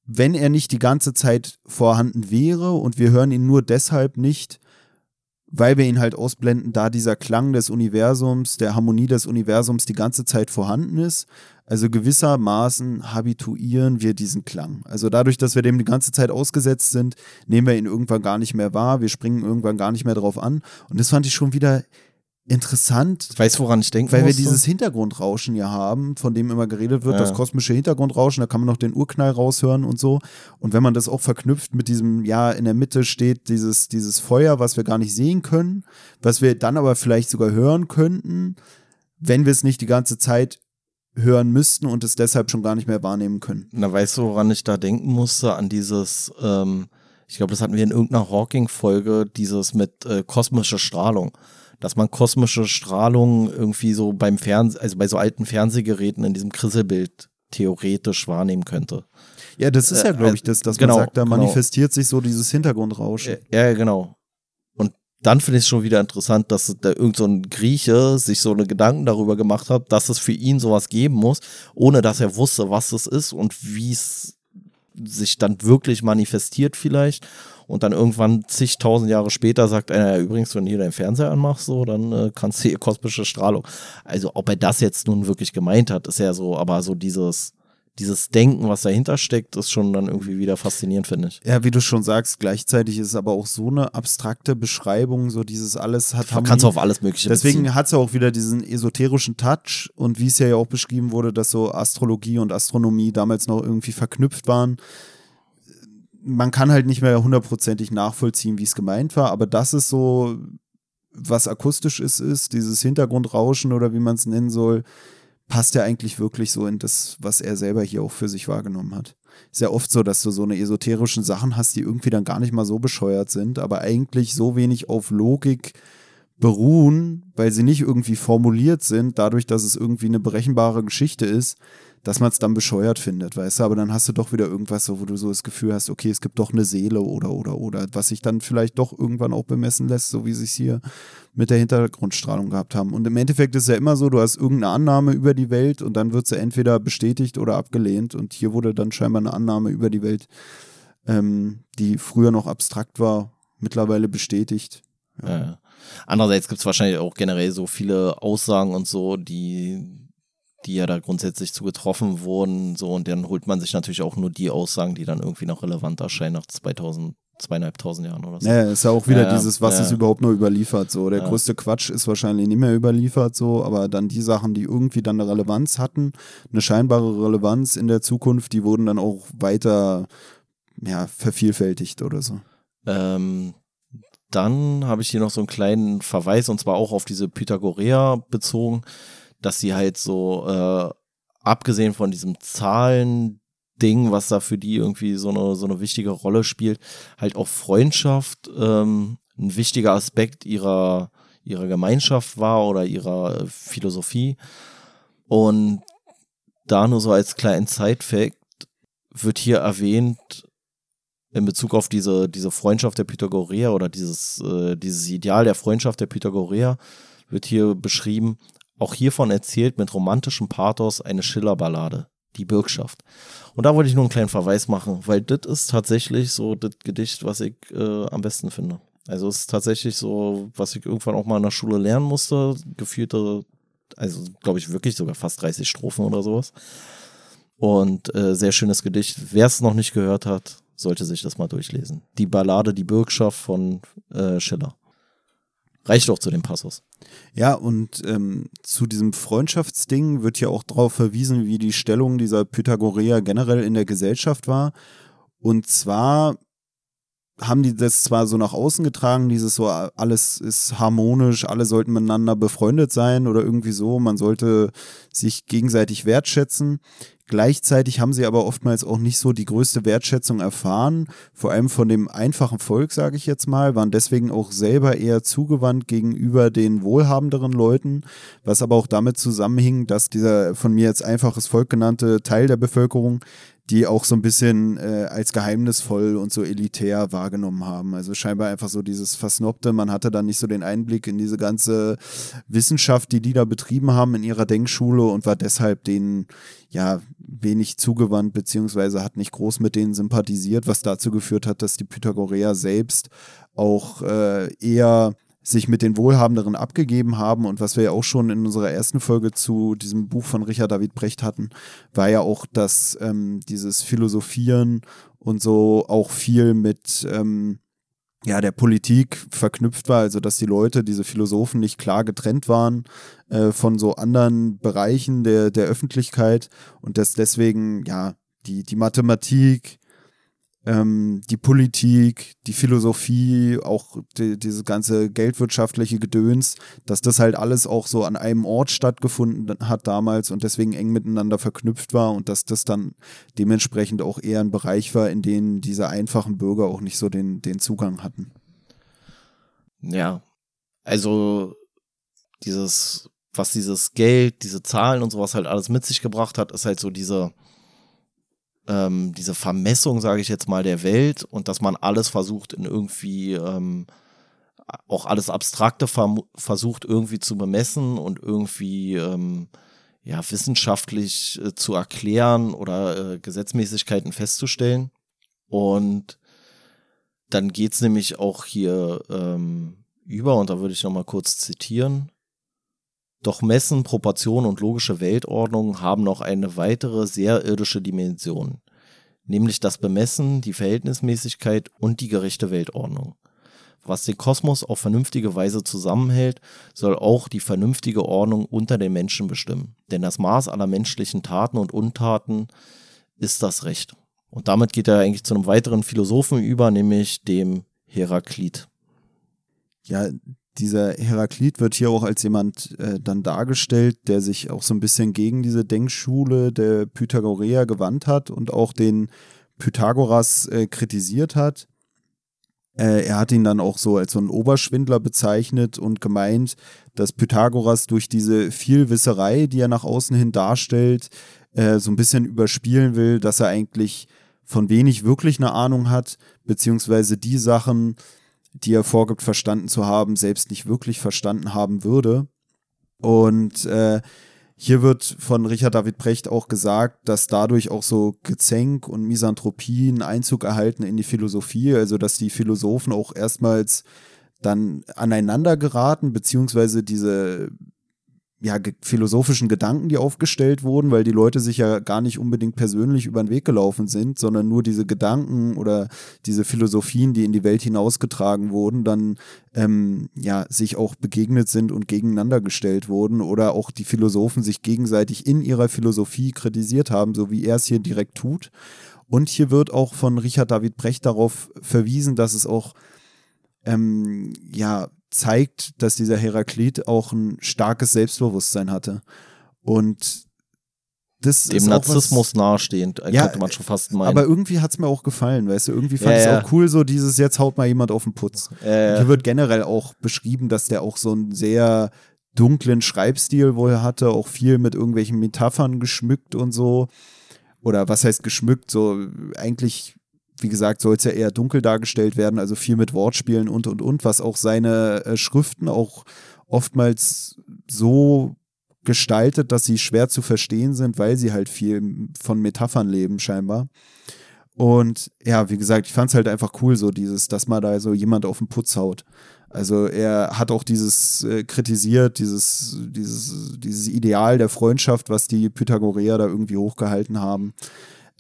wenn er nicht die ganze Zeit vorhanden wäre und wir hören ihn nur deshalb nicht, weil wir ihn halt ausblenden, da dieser Klang des Universums, der Harmonie des Universums die ganze Zeit vorhanden ist. Also gewissermaßen habituieren wir diesen Klang. Also dadurch, dass wir dem die ganze Zeit ausgesetzt sind, nehmen wir ihn irgendwann gar nicht mehr wahr, wir springen irgendwann gar nicht mehr drauf an. Und das fand ich schon wieder interessant, Weißt du, woran ich denke? weil wir dieses Hintergrundrauschen ja haben, von dem immer geredet wird, Ja. das kosmische Hintergrundrauschen, da kann man noch den Urknall raushören und so. Und wenn man das auch verknüpft mit diesem, ja, in der Mitte steht dieses, dieses Feuer, was wir gar nicht sehen können, was wir dann aber vielleicht sogar hören könnten, wenn wir es nicht die ganze Zeit hören müssten und es deshalb schon gar nicht mehr wahrnehmen können. Na, weißt du, woran ich da denken musste? An dieses, ähm, ich glaube, das hatten wir in irgendeiner Hawking-Folge, dieses mit äh, kosmischer Strahlung. Dass man kosmische Strahlung irgendwie so beim Fernsehen, also bei so alten Fernsehgeräten in diesem Krisselbild theoretisch wahrnehmen könnte. Ja, das ist ja, Äh, glaube ich, das, dass genau, man sagt, da genau. manifestiert sich so dieses Hintergrundrauschen. Ja, ja, genau. Dann finde ich es schon wieder interessant, dass da irgend so Grieche sich so eine Gedanken darüber gemacht hat, dass es für ihn sowas geben muss, ohne dass er wusste, was es ist und wie es sich dann wirklich manifestiert vielleicht. Und dann irgendwann zigtausend Jahre später sagt einer, ja, übrigens, wenn du hier deinen Fernseher anmachst, so, dann äh, kannst du hier kosmische Strahlung. Also ob er das jetzt nun wirklich gemeint hat, ist ja so, aber so dieses, dieses Denken, was dahinter steckt, ist schon dann irgendwie wieder faszinierend, finde ich. Ja, wie du schon sagst, gleichzeitig ist es aber auch so eine abstrakte Beschreibung, so dieses alles hat Man kann es auf alles Mögliche Deswegen hat es ja auch wieder diesen esoterischen Touch und wie es ja auch beschrieben wurde, dass so Astrologie und Astronomie damals noch irgendwie verknüpft waren. Man kann halt nicht mehr hundertprozentig nachvollziehen, wie es gemeint war, aber das ist so, was akustisch ist, ist, dieses Hintergrundrauschen oder wie man es nennen soll, passt ja eigentlich wirklich so in das, was er selber hier auch für sich wahrgenommen hat. Ja oft so, dass du so eine esoterischen Sachen hast, die irgendwie dann gar nicht mal so bescheuert sind, aber eigentlich so wenig auf Logik beruhen, weil sie nicht irgendwie formuliert sind, dadurch, dass es irgendwie eine berechenbare Geschichte ist, dass man es dann bescheuert findet, weißt du, aber dann hast du doch wieder irgendwas wo du so das Gefühl hast, okay, es gibt doch eine Seele oder oder oder, was sich dann vielleicht doch irgendwann auch bemessen lässt, so wie sie es hier mit der Hintergrundstrahlung gehabt haben. Und im Endeffekt ist es ja immer so, du hast irgendeine Annahme über die Welt und dann wird sie entweder bestätigt oder abgelehnt und hier wurde dann scheinbar eine Annahme über die Welt, ähm, die früher noch abstrakt war, mittlerweile bestätigt. Ja. Andererseits gibt es wahrscheinlich auch generell so viele Aussagen und so, die, die ja da grundsätzlich zu getroffen wurden. So, und dann holt man sich natürlich auch nur die Aussagen, die dann irgendwie noch relevant erscheinen nach 2000, zweieinhalbtausend Jahren oder so. Naja, ist ja auch wieder Ja, dieses, was ja. ist überhaupt nur überliefert. So, der Ja. größte Quatsch ist wahrscheinlich nicht mehr überliefert, so, aber dann die Sachen, die irgendwie dann eine Relevanz hatten, eine scheinbare Relevanz in der Zukunft, die wurden dann auch weiter ja, vervielfältigt oder so. Ähm, dann habe ich hier noch so einen kleinen Verweis und zwar auch auf diese Pythagoreer bezogen, dass sie halt so äh, abgesehen von diesem Zahlen-Ding, was da für die irgendwie so eine, so eine wichtige Rolle spielt, halt auch Freundschaft ähm, ein wichtiger Aspekt ihrer, ihrer Gemeinschaft war oder ihrer Philosophie. Und da nur so als kleinen Side-Fact wird hier erwähnt, in Bezug auf diese, diese Freundschaft der Pythagoreer oder dieses, äh, dieses Ideal der Freundschaft der Pythagoreer, wird hier beschrieben, auch hiervon erzählt mit romantischem Pathos eine Schillerballade, die Bürgschaft. Und da wollte ich nur einen kleinen Verweis machen, weil das ist tatsächlich so das Gedicht, was ich äh, am besten finde. Also es ist tatsächlich so, was ich irgendwann auch mal in der Schule lernen musste, gefühlte, also glaube ich wirklich sogar fast 30 Strophen oder sowas. Und äh, sehr schönes Gedicht. Wer es noch nicht gehört hat, sollte sich das mal durchlesen. Die Ballade Die Bürgschaft von äh, Schiller. Reicht auch zu dem Passus. Ja, und ähm, zu diesem Freundschaftsding wird ja auch darauf verwiesen, wie die Stellung dieser Pythagoreer generell in der Gesellschaft war. Und zwar haben die das zwar so nach außen getragen, dieses so, alles ist harmonisch, alle sollten miteinander befreundet sein oder irgendwie so, man sollte sich gegenseitig wertschätzen. Gleichzeitig haben sie aber oftmals auch nicht so die größte Wertschätzung erfahren, vor allem von dem einfachen Volk, sage ich jetzt mal, waren deswegen auch selber eher zugewandt gegenüber den wohlhabenderen Leuten, was aber auch damit zusammenhing, dass dieser von mir jetzt einfaches Volk genannte Teil der Bevölkerung die auch so ein bisschen äh, als geheimnisvoll und so elitär wahrgenommen haben. Also scheinbar einfach so dieses Versnobte. Man hatte dann nicht so den Einblick in diese ganze Wissenschaft, die die da betrieben haben in ihrer Denkschule und war deshalb denen ja wenig zugewandt, beziehungsweise hat nicht groß mit denen sympathisiert, was dazu geführt hat, dass die Pythagoreer selbst auch äh, eher sich mit den Wohlhabenderen abgegeben haben und was wir ja auch schon in unserer ersten Folge zu diesem Buch von Richard David Brecht hatten, war ja auch, dass ähm, dieses Philosophieren und so auch viel mit ähm, ja, der Politik verknüpft war, also dass die Leute, diese Philosophen nicht klar getrennt waren äh, von so anderen Bereichen der, der Öffentlichkeit und dass deswegen, ja, die, die Mathematik, ähm, die Politik, die Philosophie, auch die, diese ganze geldwirtschaftliche Gedöns, dass das halt alles auch so an einem Ort stattgefunden hat damals und deswegen eng miteinander verknüpft war und dass das dann dementsprechend auch eher ein Bereich war, in den diese einfachen Bürger auch nicht so den, den Zugang hatten. Ja, also dieses, was dieses Geld, diese Zahlen und sowas halt alles mit sich gebracht hat, ist halt so diese ähm, diese Vermessung, sage ich jetzt mal, der Welt und dass man alles versucht in irgendwie ähm, auch alles Abstrakte versucht irgendwie zu bemessen und irgendwie ähm, ja wissenschaftlich äh, zu erklären oder äh, Gesetzmäßigkeiten festzustellen. Und dann geht's nämlich auch hier ähm, über, und da würde ich nochmal kurz zitieren. Doch Messen, Proportion und logische Weltordnung haben noch eine weitere sehr irdische Dimension, nämlich das Bemessen, die Verhältnismäßigkeit und die gerechte Weltordnung. Was den Kosmos auf vernünftige Weise zusammenhält, soll auch die vernünftige Ordnung unter den Menschen bestimmen. Denn das Maß aller menschlichen Taten und Untaten ist das Recht. Und damit geht er eigentlich zu einem weiteren Philosophen über, nämlich dem Heraklit. Ja, dieser Heraklit wird hier auch als jemand äh, dann dargestellt, der sich auch so ein bisschen gegen diese Denkschule der Pythagoreer gewandt hat und auch den Pythagoras äh, kritisiert hat. Äh, er hat ihn dann auch so als so einen Oberschwindler bezeichnet und gemeint, dass Pythagoras durch diese Vielwisserei, die er nach außen hin darstellt, äh, so ein bisschen überspielen will, dass er eigentlich von wenig wirklich eine Ahnung hat, beziehungsweise die Sachen, die er vorgibt, verstanden zu haben, selbst nicht wirklich verstanden haben würde. Und äh, hier wird von Richard David Brecht auch gesagt, dass dadurch auch so Gezänk und Misanthropie einen Einzug erhalten in die Philosophie, also dass die Philosophen auch erstmals dann aneinander geraten, beziehungsweise diese ja, philosophischen Gedanken, die aufgestellt wurden, weil die Leute sich ja gar nicht unbedingt persönlich über den Weg gelaufen sind, sondern nur diese Gedanken oder diese Philosophien, die in die Welt hinausgetragen wurden, dann ähm, ja sich auch begegnet sind und gegeneinander gestellt wurden oder auch die Philosophen sich gegenseitig in ihrer Philosophie kritisiert haben, so wie er es hier direkt tut. Und hier wird auch von Richard David Brecht darauf verwiesen, dass es auch ähm, ja zeigt, dass dieser Heraklit auch ein starkes Selbstbewusstsein hatte. Und das Dem Narzissmus nahestehend, Ja, könnte man schon fast meinen. Aber irgendwie hat es mir auch gefallen, weißt du, irgendwie fand Ja, ich es ja. auch cool, so dieses, jetzt haut mal jemand auf den Putz. äh, Hier wird generell auch beschrieben, dass der auch so einen sehr dunklen Schreibstil wohl hatte, auch viel mit irgendwelchen Metaphern geschmückt und so. Oder was heißt geschmückt? So eigentlich, wie gesagt, soll es ja eher dunkel dargestellt werden, also viel mit Wortspielen und und und, was auch seine äh, Schriften auch oftmals so gestaltet, dass sie schwer zu verstehen sind, weil sie halt viel von Metaphern leben, scheinbar. Und ja, wie gesagt, ich fand es halt einfach cool, so dieses, dass mal da so jemand auf den Putz haut. Also er hat auch dieses äh, kritisiert, dieses, dieses, dieses Ideal der Freundschaft, was die Pythagoreer da irgendwie hochgehalten haben.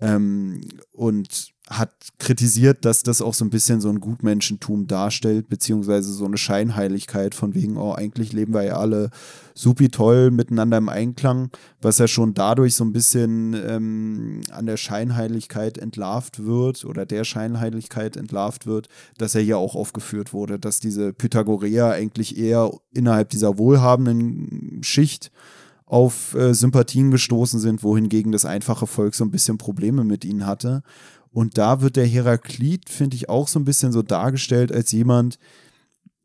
Ähm, und hat kritisiert, dass das auch so ein bisschen so ein Gutmenschentum darstellt, beziehungsweise so eine Scheinheiligkeit von wegen, oh, eigentlich leben wir ja alle supi toll miteinander im Einklang, was ja schon dadurch so ein bisschen ähm, an der Scheinheiligkeit entlarvt wird oder der Scheinheiligkeit entlarvt wird, dass er hier auch aufgeführt wurde, dass diese Pythagoreer eigentlich eher innerhalb dieser wohlhabenden Schicht auf äh, Sympathien gestoßen sind, wohingegen das einfache Volk so ein bisschen Probleme mit ihnen hatte. Und da wird der Heraklit, finde ich, auch so ein bisschen so dargestellt als jemand,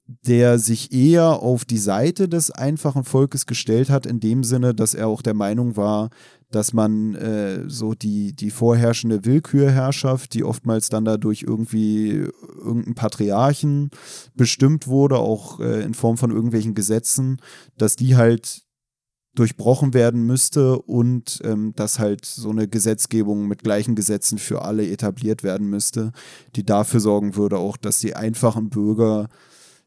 der sich eher auf die Seite des einfachen Volkes gestellt hat, in dem Sinne, dass er auch der Meinung war, dass man äh, so die, die vorherrschende Willkürherrschaft, die oftmals dann dadurch irgendwie irgendein Patriarchen bestimmt wurde, auch äh, in Form von irgendwelchen Gesetzen, dass die halt durchbrochen werden müsste und ähm, dass halt so eine Gesetzgebung mit gleichen Gesetzen für alle etabliert werden müsste, die dafür sorgen würde, auch dass die einfachen Bürger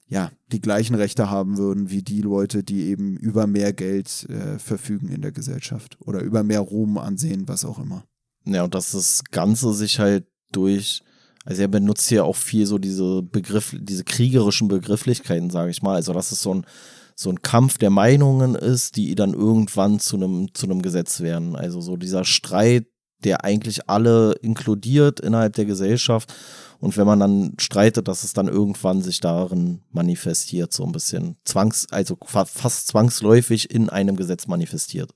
ja die gleichen Rechte haben würden wie die Leute, die eben über mehr Geld äh, verfügen in der Gesellschaft oder über mehr Ruhm, Ansehen, was auch immer. Ja, und dass das Ganze sich halt durch, also er benutzt hier auch viel so diese Begriff, diese kriegerischen Begrifflichkeiten, sage ich mal. Also dass es so ein, so ein Kampf der Meinungen ist, die dann irgendwann zu einem, zu einem Gesetz werden. Also so dieser Streit, der eigentlich alle inkludiert innerhalb der Gesellschaft. Und wenn man dann streitet, dass es dann irgendwann sich darin manifestiert, so ein bisschen zwangs, also fa- fast zwangsläufig in einem Gesetz manifestiert.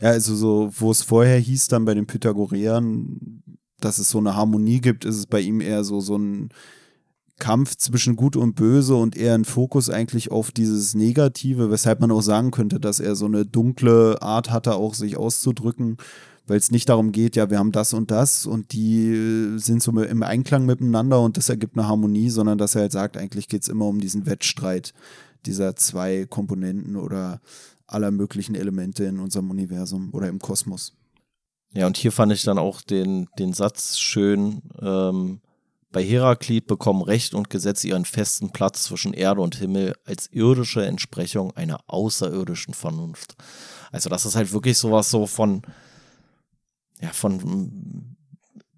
Ja, also so, wo es vorher hieß dann bei den Pythagoreern, dass es so eine Harmonie gibt, ist es bei ihm eher so, so ein Kampf zwischen Gut und Böse und eher ein Fokus eigentlich auf dieses Negative, weshalb man auch sagen könnte, dass er so eine dunkle Art hatte, auch sich auszudrücken, weil es nicht darum geht, ja, wir haben das und das und die äh, sind so im Einklang miteinander und das ergibt eine Harmonie, sondern dass er halt sagt, eigentlich geht es immer um diesen Wettstreit dieser zwei Komponenten oder aller möglichen Elemente in unserem Universum oder im Kosmos. Ja, und hier fand ich dann auch den, den Satz schön, ähm, bei Heraklit bekommen Recht und Gesetz ihren festen Platz zwischen Erde und Himmel als irdische Entsprechung einer außerirdischen Vernunft. Also das ist halt wirklich sowas so von, ja, von,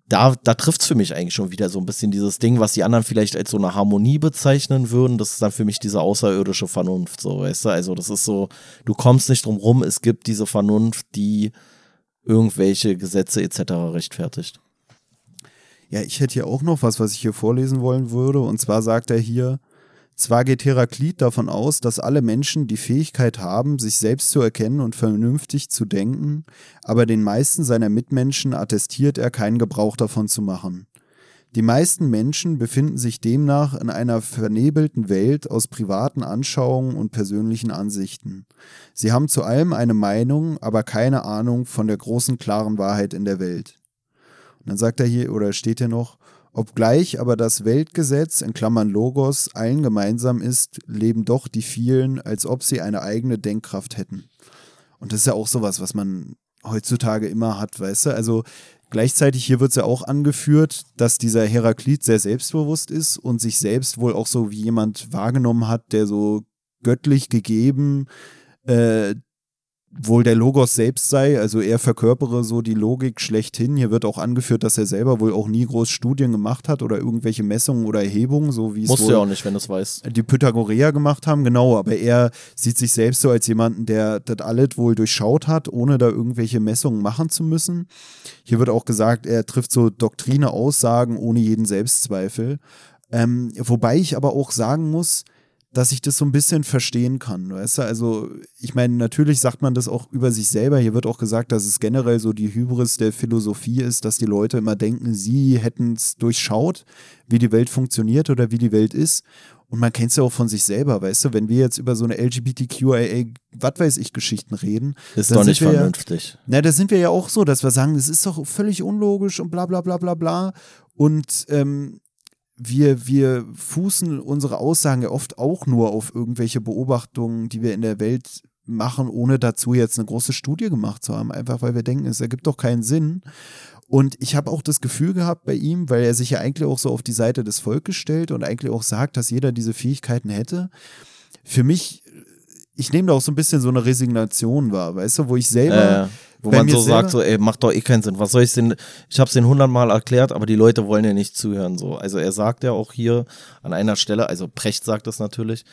da, da trifft's für mich eigentlich schon wieder so ein bisschen dieses Ding, was die anderen vielleicht als so eine Harmonie bezeichnen würden. Das ist dann für mich diese außerirdische Vernunft, so, weißt du? Also das ist so, du kommst nicht drum rum, es gibt diese Vernunft, die irgendwelche Gesetze etc. rechtfertigt. Ja, ich hätte hier auch noch was, was ich hier vorlesen wollen würde. Und zwar sagt er hier, zwar geht Heraklit davon aus, dass alle Menschen die Fähigkeit haben, sich selbst zu erkennen und vernünftig zu denken, aber den meisten seiner Mitmenschen attestiert er keinen Gebrauch davon zu machen. Die meisten Menschen befinden sich demnach in einer vernebelten Welt aus privaten Anschauungen und persönlichen Ansichten. Sie haben zu allem eine Meinung, aber keine Ahnung von der großen klaren Wahrheit in der Welt. Dann sagt er hier, oder steht hier noch, obgleich aber das Weltgesetz in Klammern Logos allen gemeinsam ist, leben doch die vielen, als ob sie eine eigene Denkkraft hätten. Und das ist ja auch sowas, was man heutzutage immer hat, weißt du? Also gleichzeitig hier wird es ja auch angeführt, dass dieser Heraklit sehr selbstbewusst ist und sich selbst wohl auch so wie jemand wahrgenommen hat, der so göttlich gegeben äh, wohl der Logos selbst sei, also er verkörpere so die Logik schlechthin. Hier wird auch angeführt, dass er selber wohl auch nie groß Studien gemacht hat oder irgendwelche Messungen oder Erhebungen, so wie es Musst wohl du ja auch nicht, wenn du es weißt. die Pythagoreer gemacht haben, genau, aber er sieht sich selbst so als jemanden, der das alles wohl durchschaut hat, ohne da irgendwelche Messungen machen zu müssen. Hier wird auch gesagt, er trifft so Doktrine-Aussagen ohne jeden Selbstzweifel. Ähm, wobei ich aber auch sagen muss, dass ich das so ein bisschen verstehen kann. Weißt du, also ich meine, natürlich sagt man das auch über sich selber. Hier wird auch gesagt, dass es generell so die Hybris der Philosophie ist, dass die Leute immer denken, sie hätten es durchschaut, wie die Welt funktioniert oder wie die Welt ist. Und man kennt es ja auch von sich selber, weißt du, wenn wir jetzt über so eine LGBTQIA, was weiß ich, Geschichten reden. Ist doch nicht vernünftig. Ja, na, da sind wir ja auch so, dass wir sagen, das ist doch völlig unlogisch und bla bla bla bla bla. Und ähm, wir, wir fußen unsere Aussagen ja oft auch nur auf irgendwelche Beobachtungen, die wir in der Welt machen, ohne dazu jetzt eine große Studie gemacht zu haben. Einfach weil wir denken, es ergibt doch keinen Sinn. Und ich habe auch das Gefühl gehabt bei ihm, weil er sich ja eigentlich auch so auf die Seite des Volkes stellt und eigentlich auch sagt, dass jeder diese Fähigkeiten hätte. Für mich, ich nehme da auch so ein bisschen so eine Resignation wahr, weißt du, wo ich selber. Äh, wo man so sagt, so, ey, macht doch eh keinen Sinn. Was soll ich denn? Ich habe es den hundertmal erklärt, aber die Leute wollen ja nicht zuhören. So, also er sagt ja auch hier an einer Stelle, also Precht sagt das natürlich,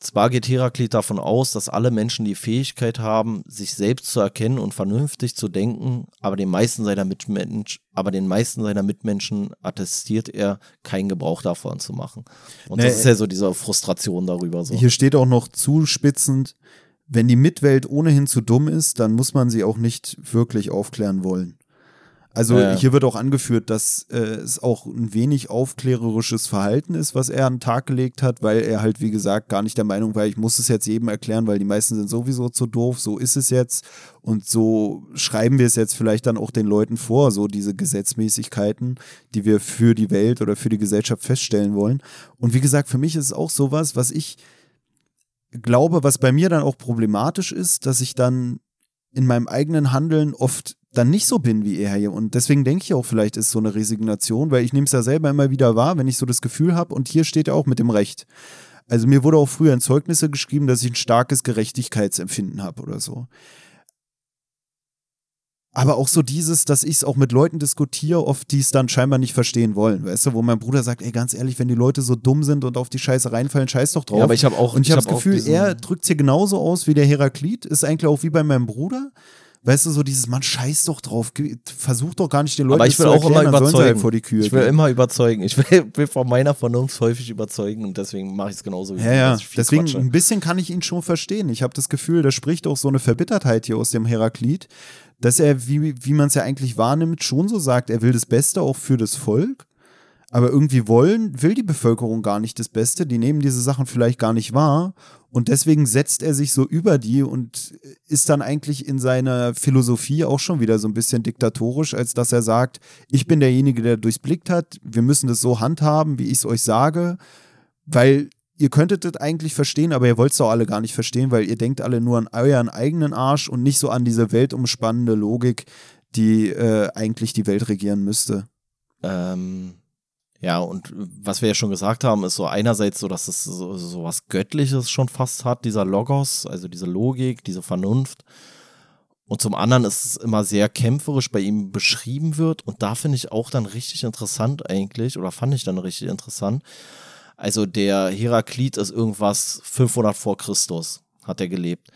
zwar geht Heraklit davon aus, dass alle Menschen die Fähigkeit haben, sich selbst zu erkennen und vernünftig zu denken, aber den meisten seiner, Mitmensch, aber den meisten seiner Mitmenschen attestiert er, keinen Gebrauch davon zu machen. Und nee, das ist ja so diese Frustration darüber. So. Hier steht auch noch zuspitzend, wenn die Mitwelt ohnehin zu dumm ist, dann muss man sie auch nicht wirklich aufklären wollen. Also ja. hier wird auch angeführt, dass äh, es auch ein wenig aufklärerisches Verhalten ist, was er an den Tag gelegt hat, weil er halt, wie gesagt, gar nicht der Meinung war, ich muss es jetzt jedem erklären, weil die meisten sind sowieso zu doof, so ist es jetzt. Und so schreiben wir es jetzt vielleicht dann auch den Leuten vor, so diese Gesetzmäßigkeiten, die wir für die Welt oder für die Gesellschaft feststellen wollen. Und wie gesagt, für mich ist es auch sowas, was ich glaube, was bei mir dann auch problematisch ist, dass ich dann in meinem eigenen Handeln oft dann nicht so bin wie er hier. Und deswegen denke ich auch, vielleicht ist so eine Resignation, weil ich nehme es ja selber immer wieder wahr, wenn ich so das Gefühl habe, und hier steht er auch mit dem Recht. Also mir wurde auch früher in Zeugnisse geschrieben, dass ich ein starkes Gerechtigkeitsempfinden habe oder so. Aber auch so dieses, dass ich es auch mit Leuten diskutiere, oft die es dann scheinbar nicht verstehen wollen, weißt du, wo mein Bruder sagt, ey, ganz ehrlich, wenn die Leute so dumm sind und auf die Scheiße reinfallen, scheiß doch drauf. Ja, aber ich habe auch, und ich, ich habe das Gefühl, er drückt es hier genauso aus wie der Heraklit, ist eigentlich auch wie bei meinem Bruder. Weißt du, so dieses, Mann, scheiß doch drauf, versuch doch gar nicht den Leuten Aber ich will auch erklären, immer überzeugen. Halt vor die Kühe ich will gehen. immer überzeugen. Ich will, will von meiner Vernunft häufig überzeugen und deswegen mache ich es genauso wie Ja, ja. Deswegen quatsche. ein bisschen kann ich ihn schon verstehen. Ich habe das Gefühl, da spricht auch so eine Verbittertheit hier aus dem Heraklit, dass er, wie, wie man es ja eigentlich wahrnimmt, schon so sagt, er will das Beste auch für das Volk. Aber irgendwie wollen, will die Bevölkerung gar nicht das Beste. Die nehmen diese Sachen vielleicht gar nicht wahr. Und deswegen setzt er sich so über die und ist dann eigentlich in seiner Philosophie auch schon wieder so ein bisschen diktatorisch, als dass er sagt, ich bin derjenige, der durchblickt hat, wir müssen das so handhaben, wie ich es euch sage, weil ihr könntet das eigentlich verstehen, aber ihr wollt es doch alle gar nicht verstehen, weil ihr denkt alle nur an euren eigenen Arsch und nicht so an diese weltumspannende Logik, die äh, eigentlich die Welt regieren müsste. Ähm, ja, und was wir ja schon gesagt haben, ist so einerseits so, dass es so, so was Göttliches schon fast hat, dieser Logos, also diese Logik, diese Vernunft. Und zum anderen ist es immer sehr kämpferisch bei ihm beschrieben wird. Und da finde ich auch dann richtig interessant eigentlich, oder fand ich dann richtig interessant. Also der Heraklit ist irgendwas 500 vor Christus, hat er gelebt.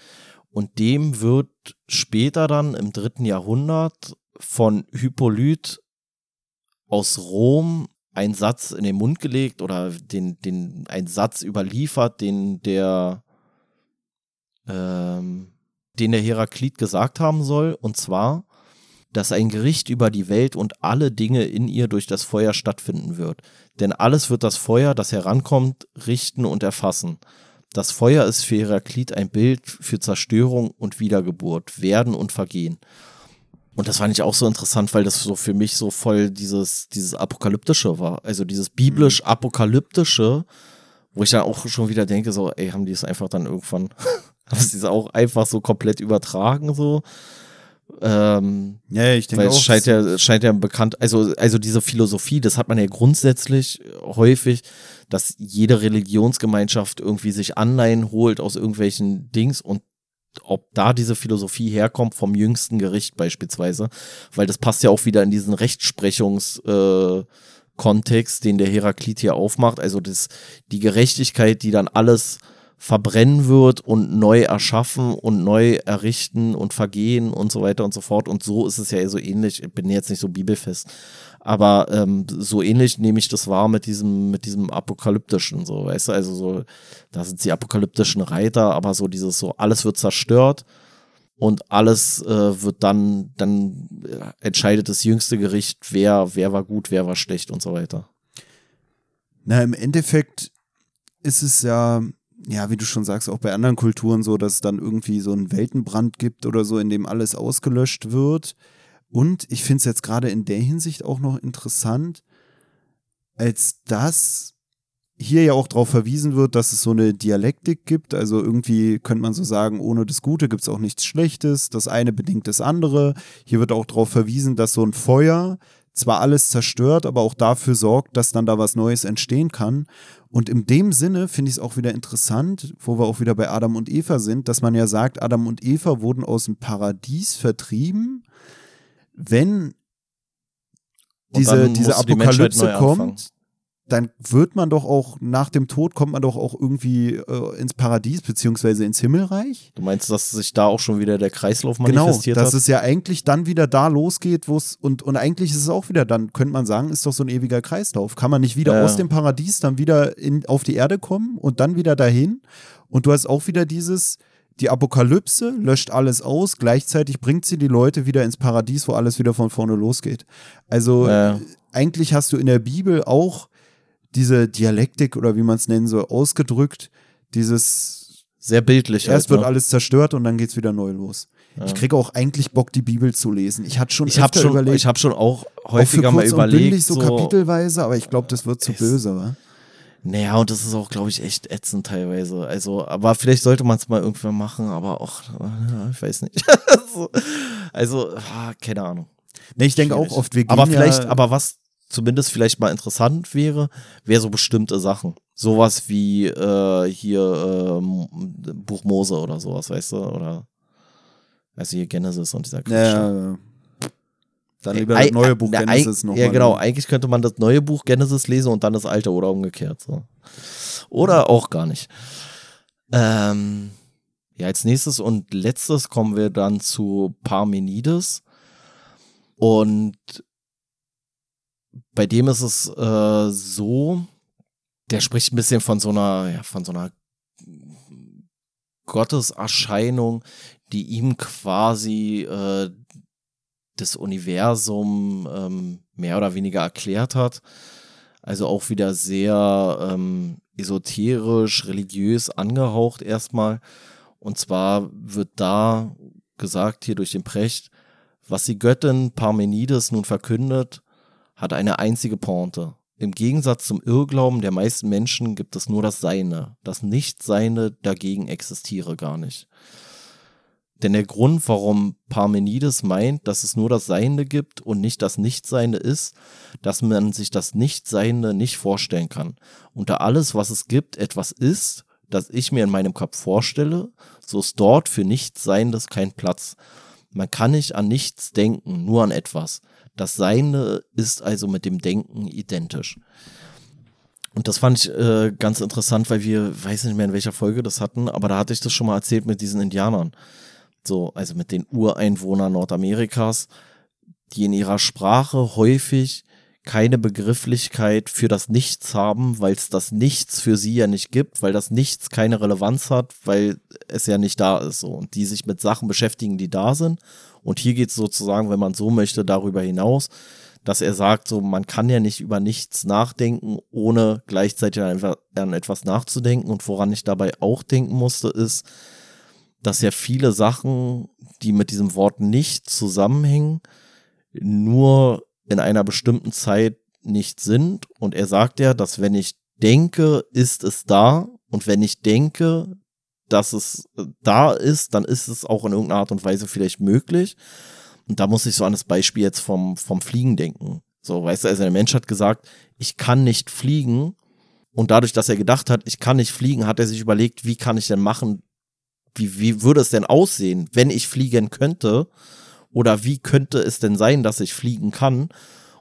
Und dem wird später dann im dritten Jahrhundert von Hippolyt aus Rom einen Satz in den Mund gelegt oder den, den, einen Satz überliefert, den der, ähm, den der Heraklit gesagt haben soll, und zwar, dass ein Gericht über die Welt und alle Dinge in ihr durch das Feuer stattfinden wird. Denn alles wird das Feuer, das herankommt, richten und erfassen. Das Feuer ist für Heraklit ein Bild für Zerstörung und Wiedergeburt, Werden und Vergehen. Und das fand ich auch so interessant, weil das so für mich so voll dieses, dieses Apokalyptische war. Also dieses biblisch-apokalyptische, wo ich dann auch schon wieder denke, so, ey, haben die es einfach dann irgendwann, haben sie es auch einfach so komplett übertragen, so. Ähm, ja, ich denke weil es auch, scheint ja, scheint ja bekannt, also, also diese Philosophie, das hat man ja grundsätzlich häufig, dass jede Religionsgemeinschaft irgendwie sich Anleihen holt aus irgendwelchen Dings und ob da diese Philosophie herkommt vom jüngsten Gericht beispielsweise, weil das passt ja auch wieder in diesen Rechtsprechungskontext, äh, den der Heraklit hier aufmacht, also das, die Gerechtigkeit, die dann alles verbrennen wird und neu erschaffen und neu errichten und vergehen und so weiter und so fort. Und so ist es ja so ähnlich. Ich bin jetzt nicht so bibelfest. Aber ähm, so ähnlich nehme ich das wahr mit diesem, mit diesem apokalyptischen, so, weißt du, also so, da sind die apokalyptischen Reiter, aber so dieses so, alles wird zerstört und alles äh, wird dann, dann äh, entscheidet das jüngste Gericht, wer, wer war gut, wer war schlecht und so weiter. Na, im Endeffekt ist es ja, ja, wie du schon sagst, auch bei anderen Kulturen so, dass es dann irgendwie so einen Weltenbrand gibt oder so, in dem alles ausgelöscht wird. Und ich finde es jetzt gerade in der Hinsicht auch noch interessant, als das hier ja auch darauf verwiesen wird, dass es so eine Dialektik gibt. Also irgendwie könnte man so sagen, ohne das Gute gibt es auch nichts Schlechtes. Das eine bedingt das andere. Hier wird auch darauf verwiesen, dass so ein Feuer zwar alles zerstört, aber auch dafür sorgt, dass dann da was Neues entstehen kann. Und in dem Sinne finde ich es auch wieder interessant, wo wir auch wieder bei Adam und Eva sind, dass man ja sagt, Adam und Eva wurden aus dem Paradies vertrieben. Wenn diese, diese Apokalypse kommt, dann wird man doch auch nach dem Tod kommt man doch auch irgendwie äh, ins Paradies beziehungsweise ins Himmelreich. Du meinst, dass sich da auch schon wieder der Kreislauf manifestiert genau, dass es ja eigentlich dann wieder da losgeht, wo es und und eigentlich ist es auch wieder dann könnte man sagen, ist doch so ein ewiger Kreislauf. Kann man nicht wieder ja. aus dem Paradies dann wieder in, auf die Erde kommen und dann wieder dahin? Und du hast auch wieder dieses die Apokalypse löscht alles aus, gleichzeitig bringt sie die Leute wieder ins Paradies, wo alles wieder von vorne losgeht. Also ja. eigentlich hast du in der Bibel auch diese Dialektik oder wie man es nennen soll, ausgedrückt, dieses sehr bildlich. Erst halt, wird ne? alles zerstört und dann geht es wieder neu los. Ja. Ich kriege auch eigentlich Bock, die Bibel zu lesen. Ich hatte schon ich hab schon, überlegt. Ich habe schon auch häufiger auch mal überlegt. so, so kapitelweise, aber ich glaube, das wird zu böse, wa? Naja, und das ist auch, glaube ich, echt ätzend teilweise. Also, aber vielleicht sollte man es mal irgendwann machen, aber auch, ja, ich weiß nicht. also, also ah, keine Ahnung. Nee, ich denke auch oft, wir gehen Aber vielleicht, ja aber was zumindest vielleicht mal interessant wäre, wäre so bestimmte Sachen. Sowas wie äh, hier äh, Buch Mose oder sowas, weißt du? Oder du, hier Genesis und dieser Quatsch. Ja, ja. Dann lieber das neue Buch Genesis noch. Ja, genau. Eigentlich könnte man das neue Buch Genesis lesen und dann das alte oder umgekehrt. So. Oder auch gar nicht. Ähm, ja, als nächstes und letztes kommen wir dann zu Parmenides. Und bei dem ist es äh, so, der spricht ein bisschen von so einer, ja, von so einer Gotteserscheinung, die ihm quasi äh, das Universum ähm, mehr oder weniger erklärt hat. Also auch wieder sehr ähm, esoterisch, religiös angehaucht erstmal. Und zwar wird da gesagt hier durch den Precht, was die Göttin Parmenides nun verkündet, hat eine einzige Pointe. Im Gegensatz zum Irrglauben der meisten Menschen gibt es nur das Seine. Das Nichtseine dagegen existiere gar nicht. Denn der Grund, warum Parmenides meint, dass es nur das Seine gibt und nicht das Nichtseine ist, dass man sich das Nichtseine nicht vorstellen kann. Da alles, was es gibt, etwas ist, das ich mir in meinem Kopf vorstelle, so ist dort für Nichtseiendes kein Platz. Man kann nicht an nichts denken, nur an etwas. Das Seine ist also mit dem Denken identisch. Und das fand ich äh, ganz interessant, weil wir, weiß nicht mehr in welcher Folge das hatten, aber da hatte ich das schon mal erzählt mit diesen Indianern. So, also mit den Ureinwohnern Nordamerikas, die in ihrer Sprache häufig keine Begrifflichkeit für das Nichts haben, weil es das Nichts für sie ja nicht gibt, weil das Nichts keine Relevanz hat, weil es ja nicht da ist. So. Und die sich mit Sachen beschäftigen, die da sind und hier geht es sozusagen, wenn man so möchte, darüber hinaus, dass er sagt, so man kann ja nicht über nichts nachdenken, ohne gleichzeitig an etwas nachzudenken. Und woran ich dabei auch denken musste, ist, dass ja viele Sachen, die mit diesem Wort nicht zusammenhängen, nur in einer bestimmten Zeit nicht sind. Und er sagt ja, dass wenn ich denke, ist es da. Und wenn ich denke, dass es äh, da ist, dann ist es auch in irgendeiner Art und Weise vielleicht möglich. Und da muss ich so an das Beispiel jetzt vom, vom Fliegen denken. So, weißt du, also der Mensch hat gesagt, ich kann nicht fliegen. Und dadurch, dass er gedacht hat, ich kann nicht fliegen, hat er sich überlegt, wie kann ich denn machen, wie, wie würde es denn aussehen, wenn ich fliegen könnte? Oder wie könnte es denn sein, dass ich fliegen kann?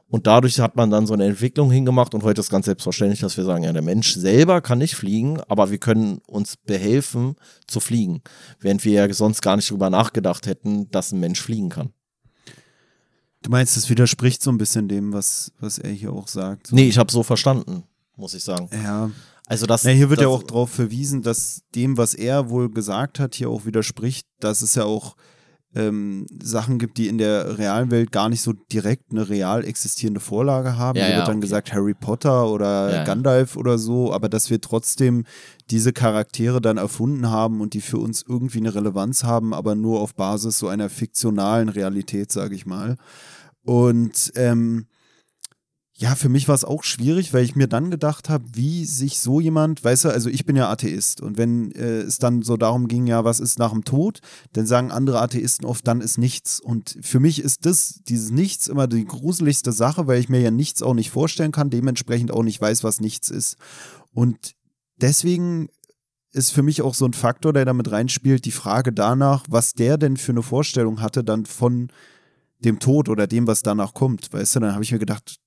Und dadurch hat man dann so eine Entwicklung hingemacht und heute ist ganz selbstverständlich, dass wir sagen, ja, der Mensch selber kann nicht fliegen, aber wir können uns behelfen zu fliegen, während wir ja sonst gar nicht drüber nachgedacht hätten, dass ein Mensch fliegen kann. Du meinst, es widerspricht so ein bisschen dem, was, was er hier auch sagt. So. Nee, ich habe so verstanden, muss ich sagen. Ja. Also das, ja, hier wird das, ja auch darauf verwiesen, dass dem, was er wohl gesagt hat, hier auch widerspricht, dass es ja auch ähm, Sachen gibt, die in der realen Welt gar nicht so direkt eine real existierende Vorlage haben. Ja, Hier ja, wird dann okay. gesagt Harry Potter oder Ja. Gandalf oder so, aber dass wir trotzdem diese Charaktere dann erfunden haben und die für uns irgendwie eine Relevanz haben, aber nur auf Basis so einer fiktionalen Realität, sage ich mal. Und ähm, ja, für mich war es auch schwierig, weil ich mir dann gedacht habe, wie sich so jemand, weißt du, also ich bin ja Atheist und wenn äh, es dann so darum ging, ja, was ist nach dem Tod, dann sagen andere Atheisten oft, dann ist nichts. Und für mich ist das, dieses Nichts immer die gruseligste Sache, weil ich mir ja nichts auch nicht vorstellen kann, dementsprechend auch nicht weiß, was nichts ist. Und deswegen ist für mich auch so ein Faktor, der damit reinspielt, die Frage danach, was der denn für eine Vorstellung hatte dann von dem Tod oder dem, was danach kommt. Weißt du, dann habe ich mir gedacht,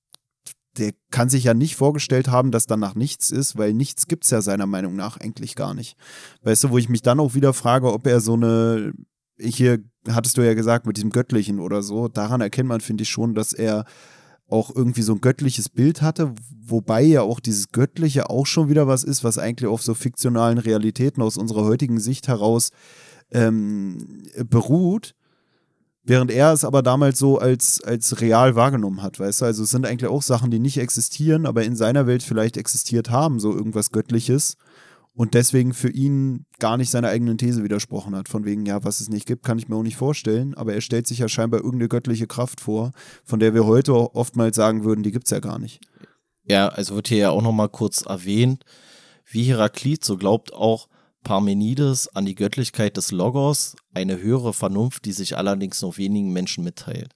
der kann sich ja nicht vorgestellt haben, dass danach nichts ist, weil nichts gibt es ja seiner Meinung nach eigentlich gar nicht. Weißt du, wo ich mich dann auch wieder frage, ob er so eine, hier hattest du ja gesagt, mit diesem Göttlichen oder so, daran erkennt man, finde ich schon, dass er auch irgendwie so ein göttliches Bild hatte, wobei ja auch dieses Göttliche auch schon wieder was ist, was eigentlich auf so fiktionalen Realitäten aus unserer heutigen Sicht heraus ähm, beruht. Während er es aber damals so als, als real wahrgenommen hat, weißt du? Also es sind eigentlich auch Sachen, die nicht existieren, aber in seiner Welt vielleicht existiert haben, so irgendwas Göttliches. Und deswegen für ihn gar nicht seiner eigenen These widersprochen hat. Von wegen, ja, was es nicht gibt, kann ich mir auch nicht vorstellen. Aber er stellt sich ja scheinbar irgendeine göttliche Kraft vor, von der wir heute oftmals sagen würden, die gibt es ja gar nicht. Ja, also wird hier ja auch nochmal kurz erwähnt, wie Heraklit, so glaubt auch Parmenides an die Göttlichkeit des Logos, eine höhere Vernunft, die sich allerdings nur wenigen Menschen mitteilt.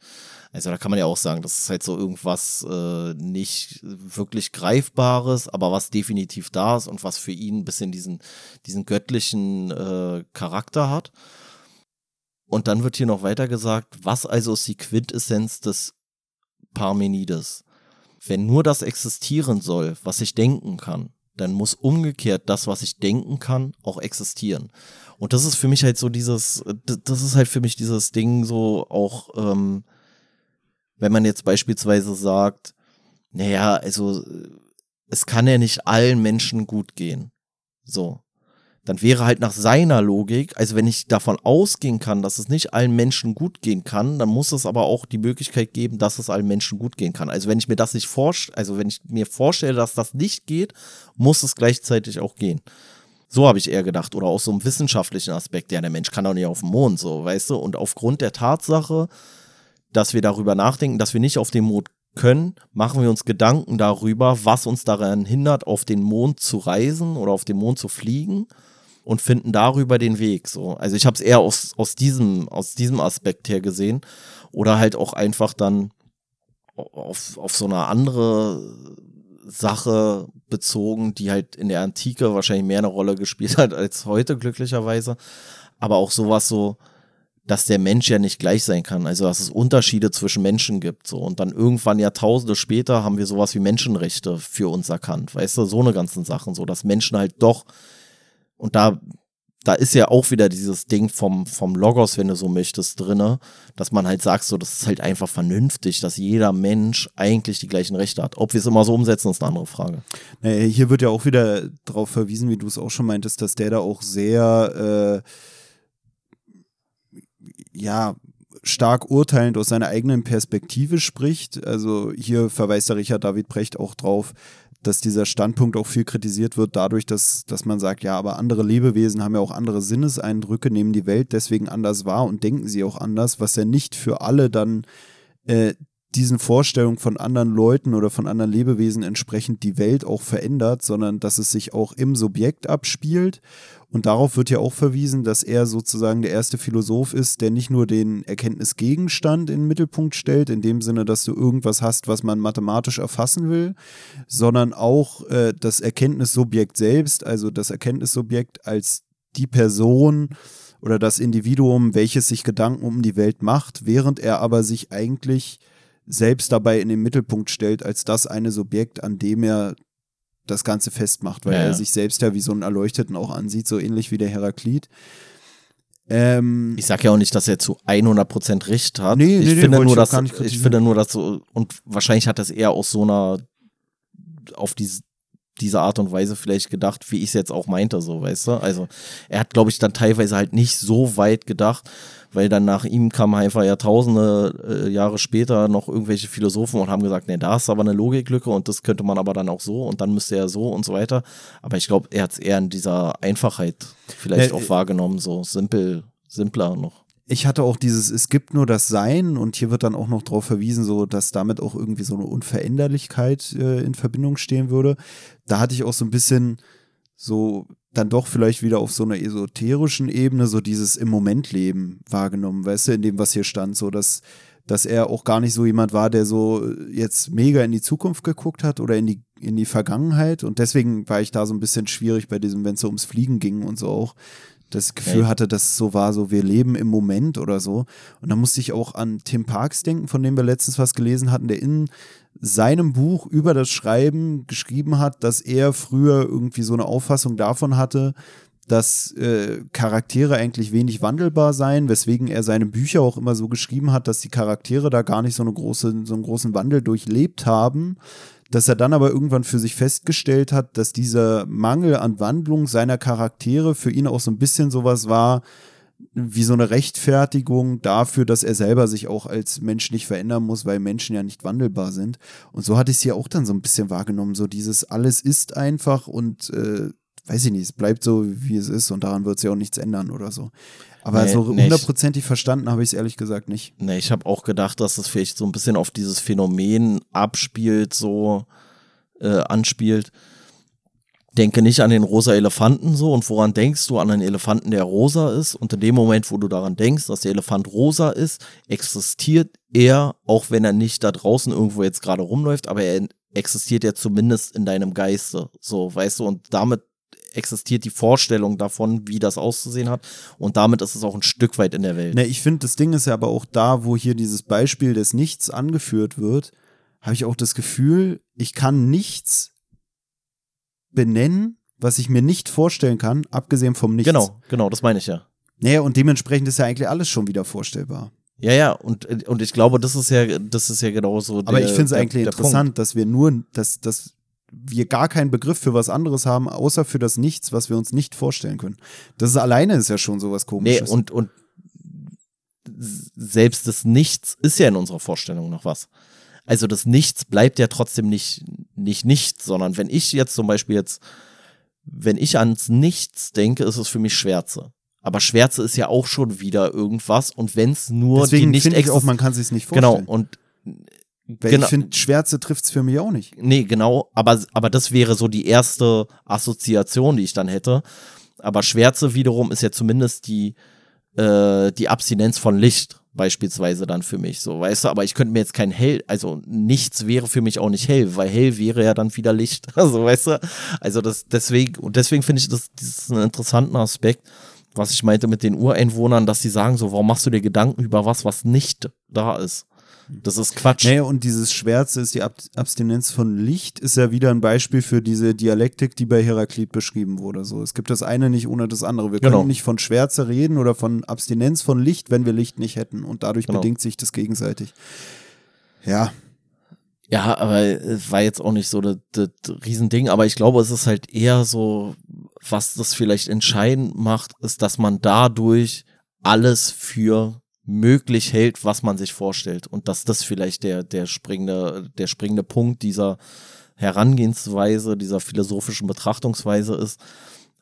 Also da kann man ja auch sagen, das ist halt so irgendwas äh, nicht wirklich Greifbares, aber was definitiv da ist und was für ihn ein bisschen diesen, diesen göttlichen äh, Charakter hat. Und dann wird hier noch weiter gesagt, was also ist die Quintessenz des Parmenides? Wenn nur das existieren soll, was ich denken kann, dann muss umgekehrt das, was ich denken kann, auch existieren. Und das ist für mich halt so dieses, das ist halt für mich dieses Ding so auch, ähm, wenn man jetzt beispielsweise sagt, naja, also es kann ja nicht allen Menschen gut gehen. So. Dann wäre halt nach seiner Logik, also wenn ich davon ausgehen kann, dass es nicht allen Menschen gut gehen kann, dann muss es aber auch die Möglichkeit geben, dass es allen Menschen gut gehen kann. Also wenn ich mir das nicht vorstelle, also wenn ich mir vorstelle, dass das nicht geht, muss es gleichzeitig auch gehen. So habe ich eher gedacht. Oder aus so einem wissenschaftlichen Aspekt, ja, der Mensch kann doch nicht auf dem Mond, so, weißt du? Und aufgrund der Tatsache, dass wir darüber nachdenken, dass wir nicht auf den Mond können, machen wir uns Gedanken darüber, was uns daran hindert, auf den Mond zu reisen oder auf den Mond zu fliegen und finden darüber den Weg. So. Also ich habe es eher aus, aus, diesem, aus diesem Aspekt her gesehen. Oder halt auch einfach dann auf, auf so eine andere Sache bezogen, die halt in der Antike wahrscheinlich mehr eine Rolle gespielt hat als heute, glücklicherweise. Aber auch sowas so, dass der Mensch ja nicht gleich sein kann. Also dass es Unterschiede zwischen Menschen gibt. So. Und dann irgendwann Jahrtausende später haben wir sowas wie Menschenrechte für uns erkannt. Weißt du, so eine ganzen Sachen, so dass Menschen halt doch, und da, da ist ja auch wieder dieses Ding vom, vom Logos, wenn du so möchtest, drinne, dass man halt sagt, so, das ist halt einfach vernünftig, dass jeder Mensch eigentlich die gleichen Rechte hat. Ob wir es immer so umsetzen, ist eine andere Frage. Naja, hier wird ja auch wieder darauf verwiesen, wie du es auch schon meintest, dass der da auch sehr äh, ja, stark urteilend aus seiner eigenen Perspektive spricht. Also hier verweist der Richard David Brecht auch drauf, dass dieser Standpunkt auch viel kritisiert wird, dadurch, dass, dass man sagt, ja, aber andere Lebewesen haben ja auch andere Sinneseindrücke, nehmen die Welt deswegen anders wahr und denken sie auch anders, was ja nicht für alle dann äh, diesen Vorstellungen von anderen Leuten oder von anderen Lebewesen entsprechend die Welt auch verändert, sondern dass es sich auch im Subjekt abspielt. Und darauf wird ja auch verwiesen, dass er sozusagen der erste Philosoph ist, der nicht nur den Erkenntnisgegenstand in den Mittelpunkt stellt, in dem Sinne, dass du irgendwas hast, was man mathematisch erfassen will, sondern auch äh, das Erkenntnissubjekt selbst, also das Erkenntnissubjekt als die Person, oder das Individuum, welches sich Gedanken um die Welt macht, während er aber sich eigentlich selbst dabei in den Mittelpunkt stellt, als das eine Subjekt, an dem er das Ganze festmacht, weil Ja, er sich selbst ja wie so einen Erleuchteten auch ansieht, so ähnlich wie der Heraklit. Ähm, Ich sag ja auch nicht, dass er zu 100% recht hat. Nee, ich nee, nee, finde wollte nur, ich dass ich kritisieren. finde nur, dass so und wahrscheinlich hat das eher aus so einer auf diese diese Art und Weise vielleicht gedacht, wie ich es jetzt auch meinte, so, weißt du? Also, er hat, glaube ich, dann teilweise halt nicht so weit gedacht, weil dann nach ihm kamen einfach Jahrtausende äh, Jahre später noch irgendwelche Philosophen und haben gesagt, nee, da ist aber eine Logiklücke und das könnte man aber dann auch so und dann müsste er so und so weiter. Aber ich glaube, er hat es eher in dieser Einfachheit vielleicht Ja, auch äh, wahrgenommen, so simpel, simpler noch. ich hatte auch dieses, es gibt nur das Sein und hier wird dann auch noch darauf verwiesen, so dass damit auch irgendwie so eine Unveränderlichkeit äh, in Verbindung stehen würde. Da hatte ich auch so ein bisschen so dann doch vielleicht wieder auf so einer esoterischen Ebene so dieses im Moment leben wahrgenommen, weißt du, in dem, was hier stand, so dass, dass er auch gar nicht so jemand war, der so jetzt mega in die Zukunft geguckt hat oder in die, in die Vergangenheit und deswegen war ich da so ein bisschen schwierig bei diesem, wenn es so ums Fliegen ging und so auch, das Gefühl Ja. hatte, dass es so war, so wir leben im Moment oder so. Und da musste ich auch an Tim Parks denken, von dem wir letztens was gelesen hatten, der in seinem Buch über das Schreiben geschrieben hat, dass er früher irgendwie so eine Auffassung davon hatte, dass äh, Charaktere eigentlich wenig wandelbar seien, weswegen er seine Bücher auch immer so geschrieben hat, dass die Charaktere da gar nicht so, eine große, so einen großen Wandel durchlebt haben, dass er dann aber irgendwann für sich festgestellt hat, dass dieser Mangel an Wandlung seiner Charaktere für ihn auch so ein bisschen sowas war, wie so eine Rechtfertigung dafür, dass er selber sich auch als Mensch nicht verändern muss, weil Menschen ja nicht wandelbar sind. Und so hatte ich es hier auch dann so ein bisschen wahrgenommen, so dieses alles ist einfach und äh, weiß ich nicht, es bleibt so, wie es ist und daran wird sich auch nichts ändern oder so. Aber Nee, so nee, hundertprozentig verstanden habe ich es ehrlich gesagt nicht. Ne, ich habe auch gedacht, dass es vielleicht so ein bisschen auf dieses Phänomen abspielt, so äh, anspielt. Denke nicht an den rosa Elefanten so und woran denkst du an einen Elefanten, der rosa ist? Und in dem Moment, wo du daran denkst, dass der Elefant rosa ist, existiert er, auch wenn er nicht da draußen irgendwo jetzt gerade rumläuft, aber er existiert ja zumindest in deinem Geiste. So, weißt du, und damit existiert die Vorstellung davon, wie das auszusehen hat. Und damit ist es auch ein Stück weit in der Welt. Ne, ich finde, das Ding ist ja aber auch da, wo hier dieses Beispiel des Nichts angeführt wird, habe ich auch das Gefühl, ich kann nichts benennen, was ich mir nicht vorstellen kann, abgesehen vom Nichts. Genau, genau, das meine ich ja. Naja, und dementsprechend ist ja eigentlich alles schon wieder vorstellbar. Ja, ja, und, und ich glaube, das ist ja, das ist ja genau so. Aber ich finde es eigentlich der interessant, dass wir nur, dass, dass wir gar keinen Begriff für was anderes haben, außer für das Nichts, was wir uns nicht vorstellen können. Das ist alleine ist ja schon sowas Punkt. Nee, komisches. und, und selbst das Nichts ist ja in unserer Vorstellung noch was. Also das Nichts bleibt ja trotzdem nicht, nicht nichts, sondern wenn ich jetzt zum Beispiel jetzt, wenn ich ans Nichts denke, ist es für mich Schwärze. Aber Schwärze ist ja auch schon wieder irgendwas und wenn es nur Deswegen die nicht ich auch, man kann sich nicht Genau, vorstellen. und Weil genau. ich finde, Schwärze trifft es für mich auch nicht. Nee, genau, aber, aber das wäre so die erste Assoziation, die ich dann hätte. Aber Schwärze wiederum ist ja zumindest die, äh, die Abstinenz von Licht beispielsweise dann für mich, so, weißt du, aber ich könnte mir jetzt kein Hell, also nichts wäre für mich auch nicht hell, weil hell wäre ja dann wieder Licht, also, weißt du, also das, deswegen, und deswegen finde ich das, das einen interessanten Aspekt, was ich meinte mit den Ureinwohnern, dass sie sagen so, warum machst du dir Gedanken über was, was nicht da ist? Das ist Quatsch. Naja, und dieses Schwärze ist die Ab Abstinenz von Licht, ist ja wieder ein Beispiel für diese Dialektik, die bei Heraklit beschrieben wurde. So, es gibt das eine nicht ohne das andere. Wir Genau. können nicht von Schwärze reden oder von Abstinenz von Licht, wenn wir Licht nicht hätten. Und dadurch Genau. bedingt sich das gegenseitig. Ja, Ja, aber es war jetzt auch nicht so das, das Riesending, aber ich glaube, es ist halt eher so, was das vielleicht entscheidend macht, ist, dass man dadurch alles für möglich hält, was man sich vorstellt. Und dass das vielleicht der, der springende, der springende Punkt dieser Herangehensweise, dieser philosophischen Betrachtungsweise ist,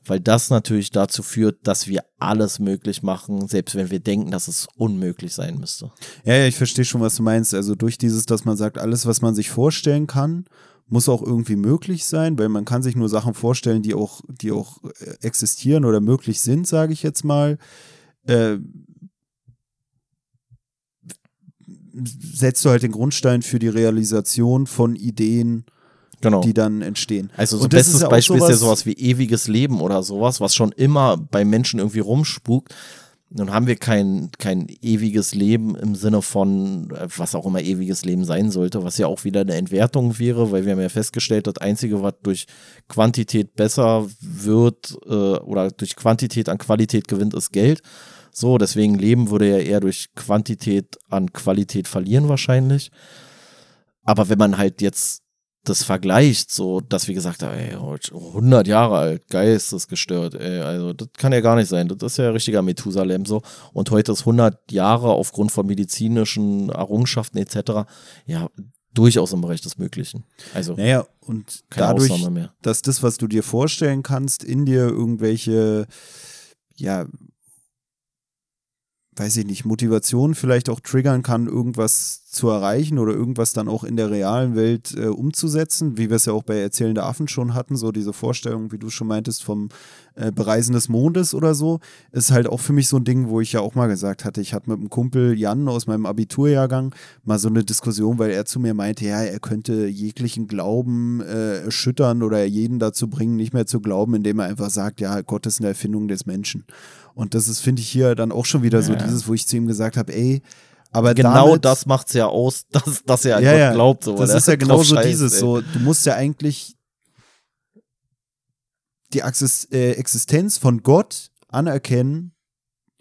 weil das natürlich dazu führt, dass wir alles möglich machen, selbst wenn wir denken, dass es unmöglich sein müsste. Ja, ja, ich verstehe schon, was du meinst. Also durch dieses, dass man sagt, alles, was man sich vorstellen kann, muss auch irgendwie möglich sein, weil man kann sich nur Sachen vorstellen, die auch, die auch äh, existieren oder möglich sind, sage ich jetzt mal. Äh, setzt du halt den Grundstein für die Realisation von Ideen, Genau. die dann entstehen. Also so das bestes ist ja Beispiel ist ja sowas- sowas wie ewiges Leben oder sowas, was schon immer bei Menschen irgendwie rumspukt. Nun haben wir kein, kein ewiges Leben im Sinne von, äh, was auch immer ewiges Leben sein sollte, was ja auch wieder eine Entwertung wäre, weil wir haben ja festgestellt, das Einzige, was durch Quantität besser wird äh, oder durch Quantität an Qualität gewinnt, ist Geld. So, deswegen Leben würde ja eher durch Quantität an Qualität verlieren wahrscheinlich. Aber wenn man halt jetzt das vergleicht, so, dass wir gesagt haben, ey, 100 Jahre alt, geistesgestört, ey, also das kann ja gar nicht sein, das ist ja richtiger Methusalem so und heute ist 100 Jahre aufgrund von medizinischen Errungenschaften etc., ja, durchaus im Bereich des Möglichen. Also, naja, und dadurch, dass das, was du dir vorstellen kannst, in dir irgendwelche, ja, weiß ich nicht, Motivation vielleicht auch triggern kann, irgendwas zu erreichen oder irgendwas dann auch in der realen Welt äh, umzusetzen, wie wir es ja auch bei Erzählende Affen schon hatten, so diese Vorstellung, wie du schon meintest, vom äh, Bereisen des Mondes oder so, ist halt auch für mich so ein Ding, wo ich ja auch mal gesagt hatte, ich hatte mit einem Kumpel Jan aus meinem Abiturjahrgang mal so eine Diskussion, weil er zu mir meinte, ja, er könnte jeglichen Glauben äh, erschüttern oder jeden dazu bringen, nicht mehr zu glauben, indem er einfach sagt, ja, Gott ist eine Erfindung des Menschen. Und das ist, finde ich, hier dann auch schon wieder so ja. dieses, wo ich zu ihm gesagt habe, ey, aber genau damit, das macht's ja aus, dass, dass er an ja, Gott ja, glaubt. So, das ist ja genau so dieses, ey. so, du musst ja eigentlich die äh, Existenz von Gott anerkennen,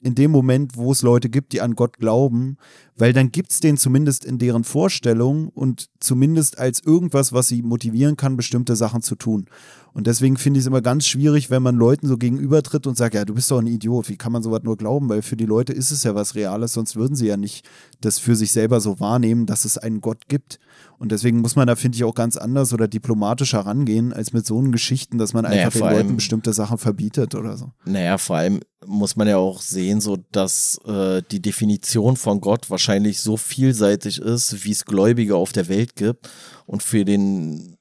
in dem Moment, wo es Leute gibt, die an Gott glauben, weil dann gibt es den zumindest in deren Vorstellung und zumindest als irgendwas, was sie motivieren kann, bestimmte Sachen zu tun. Und deswegen finde ich es immer ganz schwierig, wenn man Leuten so gegenübertritt und sagt, ja, du bist doch ein Idiot, wie kann man sowas nur glauben? Weil für die Leute ist es ja was Reales, sonst würden sie ja nicht das für sich selber so wahrnehmen, dass es einen Gott gibt. Und deswegen muss man da, finde ich, auch ganz anders oder diplomatischer rangehen, als mit so einen Geschichten, dass man einfach naja, den Leuten bestimmte Sachen verbietet oder so. Naja, vor allem muss man ja auch sehen, so dass äh, die Definition von Gott wahrscheinlich so vielseitig ist, wie es Gläubige auf der Welt gibt. Und für den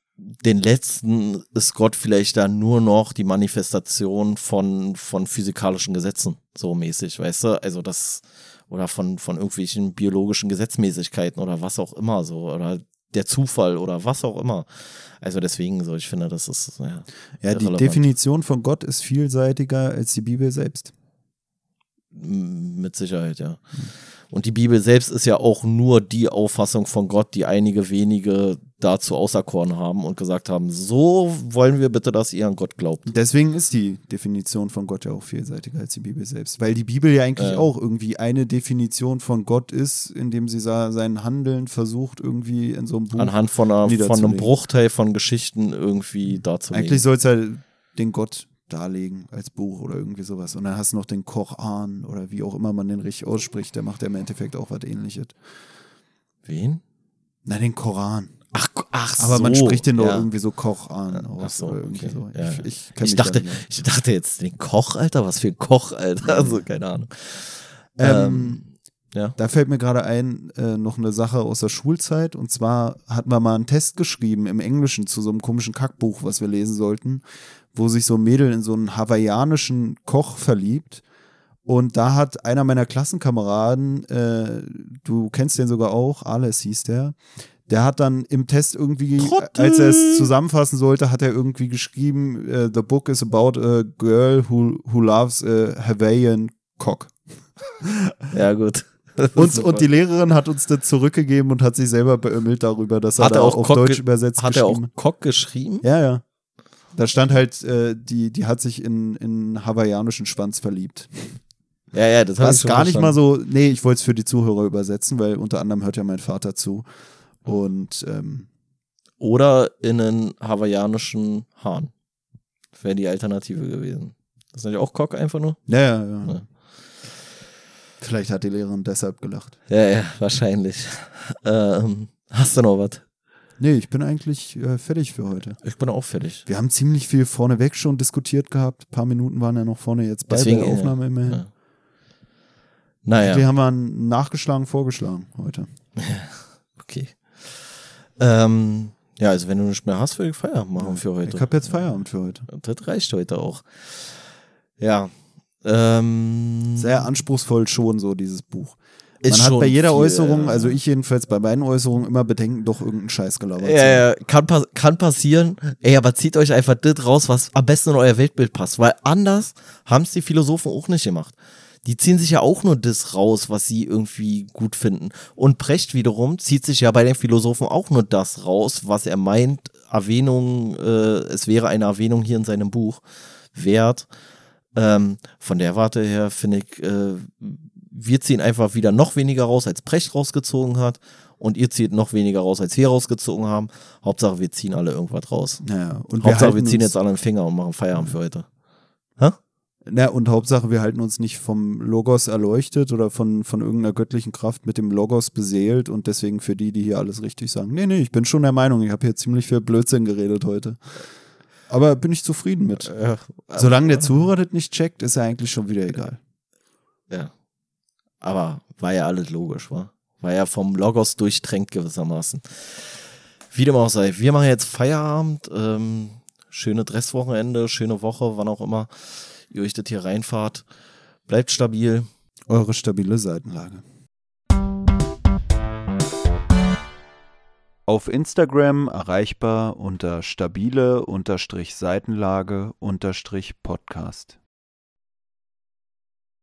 den letzten ist Gott vielleicht dann nur noch die Manifestation von, von physikalischen Gesetzen, so mäßig, weißt du? Also das, oder von, von irgendwelchen biologischen Gesetzmäßigkeiten oder was auch immer, so, oder der Zufall oder was auch immer. Also deswegen so, ich finde, das ist, ja. Ja, die. Definition von Gott ist vielseitiger als die Bibel selbst. Mit Sicherheit, ja. Und die Bibel selbst ist ja auch nur die Auffassung von Gott, die einige wenige dazu auserkoren haben und gesagt haben, so wollen wir bitte, dass ihr an Gott glaubt. Deswegen ist die Definition von Gott ja auch vielseitiger als die Bibel selbst, weil die Bibel ja eigentlich äh. auch irgendwie eine Definition von Gott ist, indem sie sein Handeln versucht irgendwie in so einem Buch anhand von, einer, von einem Bruchteil von Geschichten irgendwie darzulegen. Eigentlich soll es ja den Gott darlegen als Buch oder irgendwie sowas. Und dann hast du noch den Koran oder wie auch immer man den richtig ausspricht, der macht ja im Endeffekt auch was ähnliches. Wen? Na, den Koran. Ach, ach Aber so, man spricht den doch ja. irgendwie so Koch an. Ach so, okay. so. Ja. Ich, ich, ich dachte, ich dachte jetzt, den Koch, Alter, was für ein Koch, Alter. Also, keine Ahnung. Ähm, ähm, ja. Da fällt mir gerade ein, äh, noch eine Sache aus der Schulzeit. Und zwar hatten wir mal einen Test geschrieben im Englischen zu so einem komischen Kackbuch, was wir lesen sollten, wo sich so ein Mädel in so einen hawaiianischen Koch verliebt. Und da hat einer meiner Klassenkameraden, äh, du kennst den sogar auch, Alles hieß der, der hat dann im Test irgendwie, Trottel. als er es zusammenfassen sollte, hat er irgendwie geschrieben, uh, the book is about a girl who, who loves a Hawaiian cock. Ja, gut. Und, und die Lehrerin hat uns das zurückgegeben und hat sich selber beömmelt darüber, dass er, hat da er auch auf Deutsch übersetzt hat Hat er auch Cock geschrieben? Ja, ja. Da stand halt, äh, die, die hat sich in, in hawaiianischen Schwanz verliebt. Ja, ja, das Was gar nicht mal so, nee, ich wollte es für die Zuhörer übersetzen, weil unter anderem hört ja mein Vater zu. Und ähm, oder in einen hawaiianischen Hahn. Wäre die Alternative gewesen. Das ist ja auch Cock einfach nur? Ja, ja, ja, ja. Vielleicht hat die Lehrerin deshalb gelacht. Ja, ja, wahrscheinlich. ähm, hast du noch was? Nee, ich bin eigentlich äh, fertig für heute. Ich bin auch fertig. Wir haben ziemlich viel vorneweg schon diskutiert gehabt. Ein paar Minuten waren ja noch vorne jetzt bei Deswegen, der Aufnahme immerhin. Ja. Naja. Wir haben nachgeschlagen, vorgeschlagen heute. okay. Ähm, ja, also wenn du nicht mehr hast, würde ich Feierabend machen für heute. Ich habe jetzt Feierabend für heute. Das reicht heute auch. Ja. Ähm, Sehr anspruchsvoll schon so, dieses Buch. Man hat bei jeder viel, Äußerung, also ich jedenfalls bei meinen Äußerungen immer Bedenken, doch irgendeinen Scheiß gelabert ja, ja, kann, kann passieren. Ey, aber zieht euch einfach das raus, was am besten in euer Weltbild passt, weil anders haben es die Philosophen auch nicht gemacht die ziehen sich ja auch nur das raus, was sie irgendwie gut finden. Und Precht wiederum zieht sich ja bei den Philosophen auch nur das raus, was er meint, Erwähnung, äh, es wäre eine Erwähnung hier in seinem Buch wert. Ähm, von der Warte her finde ich, äh, wir ziehen einfach wieder noch weniger raus, als Precht rausgezogen hat. Und ihr zieht noch weniger raus, als wir rausgezogen haben. Hauptsache, wir ziehen alle irgendwas raus. Ja, und Hauptsache, wir ziehen jetzt alle einen Finger und machen Feierabend für heute. Na, und Hauptsache, wir halten uns nicht vom Logos erleuchtet oder von, von irgendeiner göttlichen Kraft mit dem Logos beseelt und deswegen für die, die hier alles richtig sagen. Nee, nee, ich bin schon der Meinung, ich habe hier ziemlich viel Blödsinn geredet heute. Aber bin ich zufrieden mit. Äh, Solange der Zuhörer das nicht checkt, ist er eigentlich schon wieder egal. Ja. Aber war ja alles logisch, war? War ja vom Logos durchtränkt gewissermaßen. Wie dem auch sei, wir machen jetzt Feierabend. Ähm, schöne Dresswochenende, schöne Woche, wann auch immer ihr euch das hier reinfahrt. Bleibt stabil. Eure stabile Seitenlage. Auf Instagram erreichbar unter stabile-seitenlage-podcast.